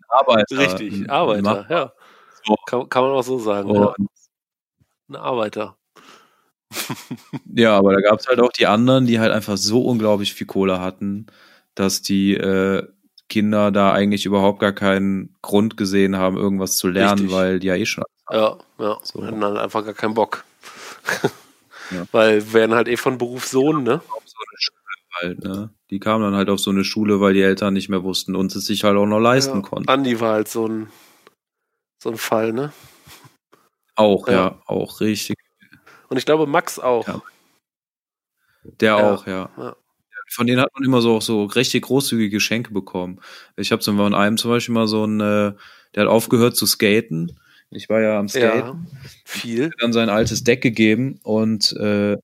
Arbeiter. Richtig, ein- Arbeiter, ja. So. Kann, kann man auch so sagen. Ja. Ein Arbeiter. Ja, aber da gab es halt auch die anderen, die halt einfach so unglaublich viel Kohle hatten, dass die äh, Kinder da eigentlich überhaupt gar keinen Grund gesehen haben, irgendwas zu lernen, Richtig. weil die ja eh schon. Ja, ja. So. Hatten dann einfach gar keinen Bock. Ja. Weil werden halt eh von Beruf Sohn, ne? halt, ne? Die kamen dann halt auf so eine Schule, weil die Eltern nicht mehr wussten und es sich halt auch noch leisten ja. konnten. Andi war halt so ein, so ein Fall, ne? Auch, ja. Ja. auch richtig. Und ich glaube, Max auch. Ja. Der auch, ja. Von denen hat man immer so auch so richtig großzügige Geschenke bekommen. Ich habe zum von einem zum Beispiel mal so ein, äh, der hat aufgehört zu skaten. Ich war ja am Skaten. Ja, viel. dann sein altes Deck gegeben und äh,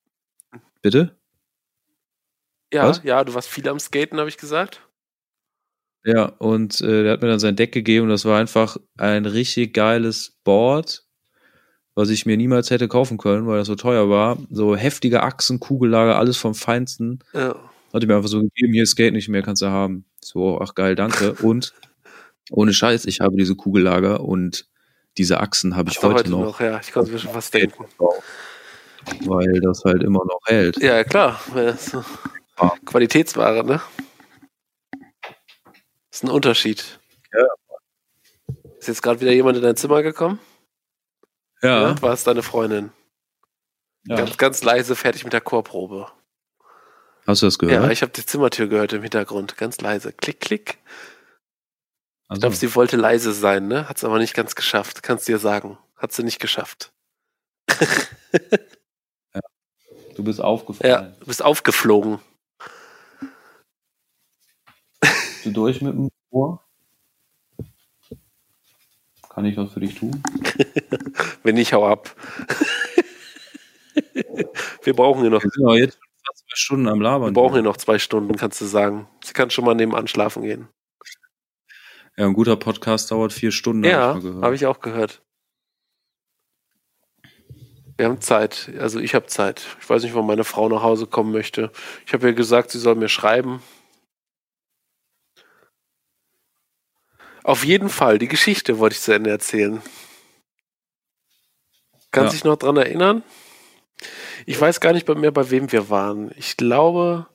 bitte? Ja, Was? ja, du warst viel am Skaten, habe ich gesagt. Ja, und äh, der hat mir dann sein Deck gegeben und das war einfach ein richtig geiles Board, was ich mir niemals hätte kaufen können, weil das so teuer war. So heftige Achsen, Kugellager, alles vom Feinsten. Ja. Hat er mir einfach so gegeben, hier Skate nicht mehr, kannst du haben. So, ach geil, danke. Und ohne Scheiß, ich habe diese Kugellager und diese Achsen habe ich du heute, noch. Ja, ich konnte mir schon was denken. Weil das halt immer noch hält. Ja, klar. so Ja. Qualitätsware, ne? ist ein Unterschied. Ja. Ist jetzt gerade wieder jemand in dein Zimmer gekommen? Ja. War es deine Freundin? ja. Ganz, ganz leise, fertig mit der Chorprobe. Hast du das Ja, gehört? ich habe die Zimmertür gehört im Hintergrund. Ganz leise. Klick, klick. Ich Also, glaube, sie wollte leise sein, ne? Hat es aber nicht ganz geschafft. Kannst dir sagen. Hat sie nicht geschafft. du bist Ja, aufgefallen. du bist aufgeflogen. Bist du durch mit dem Ohr? Kann ich was für dich tun? Wenn nicht, hau ab. Wir brauchen hier noch, Wir sind aber jetzt zwei Stunden am wir Labern. brauchen hier noch zwei Stunden, kannst du sagen. Sie kann schon mal nebenan schlafen gehen. Ja, ein guter Podcast dauert vier Stunden, Ja, hab ich habe auch gehört. Wir haben Zeit. Also ich habe Zeit. Ich weiß nicht, wann meine Frau nach Hause kommen möchte. Ich habe ihr gesagt, sie soll mir schreiben. Auf jeden Fall, die Geschichte wollte ich zu Ende erzählen. Kannst Ja. dich noch dran erinnern? Ich weiß gar nicht mehr, bei wem wir waren. Ich glaube,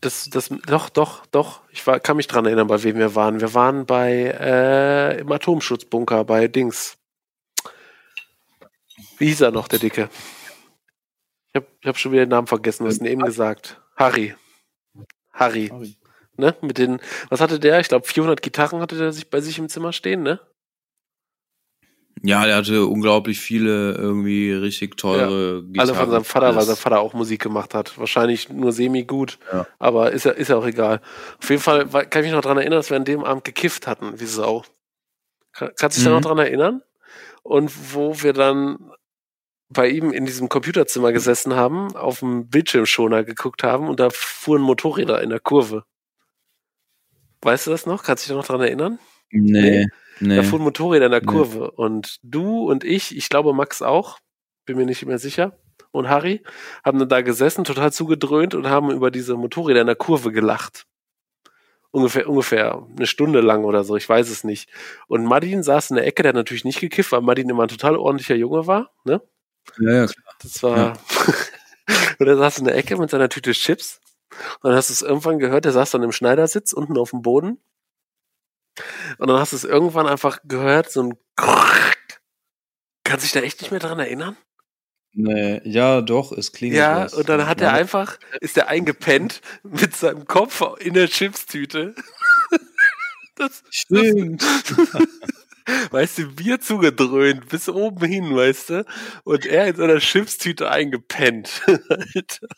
das, das, doch, doch, doch. Ich war, kann mich dran erinnern, bei wem wir waren. Wir waren bei, äh, im Atomschutzbunker, bei Dings. Wie hieß er noch, der Dicke? Ich habe ich hab schon wieder den Namen vergessen. Was denn eben gesagt? Harry. Harry, Sorry. ne? Mit den, was hatte der? Ich glaube, 400 Gitarren hatte der sich bei sich im Zimmer stehen, ne? Ja, der hatte unglaublich viele irgendwie richtig teure Gitarren. Alle von seinem Vater, weil sein Vater auch Musik gemacht hat. Wahrscheinlich nur semi-gut, Ja. aber ist ja, ist ja auch egal. Auf jeden Fall kann ich mich noch dran erinnern, dass wir an dem Abend gekifft hatten, wie Sau. Kann, kannst du dich da Mhm. noch dran erinnern? Und wo wir dann bei ihm in diesem Computerzimmer gesessen haben, auf dem Bildschirmschoner geguckt haben und da fuhren Motorräder in der Kurve. Weißt du das noch? Kannst du dich da noch dran erinnern? Nee, nee. Da fuhren Motorräder in der Nee. Kurve. Und du und ich, ich glaube Max auch, bin mir nicht mehr sicher, und Harry, haben dann da gesessen, total zugedröhnt und haben über diese Motorräder in der Kurve gelacht. Ungefähr, ungefähr eine Stunde lang oder so, ich weiß es nicht. Und Martin saß in der Ecke, der hat natürlich nicht gekifft, weil Martin immer ein total ordentlicher Junge war, ne? Ja, ja, klar. Das war. und er saß in der Ecke mit seiner Tüte Chips. Und dann hast du es irgendwann gehört, der saß dann im Schneidersitz unten auf dem Boden. Und dann hast du es irgendwann einfach gehört, so ein Kannst dich da echt nicht mehr dran erinnern? Nee, ja, doch, es klingt Ja, was. und dann hat er Ja. einfach, ist er eingepennt mit seinem Kopf in der Chipstüte. Das, Stimmt. weißt du, Bier zugedröhnt, bis oben hin, weißt du? Und er in seiner Chipstüte eingepennt. Alter.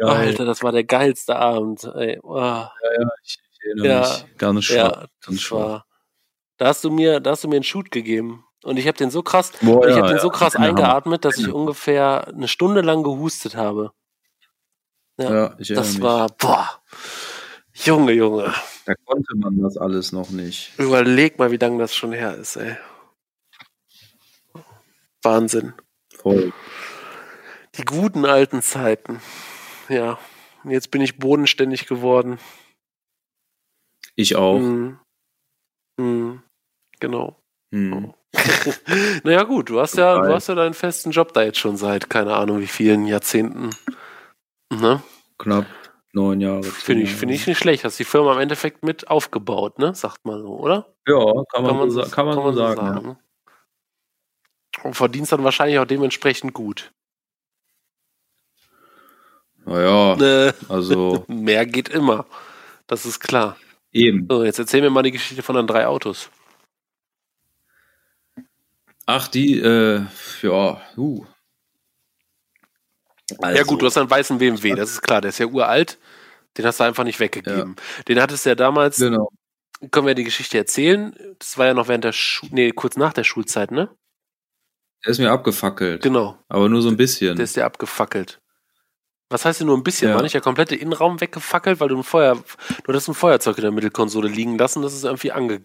Alter, das war der geilste Abend. Ey. Oh, Ich erinnere Ja, mich. Ganz schwach. ja, ganz das schwach. war. Da hast du mir, da hast du mir einen Shoot gegeben. Und ich habe den so krass, Boah, ich ja, habe den so krass eingeatmet, dass ich ungefähr eine Stunde lang gehustet habe. Ja, ich erinnere das mich. war, boah, Junge, Junge. Da konnte man das alles noch nicht. Überleg mal, wie lange das schon her ist, ey. Wahnsinn. Voll. Die guten alten Zeiten. Ja. Jetzt bin ich bodenständig geworden. Ich auch. Mhm. Mhm. Genau. Hm. naja, gut, du hast ja, du hast ja deinen festen Job da jetzt schon seit keine Ahnung wie vielen Jahrzehnten. Ne? Knapp neun Jahre. Finde ich, finde ich nicht schlecht. Hast die Firma im Endeffekt mit aufgebaut, ne? Sagt man so, oder? Ja, kann man, so, sa- kann man so sagen. ja. ne? Und verdienst dann wahrscheinlich auch dementsprechend gut. Naja, Äh, also mehr geht immer. Das ist klar. Eben. So, jetzt erzähl mir mal die Geschichte von den drei Autos. Ach, die, äh, ja, uh. Also, ja gut, du hast einen weißen BMW, das ist klar, der ist ja uralt. Den hast du einfach nicht weggegeben. Den hattest du ja damals, Genau. können wir die Geschichte erzählen. Das war ja noch während der Schu nee, kurz nach der Schulzeit, ne? Der ist mir abgefackelt. Genau, Aber nur so ein bisschen. der ist ja abgefackelt. Was heißt denn nur ein bisschen? Ja. War nicht der komplette Innenraum weggefackelt, weil du ein Feuer, du hattest ein Feuerzeug in der Mittelkonsole liegen lassen, das ist irgendwie ange,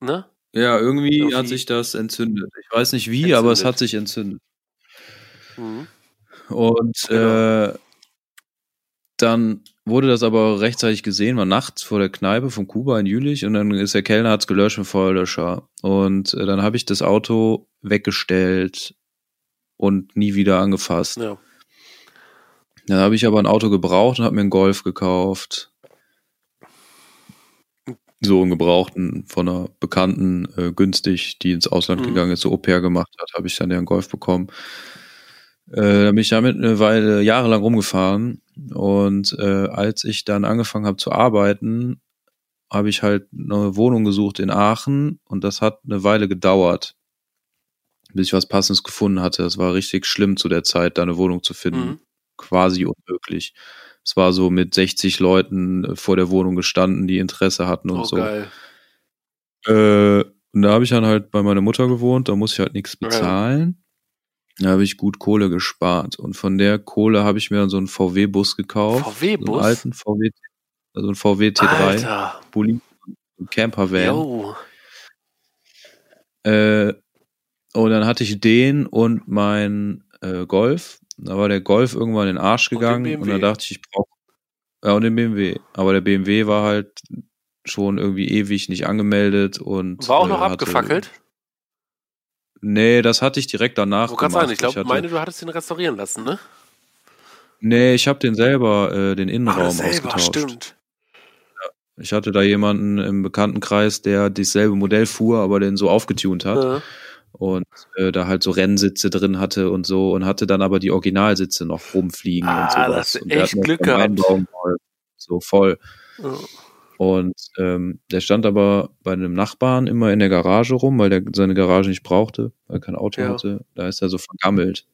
ne? ja, irgendwie, Irgendwie- hat sich das entzündet. Ich weiß nicht wie, aber es Entzündet. hat sich entzündet. Mhm. Und Genau. äh, dann wurde das aber rechtzeitig gesehen, war nachts vor der Kneipe von Kuba in Jülich und dann ist der Kellner, hat's gelöscht mit Feuerlöscher. Und äh, dann habe ich das Auto weggestellt und nie wieder angefasst. Ja. Dann habe ich aber ein Auto gebraucht und habe mir einen Golf gekauft. so einen Gebrauchten von einer Bekannten äh, günstig, die ins Ausland Mhm. gegangen ist, so Au-pair gemacht hat, habe ich dann ja einen Golf bekommen. Äh, da bin ich damit eine Weile jahrelang rumgefahren und äh, als ich dann angefangen habe zu arbeiten, habe ich halt eine Wohnung gesucht in Aachen und das hat eine Weile gedauert, bis ich was Passendes gefunden hatte. Das war richtig schlimm zu der Zeit, da eine Wohnung zu finden. Mhm. Quasi unmöglich. Es war so mit 60 Leuten äh, vor der Wohnung gestanden, die Interesse hatten und Oh, so. geil. Äh, und da habe ich dann halt bei meiner Mutter gewohnt, da muss ich halt nichts Ja. bezahlen. Da habe ich gut Kohle gespart. Und von der Kohle habe ich mir dann so einen VW-Bus gekauft. So VW-Bus? einen alten VW, also einen VW T3, Alter. Bulli, ein Campervan. Yo. Äh, und dann hatte ich den und mein äh, Golf. Da war der Golf irgendwann in den Arsch Und gegangen und, BMW. dann dachte ich, ich brauche ja und den BMW. Aber der BMW war halt schon irgendwie ewig nicht angemeldet und War auch noch äh, hatte- abgefackelt? Nee, das hatte ich direkt danach Wo kannst gemacht. sagen, ich glaube, meine, du hattest den restaurieren lassen, ne? Nee, ich habe den selber äh, den Innenraum das selber, ausgetauscht. stimmt. Ich hatte da jemanden im Bekanntenkreis, der dasselbe Modell fuhr, aber den so aufgetunt hat. Ja. Und äh, da halt so Rennsitze drin hatte und so und hatte dann aber die Originalsitze noch rumfliegen Ah, und sowas. hast du und echt Glück gehabt. So voll. Ja. Und ähm, der stand aber bei einem Nachbarn immer in der Garage rum, weil der seine Garage nicht brauchte, weil er kein Auto Ja. hatte. Da ist er so vergammelt.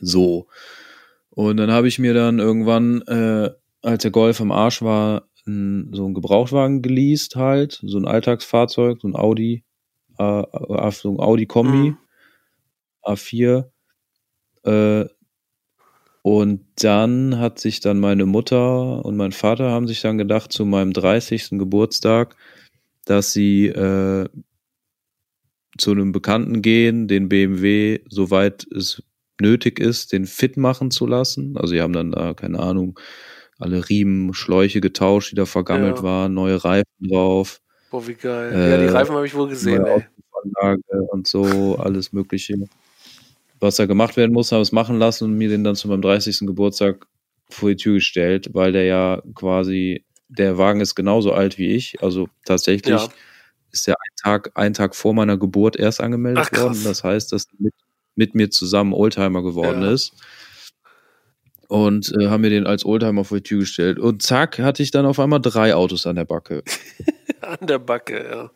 So. Und dann habe ich mir dann irgendwann, äh, als der Golf am Arsch war, n, so einen Gebrauchtwagen geleast halt, so ein Alltagsfahrzeug, so ein Audi, äh, so ein Audi Kombi. Mhm. A4. Äh, und dann hat sich dann meine Mutter und mein Vater haben sich dann gedacht, zu meinem 30. Geburtstag, dass sie äh, zu einem Bekannten gehen, den BMW, soweit es nötig ist, den fit machen zu lassen. Also sie haben dann da, keine Ahnung, alle Riemen, Schläuche getauscht, die da vergammelt Ja. waren, neue Reifen drauf, Boah, wie geil. ja, die Äh, Reifen habe ich wohl gesehen, und so, alles Mögliche, was da gemacht werden muss, habe es machen lassen und mir den dann zu meinem 30. Geburtstag vor die Tür gestellt, weil der ja quasi, der Wagen ist genauso alt wie ich, also tatsächlich Ja. ist der ein Tag, ein Tag vor meiner Geburt erst angemeldet Ach, worden. Das heißt, dass mit, mit mir zusammen Oldtimer geworden Ja. ist. Und äh, haben mir den als Oldtimer vor die Tür gestellt. Und zack, hatte ich dann auf einmal drei Autos an der Backe. An der Backe, ja.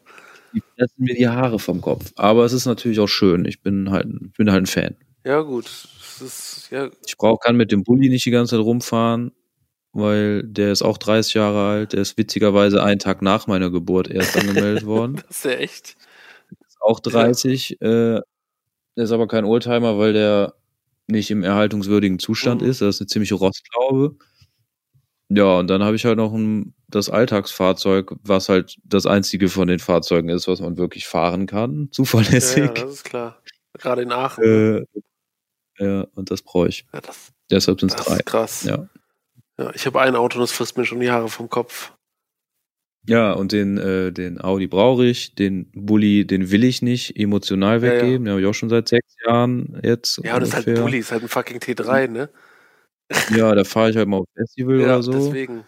Die fressen mir die Haare vom Kopf. Aber es ist natürlich auch schön. Ich bin halt, ich bin halt ein Fan. Ja, gut. Ist, ja, Ich brauch, kann mit dem Bulli nicht die ganze Zeit rumfahren, weil der ist auch 30 Jahre alt. Der ist witzigerweise einen Tag nach meiner Geburt erst angemeldet worden. das ist ja echt. Ist auch 30. Äh, der ist aber kein Oldtimer, weil der nicht im erhaltungswürdigen Zustand Mhm. ist. Das ist eine ziemliche Rostlaube. Ja, und dann habe ich halt noch ein, das Alltagsfahrzeug, was halt das einzige von den Fahrzeugen ist, was man wirklich fahren kann. Ja, Zuverlässig. ja, das ist klar. Gerade in Aachen. ne? Äh, ja, und das brauche ich. Ja, das, Deshalb sind es das drei. ist krass. Ja. Ja, ich habe ein Auto, das frisst mir schon die Haare vom Kopf. Ja, und den, äh, den Audi brauche ich, den Bulli, den will ich nicht emotional Ja, ja. weggeben. Den habe ich auch schon seit sechs Jahren jetzt. Ja, und das ist halt ein. Bulli, ist halt ein fucking T3, ne? Ja, da fahre ich halt mal auf Festival Ja, oder so. deswegen.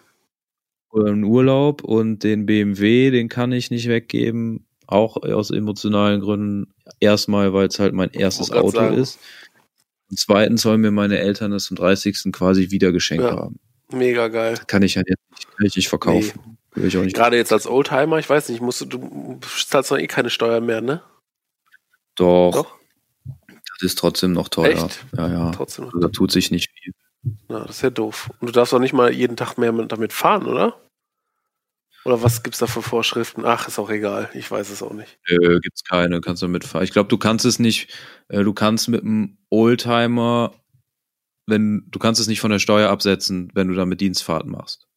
In Urlaub. Und den BMW, den kann ich nicht weggeben. Auch aus emotionalen Gründen. Erstmal, weil es halt mein erstes Auto sagen. ist. Und zweitens sollen mir meine Eltern das zum 30. quasi wieder geschenkt Ja. haben. Mega geil. Kann ich ja jetzt nicht, ich nicht verkaufen. Will ich nicht. Gerade jetzt als Oldtimer, ich weiß nicht, musst du, du zahlst doch eh keine Steuern mehr, ne? Doch, Doch? das ist trotzdem noch teuer. Echt? Ja, ja. Trotzdem. Also, da tut sich nicht viel. Ja, das ist ja doof. Und du darfst auch nicht mal jeden Tag mehr mit, damit fahren, oder? Oder was gibt's da für Vorschriften? Ach, ist auch egal. Ich weiß es auch nicht. Äh, gibt's keine, kannst du mitfahren. Ich glaube, du kannst es nicht, äh, du kannst mit einem Oldtimer, wenn, du kannst es nicht von der Steuer absetzen, wenn du damit Dienstfahrten machst.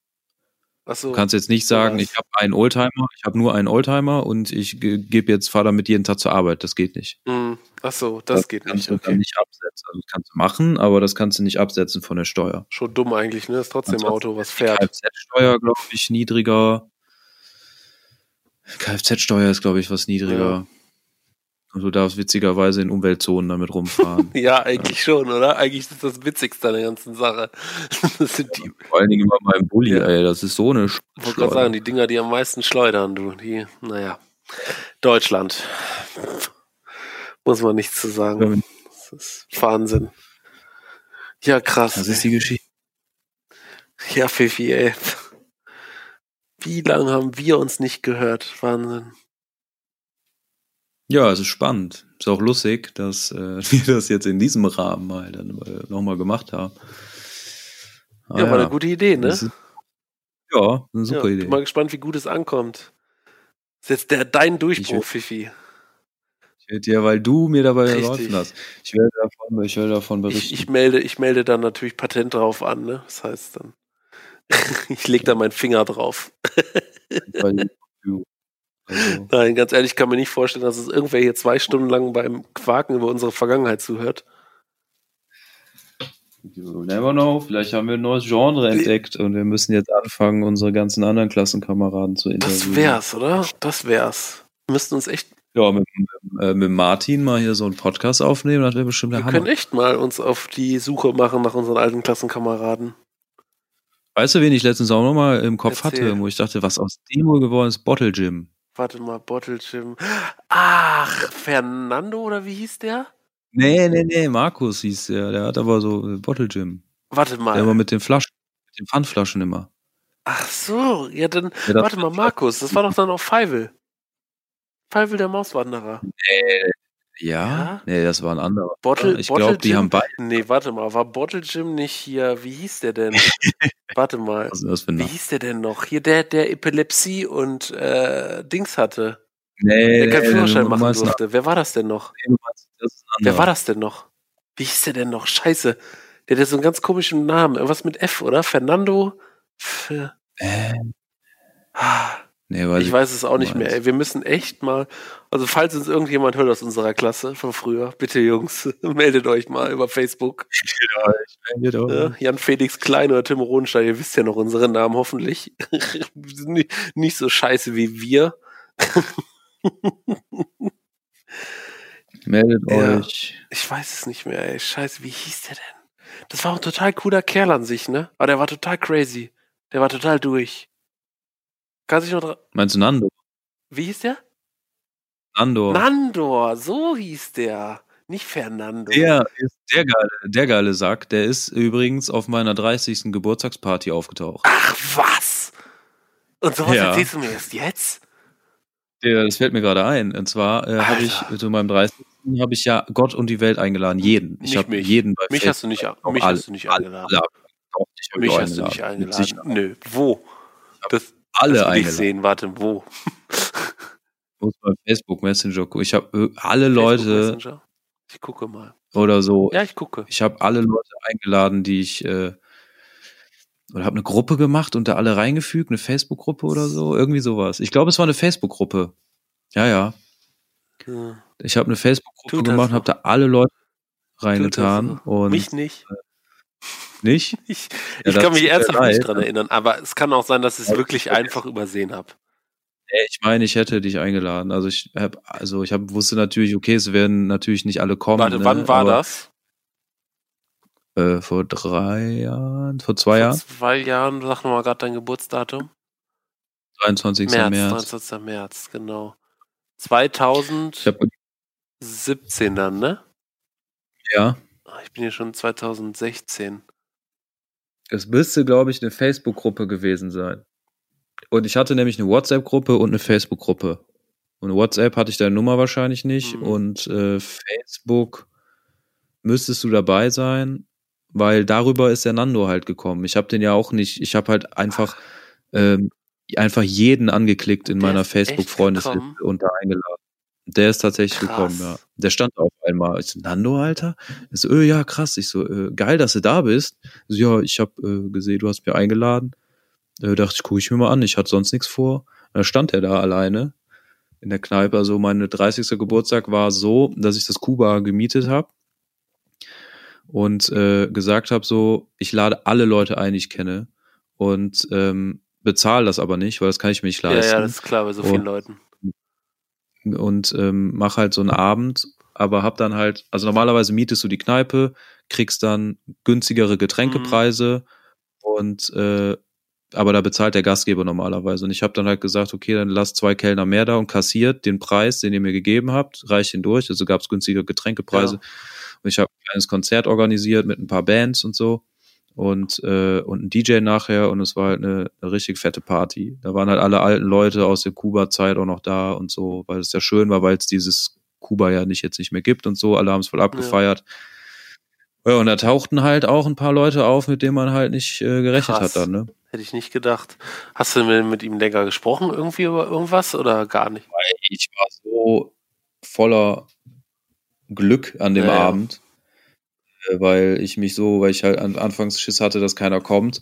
Achso. Du kannst jetzt nicht sagen, ich habe einen Oldtimer, ich habe nur einen Oldtimer und ich ge- gebe jetzt, fahr damit jeden Tag zur Arbeit. Das geht nicht. Hm, Achso, das, geht kannst nicht. Okay. nicht absetzen. Also das kannst du machen, aber das kannst du nicht absetzen von der Steuer. Schon dumm eigentlich, ne? Ist trotzdem ein Auto, was fährt. Kfz-Steuer, glaube ich, niedriger. Kfz-Steuer ist, glaube ich, was niedriger. Und du darfst witzigerweise in Umweltzonen damit rumfahren. ja, eigentlich schon, oder? Eigentlich ist das Witzigste an der ganzen Sache. Das sind die, Vor allen Dingen immer beim Bulli, Ja. ey. Das ist so eine Sch Ich wollte gerade sagen, die Dinger, die am meisten schleudern, du. Die, naja. Deutschland. Muss man nichts zu sagen. Das ist Wahnsinn. Ja, krass. Das ist die Geschichte. ja, Fifi, ey. Wie lange haben wir uns nicht gehört? Wahnsinn. Ja, es ist spannend. Ist auch lustig, dass äh, wir das jetzt in diesem Rahmen mal dann äh, nochmal gemacht haben. Ah, ja, war eine gute Idee, ne? Ist, ja, eine super ja, Idee. Bin mal gespannt, wie gut es ankommt. Das ist jetzt der, dein Durchbruch, Ich- Fifi. Ich werde dir, weil du mir dabei Richtig. geholfen hast. Ich werde davon, ich werde davon berichten. Ich, ich, melde, ich melde dann natürlich Patent drauf an, ne? Das heißt dann. ich leg da meinen Finger drauf. Also, Nein, ganz ehrlich, ich kann mir nicht vorstellen, dass es irgendwer hier zwei Stunden lang beim Quaken über unsere Vergangenheit zuhört. you never know. Vielleicht haben wir ein neues Genre entdeckt und wir müssen jetzt anfangen, unsere ganzen anderen Klassenkameraden zu interviewen. Das wär's, oder? Das wär's. Wir müssten uns echt, Ja, mit, mit, äh, mit Martin mal hier so einen Podcast aufnehmen, das wäre bestimmt der wir Hammer. können echt mal uns auf die Suche machen nach unseren alten Klassenkameraden. Weißt du, wen ich letztens auch noch mal im Kopf Erzähl. hatte, wo ich dachte, was aus dem wohl geworden ist? Bottle Gym. Warte mal, Bottle Jim. Ach, Fernando oder wie hieß der? Nee, nee, nee, Markus hieß der. Der hat aber so Bottle Gym. Warte Der immer mal. mit den Flaschen, mit den Pfandflaschen immer. Ach so, ja dann, Ja, warte mal, Markus, das war doch dann auch Feivel. Feivel der Mauswanderer. Ja? Ja? Nee, das war ein anderer. Bottle, ich glaube, die haben beide. Nee, warte mal, war Bottle Jim nicht hier, wie hieß der denn? warte mal, Was ist das für ein wie hieß der denn noch? Hier der, der Epilepsie und äh, Dings hatte, Nee, der keinen nee, Führerschein du machen durfte. Wer war das denn noch? das Wer war das denn noch? Wie hieß der denn noch? Scheiße. Der hat so einen ganz komischen Namen. Irgendwas mit F, oder? Fernando? F Äh, Ah, nee, weiß ich weiß es auch nicht mehr. Ey. Wir müssen echt mal, also falls uns irgendjemand hört aus unserer Klasse von früher, bitte Jungs, meldet euch mal über Facebook. Meldet euch. Ja, Jan Felix Klein oder Tim Rodenstein, ihr wisst ja noch unsere Namen hoffentlich. nicht, nicht so scheiße wie wir. Meldet Ja. euch. Ich weiß es nicht mehr, ey. Scheiße, wie hieß der denn? Das war ein total cooler Kerl an sich, ne? Aber der war total crazy. Der war total durch. Kannst du dich noch dran. Meinst du Nando? Wie hieß der? Nando. Nandor, so hieß der. Nicht Fernando. Der ist der geile, der geile Sack. Der ist übrigens auf meiner 30. Geburtstagsparty aufgetaucht. Ach, was? Und sowas Ja. erzählst du mir erst jetzt? Der, das fällt mir gerade ein. Und zwar äh, habe ich zu meinem 30. habe ich ja Gott und die Welt eingeladen. Jeden. Ich habe jeden bei Mich hast du nicht, mich alle, hast du nicht alle, eingeladen. alle, hab mich hast du nicht eingeladen. Nö. Wo? Das, Alle das will ich sehen. Warte, wo? Muss bei Facebook Messenger gucken. Ich habe alle Facebook Leute Messenger? Ich gucke mal. oder so. Ja, ich gucke. Ich habe alle Leute eingeladen, die ich äh, oder habe eine Gruppe gemacht und da alle reingefügt, eine Facebook-Gruppe oder so, irgendwie sowas. Ich glaube, es war eine Facebook-Gruppe. Ja, ja. Ich habe eine Facebook-Gruppe gemacht, noch? habe da alle Leute reingetan und Mich nicht. Nicht. Ich, Ja, ich kann mich ernsthaft nicht dran erinnern, aber es kann auch sein, dass ich es wirklich einfach übersehen habe. Ich meine, ich hätte dich eingeladen. Also ich hab, also ich hab, wusste natürlich, okay, es werden natürlich nicht alle kommen. Warte, ne? wann war Aber, das? Äh, vor drei Jahren, vor zwei Vor Jahren, zwei Jahren, sag nochmal gerade dein Geburtsdatum. 23. März, März. 19. März, genau. 2017 Ich hab, dann, ne? ja, Ich bin hier schon 2016. es müsste, glaube ich, eine Facebook-Gruppe gewesen sein. Und ich hatte nämlich eine WhatsApp-Gruppe und eine Facebook-Gruppe. Und WhatsApp hatte ich deine Nummer wahrscheinlich nicht. Mhm. Und äh, Facebook müsstest du dabei sein, weil darüber ist der Nando halt gekommen. Ich habe den ja auch nicht, ich habe halt einfach, ähm, einfach jeden angeklickt in Der meiner Facebook-Freundesliste und da eingeladen. Der ist tatsächlich Krass. gekommen, ja. Der stand auf einmal. Ich so, Nando, Alter? Ich so, äh, ja, krass. Ich so, äh, geil, dass du da bist. Ich so, ja, ich habe äh, gesehen, du hast mir eingeladen. Äh, dachte ich, gucke ich mir mal an. Ich hatte sonst nichts vor. Da stand er da alleine in der Kneipe. Also meine 30. Geburtstag war so, dass ich das Kuba gemietet habe und äh, gesagt habe, so, ich lade alle Leute ein, die ich kenne und ähm, bezahle das aber nicht, weil das kann ich mir nicht Ja, leisten. ja, das ist klar bei so vielen Und- Leuten. Und ähm, mach halt so einen Abend, aber hab dann halt, also normalerweise mietest du die Kneipe, kriegst dann günstigere Getränkepreise mhm. und äh, aber da bezahlt der Gastgeber normalerweise. Und ich habe dann halt gesagt, okay, dann lass zwei Kellner mehr da und kassiert den Preis, den ihr mir gegeben habt, reicht ihn durch. Also gab es günstige Getränkepreise. Ja. Und ich habe ein kleines Konzert organisiert mit ein paar Bands und so und, äh, und ein DJ nachher und es war halt eine, eine richtig fette Party. Da waren halt alle alten Leute aus der Kuba-Zeit auch noch da und so, weil es ja schön war, weil es dieses Kuba ja nicht jetzt nicht mehr gibt und so. Alle haben es voll abgefeiert. Ja. ja. und da tauchten halt auch ein paar Leute auf, mit denen man halt nicht äh, gerechnet Krass. hat dann, ne? Hätte ich nicht gedacht. Hast du mit, mit ihm länger gesprochen irgendwie über irgendwas oder gar nicht? Ich war so voller Glück an dem ja, Abend weil ich mich so, weil ich halt an, anfangs Schiss hatte, dass keiner kommt.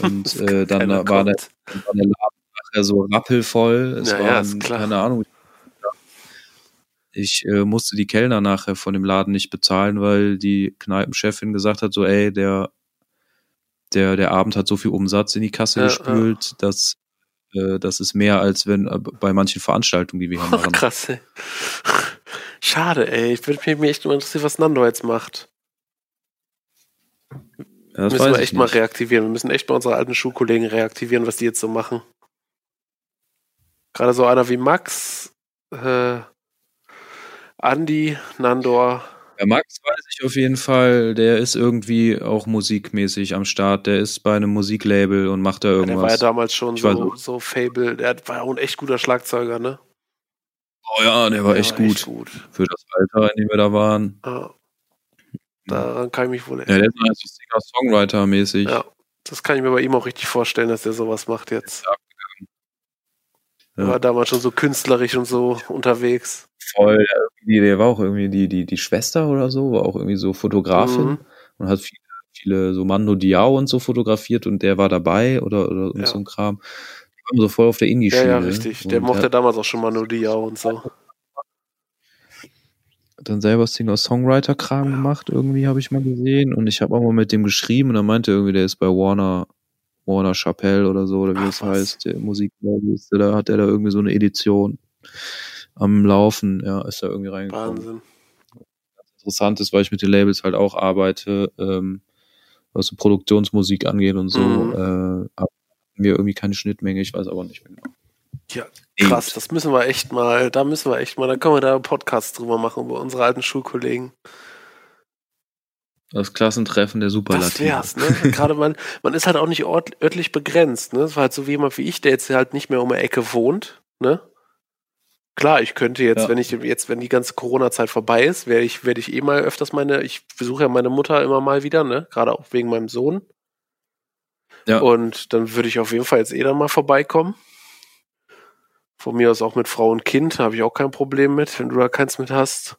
Und äh, dann, war der, dann war der Laden nachher so rappelvoll. Es ja, waren, ja, keine Ahnung. Ich äh, musste die Kellner nachher von dem Laden nicht bezahlen, weil die Kneipenchefin gesagt hat, so, ey, der, der, der Abend hat so viel Umsatz in die Kasse ja, gespült, dass äh, das ist mehr als wenn äh, bei manchen Veranstaltungen, die wir hier machen. Krass, ey. Schade, ey. Ich würde mich echt mal interessieren, was Nando jetzt macht. Ja, müssen wir echt mal reaktivieren. Wir müssen echt bei unseren alten Schulkollegen reaktivieren, was die jetzt so machen. Gerade so einer wie Max, äh, Andy, Nandor. Ja, Max weiß ich auf jeden Fall, der ist irgendwie auch musikmäßig am Start. Der ist bei einem Musiklabel und macht da irgendwas. Ja, der war ja damals schon so, so Fable. Der war ja auch ein echt guter Schlagzeuger, ne? Oh ja, der war, der echt, war gut. echt, gut. Für das Alter, in dem wir da waren. Ja. Daran kann ich mich wohl erinnern. Ja, der ist so Singer-Songwriter-mäßig. Ja, das kann ich mir bei ihm auch richtig vorstellen, dass der sowas macht jetzt. Er war damals schon so künstlerisch und so unterwegs. Voll, der, der war auch irgendwie die, die, die Schwester oder so, war auch irgendwie so Fotografin mhm. und hat viele, viele so Mando Diao und so fotografiert und der war dabei oder, oder ja. so ein Kram. Die waren so voll auf der Indie-Schiene. Ja, ja, richtig. Der mochte damals auch schon Mando Diao und so dann selber Singer-Songwriter-Kram gemacht, irgendwie habe ich mal gesehen. Und ich habe auch mal mit dem geschrieben und er meinte irgendwie, der ist bei Warner, Warner Chappelle oder so, oder wie Ach, das was? heißt, der Musiklabel da hat er da irgendwie so eine Edition am Laufen, ja, ist da irgendwie reingekommen. Wahnsinn. Interessant ist, weil ich mit den Labels halt auch arbeite, ähm, was so Produktionsmusik angeht und so, mhm. äh, haben wir irgendwie keine Schnittmenge, ich weiß aber nicht mehr genau. Ja, krass, das müssen wir echt mal, da müssen wir echt mal, da können wir da einen Podcast drüber machen, über unsere alten Schulkollegen. Das Klassentreffen der Superlative. Das wär's, ne? Gerade man, man ist halt auch nicht ort, örtlich begrenzt, ne? Das war halt so wie jemand wie ich, der jetzt halt nicht mehr um die Ecke wohnt, ne? Klar, ich könnte jetzt, ja. wenn ich jetzt, wenn die ganze Corona-Zeit vorbei ist, werde ich, werde ich eh mal öfters meine, ich besuche ja meine Mutter immer mal wieder, ne? Gerade auch wegen meinem Sohn. Ja. Und dann würde ich auf jeden Fall jetzt eh dann mal vorbeikommen. Von mir aus auch mit Frau und Kind, habe ich auch kein Problem mit, wenn du da keins mit hast.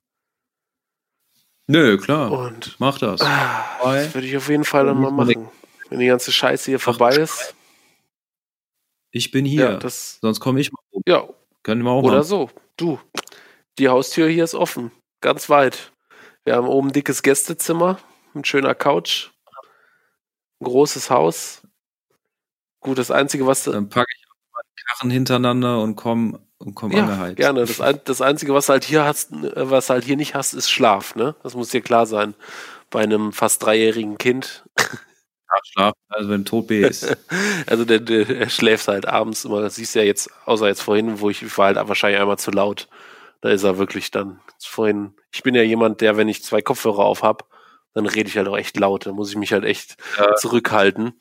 Nö, klar. Und mach das. Ah, das würde ich auf jeden Fall dann mal machen. Wenn die ganze Scheiße hier vorbei ist. Ich bin hier. Ja, das, Sonst komme ich mal rum. Ja. Können wir auch Oder machen. so. Du. Die Haustür hier ist offen. Ganz weit. Wir haben oben ein dickes Gästezimmer. Ein schöner Couch. Ein großes Haus. Gut, das Einzige, was. Dann packe ich Karren hintereinander und komm, und komm ja, angeheizt. Gerne. Das, das Einzige, was halt hier hast, was halt hier nicht hast, ist Schlaf, ne? Das muss dir klar sein. Bei einem fast dreijährigen Kind. Ja, Schlaf, also wenn tot ist. also der, der, der, schläft halt abends immer, das siehst du ja jetzt, außer jetzt vorhin, wo ich, ich war halt wahrscheinlich einmal zu laut. Da ist er wirklich dann vorhin. Ich bin ja jemand, der, wenn ich zwei Kopfhörer auf hab, dann rede ich halt auch echt laut. Da muss ich mich halt echt ja. zurückhalten.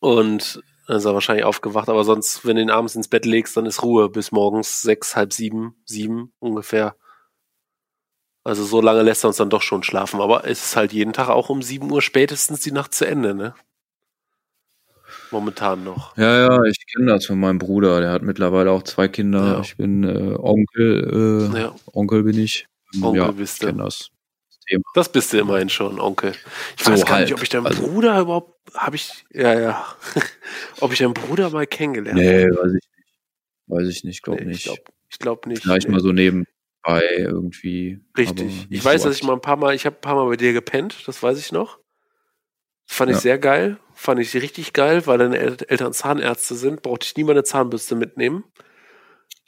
Und dann ist er wahrscheinlich aufgewacht, aber sonst, wenn du ihn abends ins Bett legst, dann ist Ruhe bis morgens sechs, halb sieben, sieben ungefähr. Also so lange lässt er uns dann doch schon schlafen. Aber es ist halt jeden Tag auch um sieben Uhr spätestens die Nacht zu Ende, ne? Momentan noch. Ja, ja, ich kenne das von meinem Bruder. Der hat mittlerweile auch zwei Kinder. Ja. Ich bin äh, Onkel. Äh, ja. Onkel bin ich. Onkel ja, bist du. Ich das. Thema. Das bist du immerhin schon, Onkel. Ich so weiß gar halb. nicht, ob ich deinen also, Bruder überhaupt, habe ich, ja, ja, ob ich deinen Bruder mal kennengelernt habe. Nee, weiß ich nicht. Weiß ich nicht, glaube nee, nicht. Ich glaube glaub nicht. Vielleicht nee. mal so nebenbei irgendwie. Richtig. Ich weiß, so dass ich mal ein paar Mal, ich habe ein paar Mal bei dir gepennt, das weiß ich noch. Fand ich ja. sehr geil. Fand ich richtig geil, weil deine Eltern Zahnärzte sind, brauchte ich nie meine Zahnbürste mitnehmen.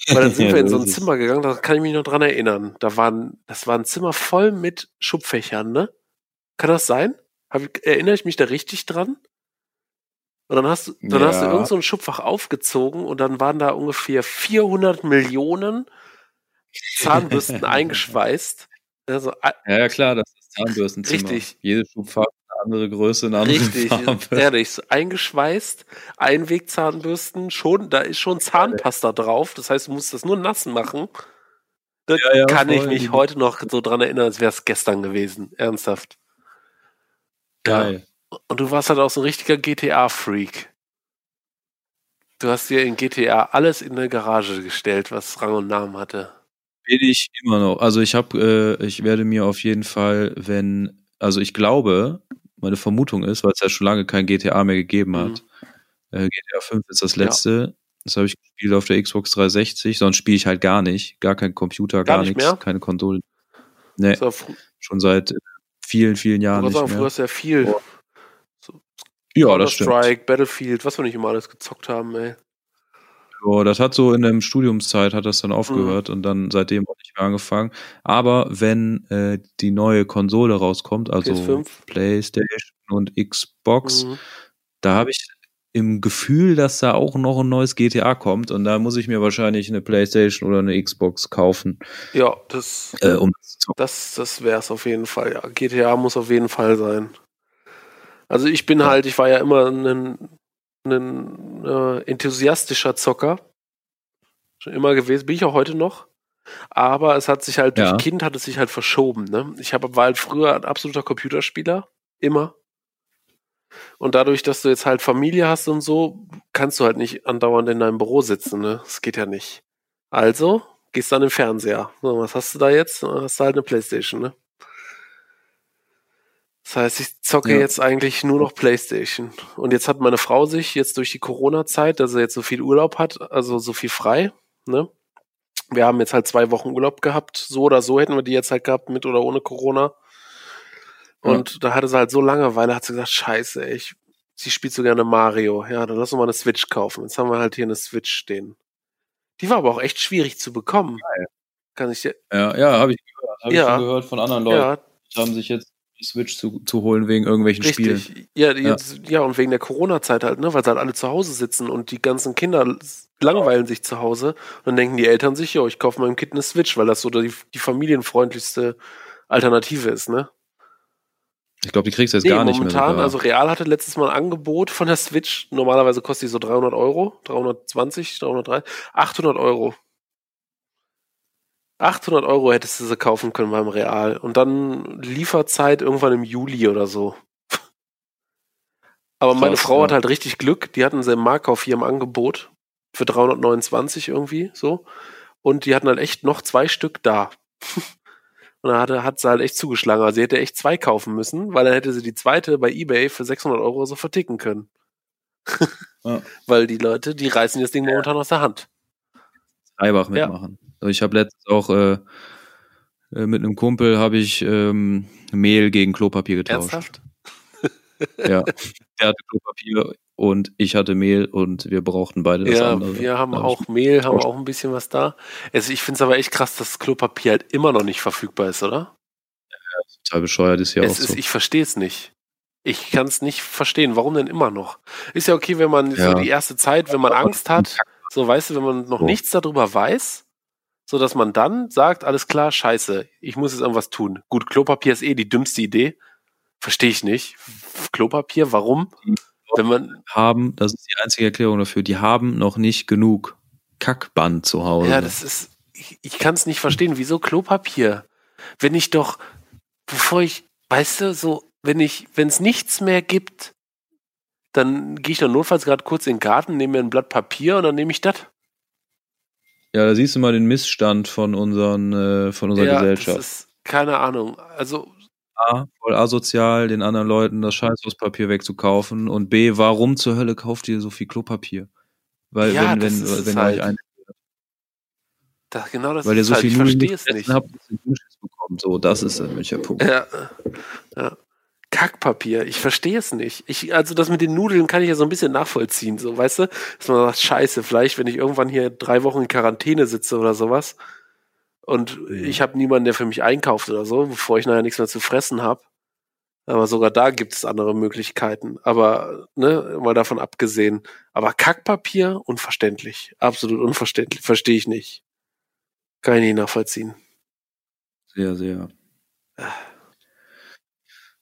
Weil dann sind wir in so ein. Zimmer gegangen, da kann ich mich noch dran erinnern. Da waren, das war ein Zimmer voll mit Schubfächern, ne? Kann das sein? Hab ich, erinnere ich mich da richtig dran? Und dann hast du, dann hast du Ja. irgend so ein Schubfach aufgezogen und dann waren da ungefähr 400 Millionen Zahnbürsten eingeschweißt. Also, Ja, ja, klar, das ist Zahnbürstenzimmer. Richtig. Jede Schubfarbe eine andere Größe, eine andere richtig, Farbe. ehrlich, so eingeschweißt, Einwegzahnbürsten, schon, da ist schon Zahnpasta drauf. Das heißt, du musst das nur nass machen. Da Ja, ja, kann ich voll. mich heute noch so dran erinnern, als wäre es gestern gewesen. Ernsthaft. Geil. Und du warst halt auch so ein richtiger GTA-Freak. Du hast dir in GTA alles in eine Garage gestellt, was Rang und Namen hatte. Bin ich immer noch. Also ich habe, äh, ich werde mir auf jeden Fall, wenn, also ich glaube, meine Vermutung ist, weil es ja schon lange kein GTA mehr gegeben hat. Äh, GTA 5 ist das Mhm. Ja. letzte. Das habe ich gespielt auf der Xbox 360. Sonst spiele ich halt gar nicht. Gar kein Computer, Gar gar, nicht nichts, mehr? keine Konsole. Nee, schon seit äh, vielen, vielen Jahren nicht sagen, früher mehr. hast du ja viel. Oh. Ja, das stimmt. Strike, Battlefield, was wir nicht immer alles gezockt haben, ey. Ja, das hat so in der Studiumszeit hat das dann aufgehört und dann seitdem auch nicht mehr angefangen. Aber wenn äh, die neue Konsole rauskommt, also PS5. PlayStation und Xbox, Mhm. da habe ich im Gefühl, dass da auch noch ein neues GTA kommt und da muss ich mir wahrscheinlich eine PlayStation oder eine Xbox kaufen, Ja, das, äh, um das das wäre es auf jeden Fall. Ja, GTA muss auf jeden Fall sein. Also ich bin Ja. halt, ich war ja immer ein, ein äh, enthusiastischer Zocker. Schon immer gewesen, bin ich auch heute noch. Aber es hat sich halt, Ja. durch Kind hat es sich halt verschoben. Ne? Ich hab, war halt früher ein absoluter Computerspieler. Immer. Und dadurch, dass du jetzt halt Familie hast und so, kannst du halt nicht andauernd in deinem Büro sitzen. Ne? Das geht ja nicht. Also gehst dann im Fernseher. So, was hast du da jetzt? Hast du halt eine Playstation, ne? Das heißt, ich zocke Ja. jetzt eigentlich nur noch Playstation. Und jetzt hat meine Frau sich jetzt durch die Corona-Zeit, dass sie jetzt so viel Urlaub hat, also so viel frei, ne? Wir haben jetzt halt zwei Wochen Urlaub gehabt. So oder so hätten wir die jetzt halt gehabt, mit oder ohne Corona. Und da hatte sie halt so Langeweile, hat sie gesagt, scheiße, ich, sie spielt so gerne Mario. Ja, dann lass uns mal eine Switch kaufen. Jetzt haben wir halt hier eine Switch stehen. Die war aber auch echt schwierig zu bekommen. Kann ich dir, Ja, ja, habe ich gehört, habe Ja. ich schon gehört von anderen Leuten, ja, die haben sich jetzt die Switch zu, zu holen wegen irgendwelchen Spielen. Richtig. Ja, die Ja. Jetzt, ja, und wegen der Corona-Zeit halt, ne, weil sie halt alle zu Hause sitzen und die ganzen Kinder langweilen sich zu Hause. Und dann denken die Eltern sich, ja, ich kaufe meinem Kind eine Switch, weil das so die, die familienfreundlichste Alternative ist, ne? Ich glaube, die kriegst du jetzt Nee, gar nicht mehr. momentan, also Real hatte letztes Mal ein Angebot von der Switch. Normalerweise kostet die so 300 Euro, 320, 330, 800 Euro. 800 Euro hättest du sie kaufen können beim Real. Und dann Lieferzeit irgendwann im Juli oder so. Aber meine Frau ja. hat halt richtig Glück. Die hatten sie im Markauf hier im Angebot für 329 irgendwie so. Und die hatten halt echt noch zwei Stück da. Und dann hatte, hat sie halt echt zugeschlagen. Also sie hätte echt zwei kaufen müssen, weil dann hätte sie die zweite bei Ebay für 600 Euro so verticken können. Ja. Weil die Leute, die reißen das Ding momentan aus der Hand. Reibach Ja. mitmachen. Also ich habe letztens auch äh, äh, mit einem Kumpel habe ich ähm, Mehl gegen Klopapier getauscht. Ernsthaft? Ja. Der hatte Klopapier und ich hatte Mehl und wir brauchten beide das Ja, andere. wir haben auch Mehl, haben auch ein bisschen was da. Also ich finde es aber echt krass, dass Klopapier halt immer noch nicht verfügbar ist, oder? ich total bescheuert ist ja auch ist, so. ich verstehe es nicht. Ich kann es nicht verstehen. Warum denn immer noch? Ist ja okay, wenn man so Ja. die erste Zeit, wenn man Angst hat, so weißt du, wenn man noch So. nichts darüber weiß, so dass man dann sagt, alles klar, scheiße, ich muss jetzt irgendwas tun. Gut, Klopapier ist eh die dümmste Idee. Verstehe ich nicht. Klopapier, warum? Wenn man, haben, das ist die einzige Erklärung dafür, die haben noch nicht genug Kackband zu Hause. ja, das ist, ich, ich kann es nicht verstehen. Wieso Klopapier? Wenn ich doch, bevor ich, weißt du, so, wenn ich, wenn es nichts mehr gibt, dann gehe ich doch notfalls gerade kurz in den Garten, nehme mir ein Blatt Papier und dann nehme ich das. ja, da siehst du mal den Missstand von unseren, äh, von unserer Ja, Gesellschaft. das ist, keine Ahnung. Also, A, voll asozial, den anderen Leuten das Scheißhauspapier wegzukaufen und B, warum zur Hölle kauft ihr so viel Klopapier? Weil Ja, wenn, wenn, es wenn halt. euch ein, das, genau das weil ihr so halt, viel Nudeln gegessen nicht. habt, dass ihr Dünnschiss bekommt. So, das ist nämlich Punkt. Ja, ja. Kackpapier. Ich verstehe es nicht. Ich, also das mit den Nudeln kann ich ja so ein bisschen nachvollziehen, so, weißt du? Dass man sagt, scheiße, vielleicht, wenn ich irgendwann hier drei Wochen in Quarantäne sitze oder sowas und ich habe niemanden, der für mich einkauft oder so, bevor ich nachher nichts mehr zu fressen habe. Aber sogar da gibt es andere Möglichkeiten. Aber, ne, mal davon abgesehen. Aber Kackpapier, unverständlich. Absolut unverständlich. Verstehe ich nicht. Kann ich nicht nachvollziehen. Sehr, sehr.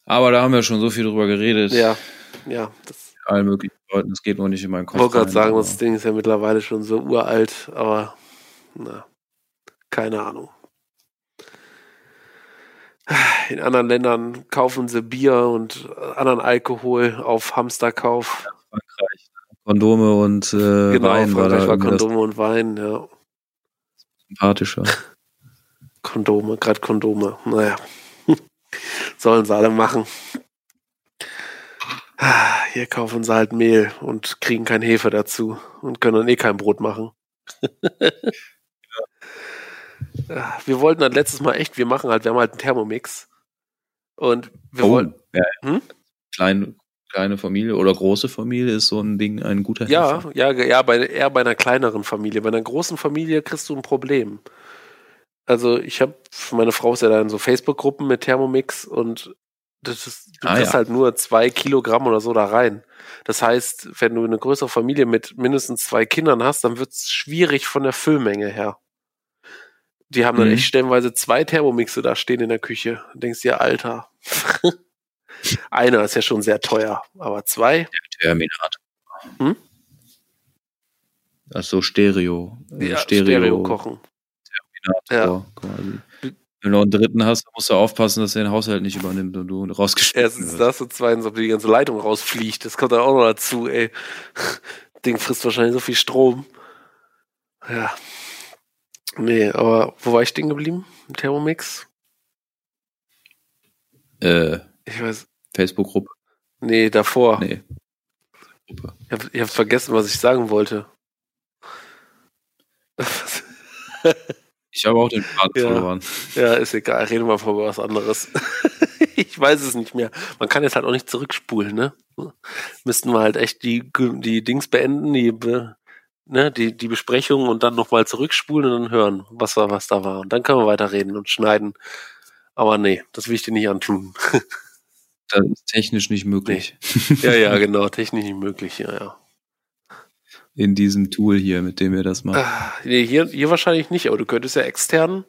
Aber da haben wir schon so viel drüber geredet. Ja, ja. Das allen möglichen Leuten, das geht noch nicht in meinen Kopf. Ich wollte gerade sagen, das Ding ist ja mittlerweile schon so uralt, aber na, keine Ahnung. In anderen Ländern kaufen sie Bier und anderen Alkohol auf Hamsterkauf. Ja, Frankreich. Kondome und äh, genau, Wein. Frankreich war, war Kondome und Wein, ja. Sympathischer. Kondome, gerade Kondome. Naja. Sollen sie alle machen. Hier kaufen sie halt Mehl und kriegen kein Hefe dazu und können dann eh kein Brot machen. wir wollten dann letztes Mal echt, wir machen halt, wir haben halt einen Thermomix. Und wir oh, wollen. Ja, hm? kleine, kleine Familie oder große Familie ist so ein Ding ein guter Ja, ja, ja, bei, eher bei einer kleineren Familie. Bei einer großen Familie kriegst du ein Problem. Also ich habe, meine Frau ist ja da in so Facebook-Gruppen mit Thermomix und das ist, du ah, kriegst ja. halt nur zwei Kilogramm oder so da rein. Das heißt, wenn du eine größere Familie mit mindestens zwei Kindern hast, dann wird es schwierig von der Füllmenge her. Die haben dann mhm. echt stellenweise zwei Thermomixe da stehen in der Küche. Du denkst dir, Alter. Einer ist ja schon sehr teuer, aber zwei? Der Terminator. Hm? Ach so, Stereo. Ja, Stereo. Stereo kochen. Terminator ja. quasi. Wenn du noch einen dritten hast, musst du aufpassen, dass er den Haushalt nicht übernimmt und du rausgeschmissen Erstens das und zweitens, ob die ganze Leitung rausfliegt. Das kommt dann auch noch dazu, ey. Ding frisst wahrscheinlich so viel Strom. Ja. Nee, aber wo war ich stehen geblieben? Im Thermomix? Äh. Ich weiß. Facebook-Gruppe. Nee, davor. Nee. Gruppe. Ich hab, ich hab vergessen, was ich sagen wollte. Ich habe auch den Faden ja. verloren. Ja, ist egal. Reden wir mal über was anderes. ich weiß es nicht mehr. Man kann jetzt halt auch nicht zurückspulen, ne? Müssten wir halt echt die, die Dings beenden, die, ne, die, die Besprechung und dann nochmal zurückspulen und dann hören, was war, was da war. Und dann können wir weiterreden und schneiden. Aber nee, das will ich dir nicht antun. das ist technisch nicht möglich. Nee. Ja, ja, genau, technisch nicht möglich, ja, ja in diesem Tool hier, mit dem wir das machen. Ah, nee, hier, hier wahrscheinlich nicht, aber du könntest ja extern.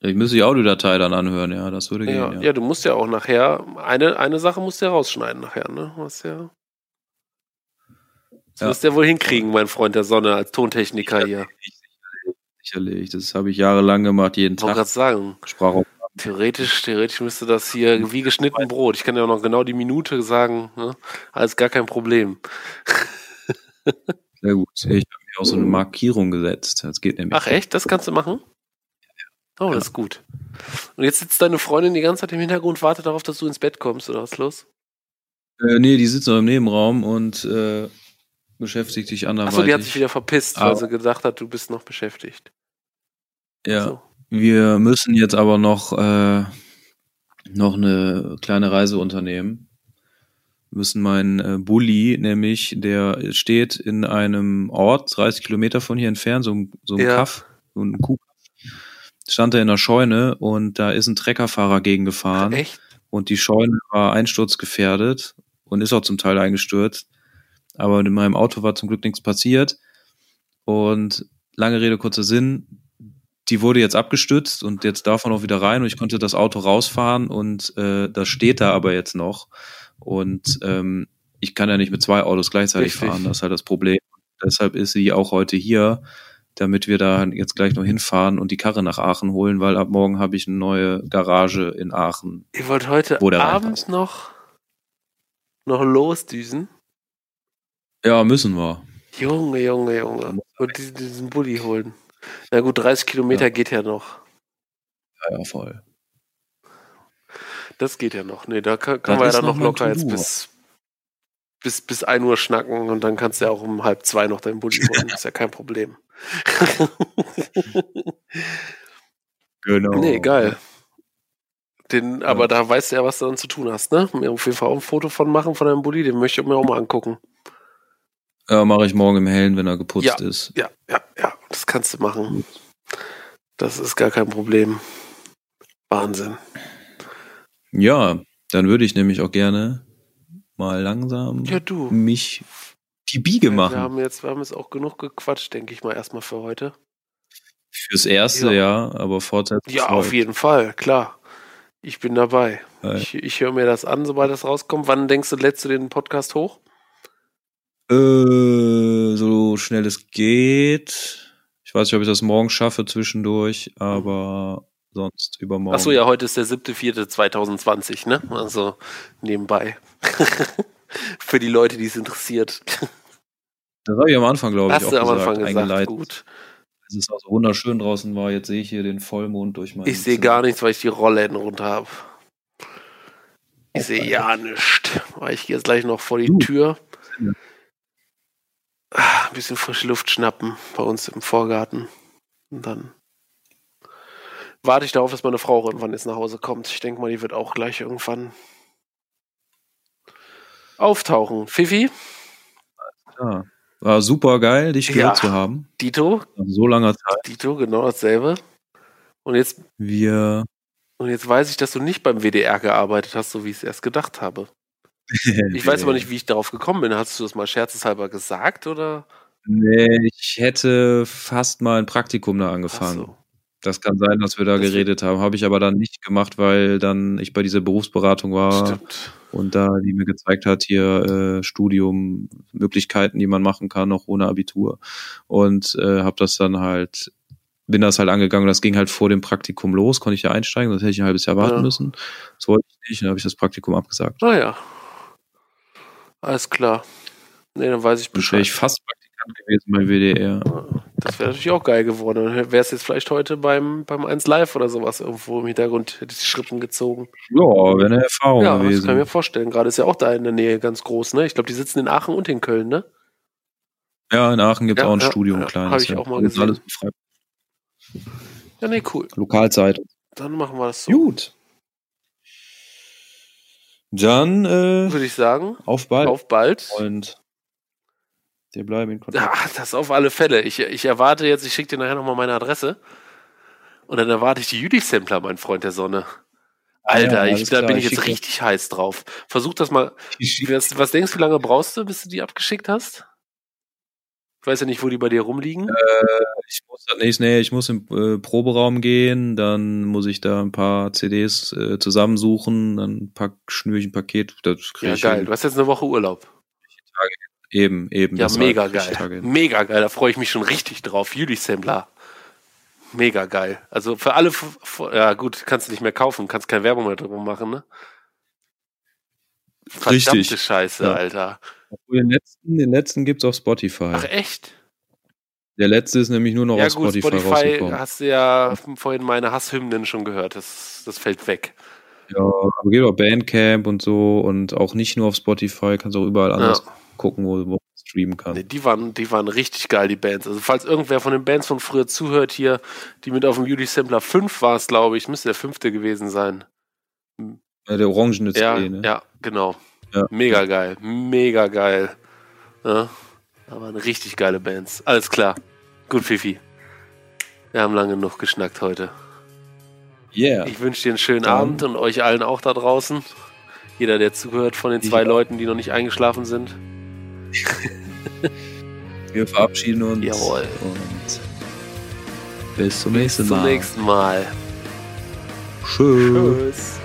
Ich müsste die Audiodatei dann anhören, ja, das würde ja, gehen. Ja. ja, du musst ja auch nachher, eine, eine Sache musst du ja rausschneiden nachher, ne? Was ja. Das ja. du ja wohl hinkriegen, mein Freund der Sonne, als Tontechniker sicherlich, hier. Sicherlich, das habe ich jahrelang gemacht, jeden Tag. Ich gerade sagen. Sprachaufnahme. Theoretisch, theoretisch müsste das hier wie geschnitten Brot. Ich kann ja auch noch genau die Minute sagen, ne? Alles gar kein Problem. Sehr gut. Ich habe mir auch so eine Markierung gesetzt. Das geht nämlich. Ach echt? Das kannst du machen? Oh, das ist gut. Und jetzt sitzt deine Freundin die ganze Zeit im Hintergrund und wartet darauf, dass du ins Bett kommst, oder was ist los? Äh, nee, die sitzt noch im Nebenraum und äh, beschäftigt sich anderweitig. Achso, die hat sich wieder verpisst, weil sie gedacht hat, du bist noch beschäftigt. Ja. So. Wir müssen jetzt aber noch, äh, noch eine kleine Reise unternehmen müssen meinen äh, Bulli, nämlich, der steht in einem Ort, 30 Kilometer von hier entfernt, so, so ein ja. Kaff, so ein Kuh. Stand er in der Scheune und da ist ein Treckerfahrer gegengefahren. Echt? Und die Scheune war einsturzgefährdet und ist auch zum Teil eingestürzt. Aber in meinem Auto war zum Glück nichts passiert. Und lange Rede, kurzer Sinn, die wurde jetzt abgestützt und jetzt darf man auch wieder rein und ich konnte das Auto rausfahren und äh, das steht da aber jetzt noch. Und ähm, ich kann ja nicht mit zwei Autos gleichzeitig Richtig. fahren, das ist halt das Problem. Deshalb ist sie auch heute hier, damit wir da jetzt gleich noch hinfahren und die Karre nach Aachen holen, weil ab morgen habe ich eine neue Garage in Aachen. Ihr wollt heute Abend noch, noch losdüsen? Ja, müssen wir. Junge, Junge, Junge. Und diesen, diesen Bulli holen. Na gut, 30 Kilometer ja. geht ja noch. Ja, ja, voll. Das geht ja noch. Nee, da kann, können wir ja dann noch locker jetzt bis, bis, bis 1 Uhr schnacken und dann kannst du ja auch um halb zwei noch deinen Bulli holen. ist ja kein Problem. genau. Nee, geil. Den, aber da weißt du ja, was du dann zu tun hast, ne? Mir auf jeden Fall auch ein Foto von machen von deinem Bulli, den möchte ich mir auch mal angucken. Ja, mache ich morgen im Hellen, wenn er geputzt Ja. ist. Ja, ja, ja, das kannst du machen. Das ist gar kein Problem. Wahnsinn. Ja, dann würde ich nämlich auch gerne mal langsam Ja, du. mich die Biege Wir machen. haben jetzt, wir haben jetzt auch genug gequatscht, denke ich mal, erstmal für heute. Fürs erste Ja. ja, aber Fortsetzung. Ja, auf jeden Fall, klar. Ich bin dabei. Fall. Ich, ich höre mir das an, sobald das rauskommt. Wann denkst du, lädst du den Podcast hoch? Äh, so schnell es geht. Ich weiß nicht, ob ich das morgen schaffe zwischendurch, aber sonst übermorgen. Achso, ja, heute ist der 7.4.2020, ne? Also nebenbei. Für die Leute, die es interessiert. Das habe ich am Anfang, glaube ich, Hast auch du am gesagt, Anfang gesagt. eingeleitet. Gut. Es ist auch so wunderschön draußen war. Jetzt sehe ich hier den Vollmond durch mein Ich sehe gar nichts, weil ich die Rollläden runter habe. Ich sehe ja nichts. Weil Ich gehe jetzt gleich noch vor die Du. Tür. Ja. Ein bisschen frische Luft schnappen bei uns im Vorgarten. Und dann warte ich darauf, dass meine Frau irgendwann jetzt nach Hause kommt. Ich denke mal, die wird auch gleich irgendwann auftauchen. Fifi, Ja. War super geil, dich Ja. gehört zu haben. Dito, Nach so langer Zeit. Dito, genau dasselbe. Und jetzt, Wir. und jetzt weiß ich, dass du nicht beim WDR gearbeitet hast, so wie ich es erst gedacht habe. Ich weiß aber nicht, wie ich darauf gekommen bin. Hast du das mal scherzeshalber gesagt oder? Nee, ich hätte fast mal ein Praktikum da angefangen. so. Das kann sein, dass wir da Das- geredet haben. Habe ich aber dann nicht gemacht, weil dann ich bei dieser Berufsberatung war Stimmt. und da die mir gezeigt hat, hier äh, Studium, Möglichkeiten, die man machen kann, auch ohne Abitur. Und äh, habe das dann halt, bin das halt angegangen. Das ging halt vor dem Praktikum los, konnte ich ja einsteigen, sonst hätte ich ein halbes Jahr warten Ja. müssen. Das wollte ich nicht, dann habe ich das Praktikum abgesagt. Naja. Alles klar. Nee, dann weiß ich Dann wäre Bescheid. ich fast Praktikant gewesen beim WDR. Das wäre natürlich auch geil geworden. Dann wäre es jetzt vielleicht heute beim, beim 1 Live oder sowas irgendwo im Hintergrund, hätte ich die Schrippen gezogen. Ja, wäre eine Erfahrung ja, das gewesen. kann ich mir vorstellen. Gerade ist ja auch da in der Nähe ganz groß, ne? Ich glaube, die sitzen in Aachen und in Köln, ne? Ja, in Aachen gibt es Ja, auch ein ja, Studio, ein kleines. hab ich auch mal Das ist gesehen. Alles befreit. Ja, nee, cool. Lokalzeit. Dann machen wir das so. Gut. Dann äh, Würde ich sagen, auf bald. auf bald. Und wir bleiben in Kontakt. Ja, das auf alle Fälle. Ich, ich erwarte jetzt, ich schicke dir nachher nochmal meine Adresse. Und dann erwarte ich die Judith-Sampler, mein Freund der Sonne. Alter, Ja, ich, da klar, bin ich jetzt richtig heiß drauf. Versuch das mal. Was, was denkst du, wie lange brauchst du, bis du die abgeschickt hast? Ich weiß ja nicht, wo die bei dir rumliegen. Ich muss, nicht, nee, ich muss im äh, Proberaum gehen, dann muss ich da ein paar CDs äh, zusammensuchen, dann pack, schnür ich ein Paket. Das ja, geil. hin. Du hast jetzt eine Woche Urlaub. Eben, eben. Ja, mega geil. Mega geil. Da freue ich mich schon richtig drauf. Judith-Sampler. Mega geil. Also für alle, ja gut, kannst du nicht mehr kaufen, kannst keine Werbung mehr drum machen, ne? Verdammte Richtig. Scheiße, Ja. Alter. Den letzten, den letzten gibt's auf Spotify. Ach echt? Der letzte ist nämlich nur noch ja auf gut, Spotify, Spotify rausgekommen. hast du ja vorhin meine Hasshymnen schon gehört. Das, das fällt weg. Ja, aber geht auch Bandcamp und so und auch nicht nur auf Spotify, kannst auch überall anders gucken, wo, wo man streamen kann. Nee, die waren, die waren richtig geil, die Bands. Also falls irgendwer von den Bands von früher zuhört hier, die mit auf dem Beauty Sampler 5 war es, glaube ich, müsste der fünfte gewesen sein. Ja, der orangene Ja, CD, ne? ja, genau. Ja. Mega geil, mega geil. Ja, aber eine richtig geile Bands. Alles klar. Gut, Fifi. Wir haben lange genug geschnackt heute. Yeah. Ich wünsche dir einen schönen Dann- Abend und euch allen auch da draußen. Jeder, der zuhört von den zwei auch. Leuten, die noch nicht eingeschlafen sind. Wir verabschieden uns. Jawohl. Und bis zum Bis nächsten zum Mal. nächsten Mal. Tschüss. Tschüss.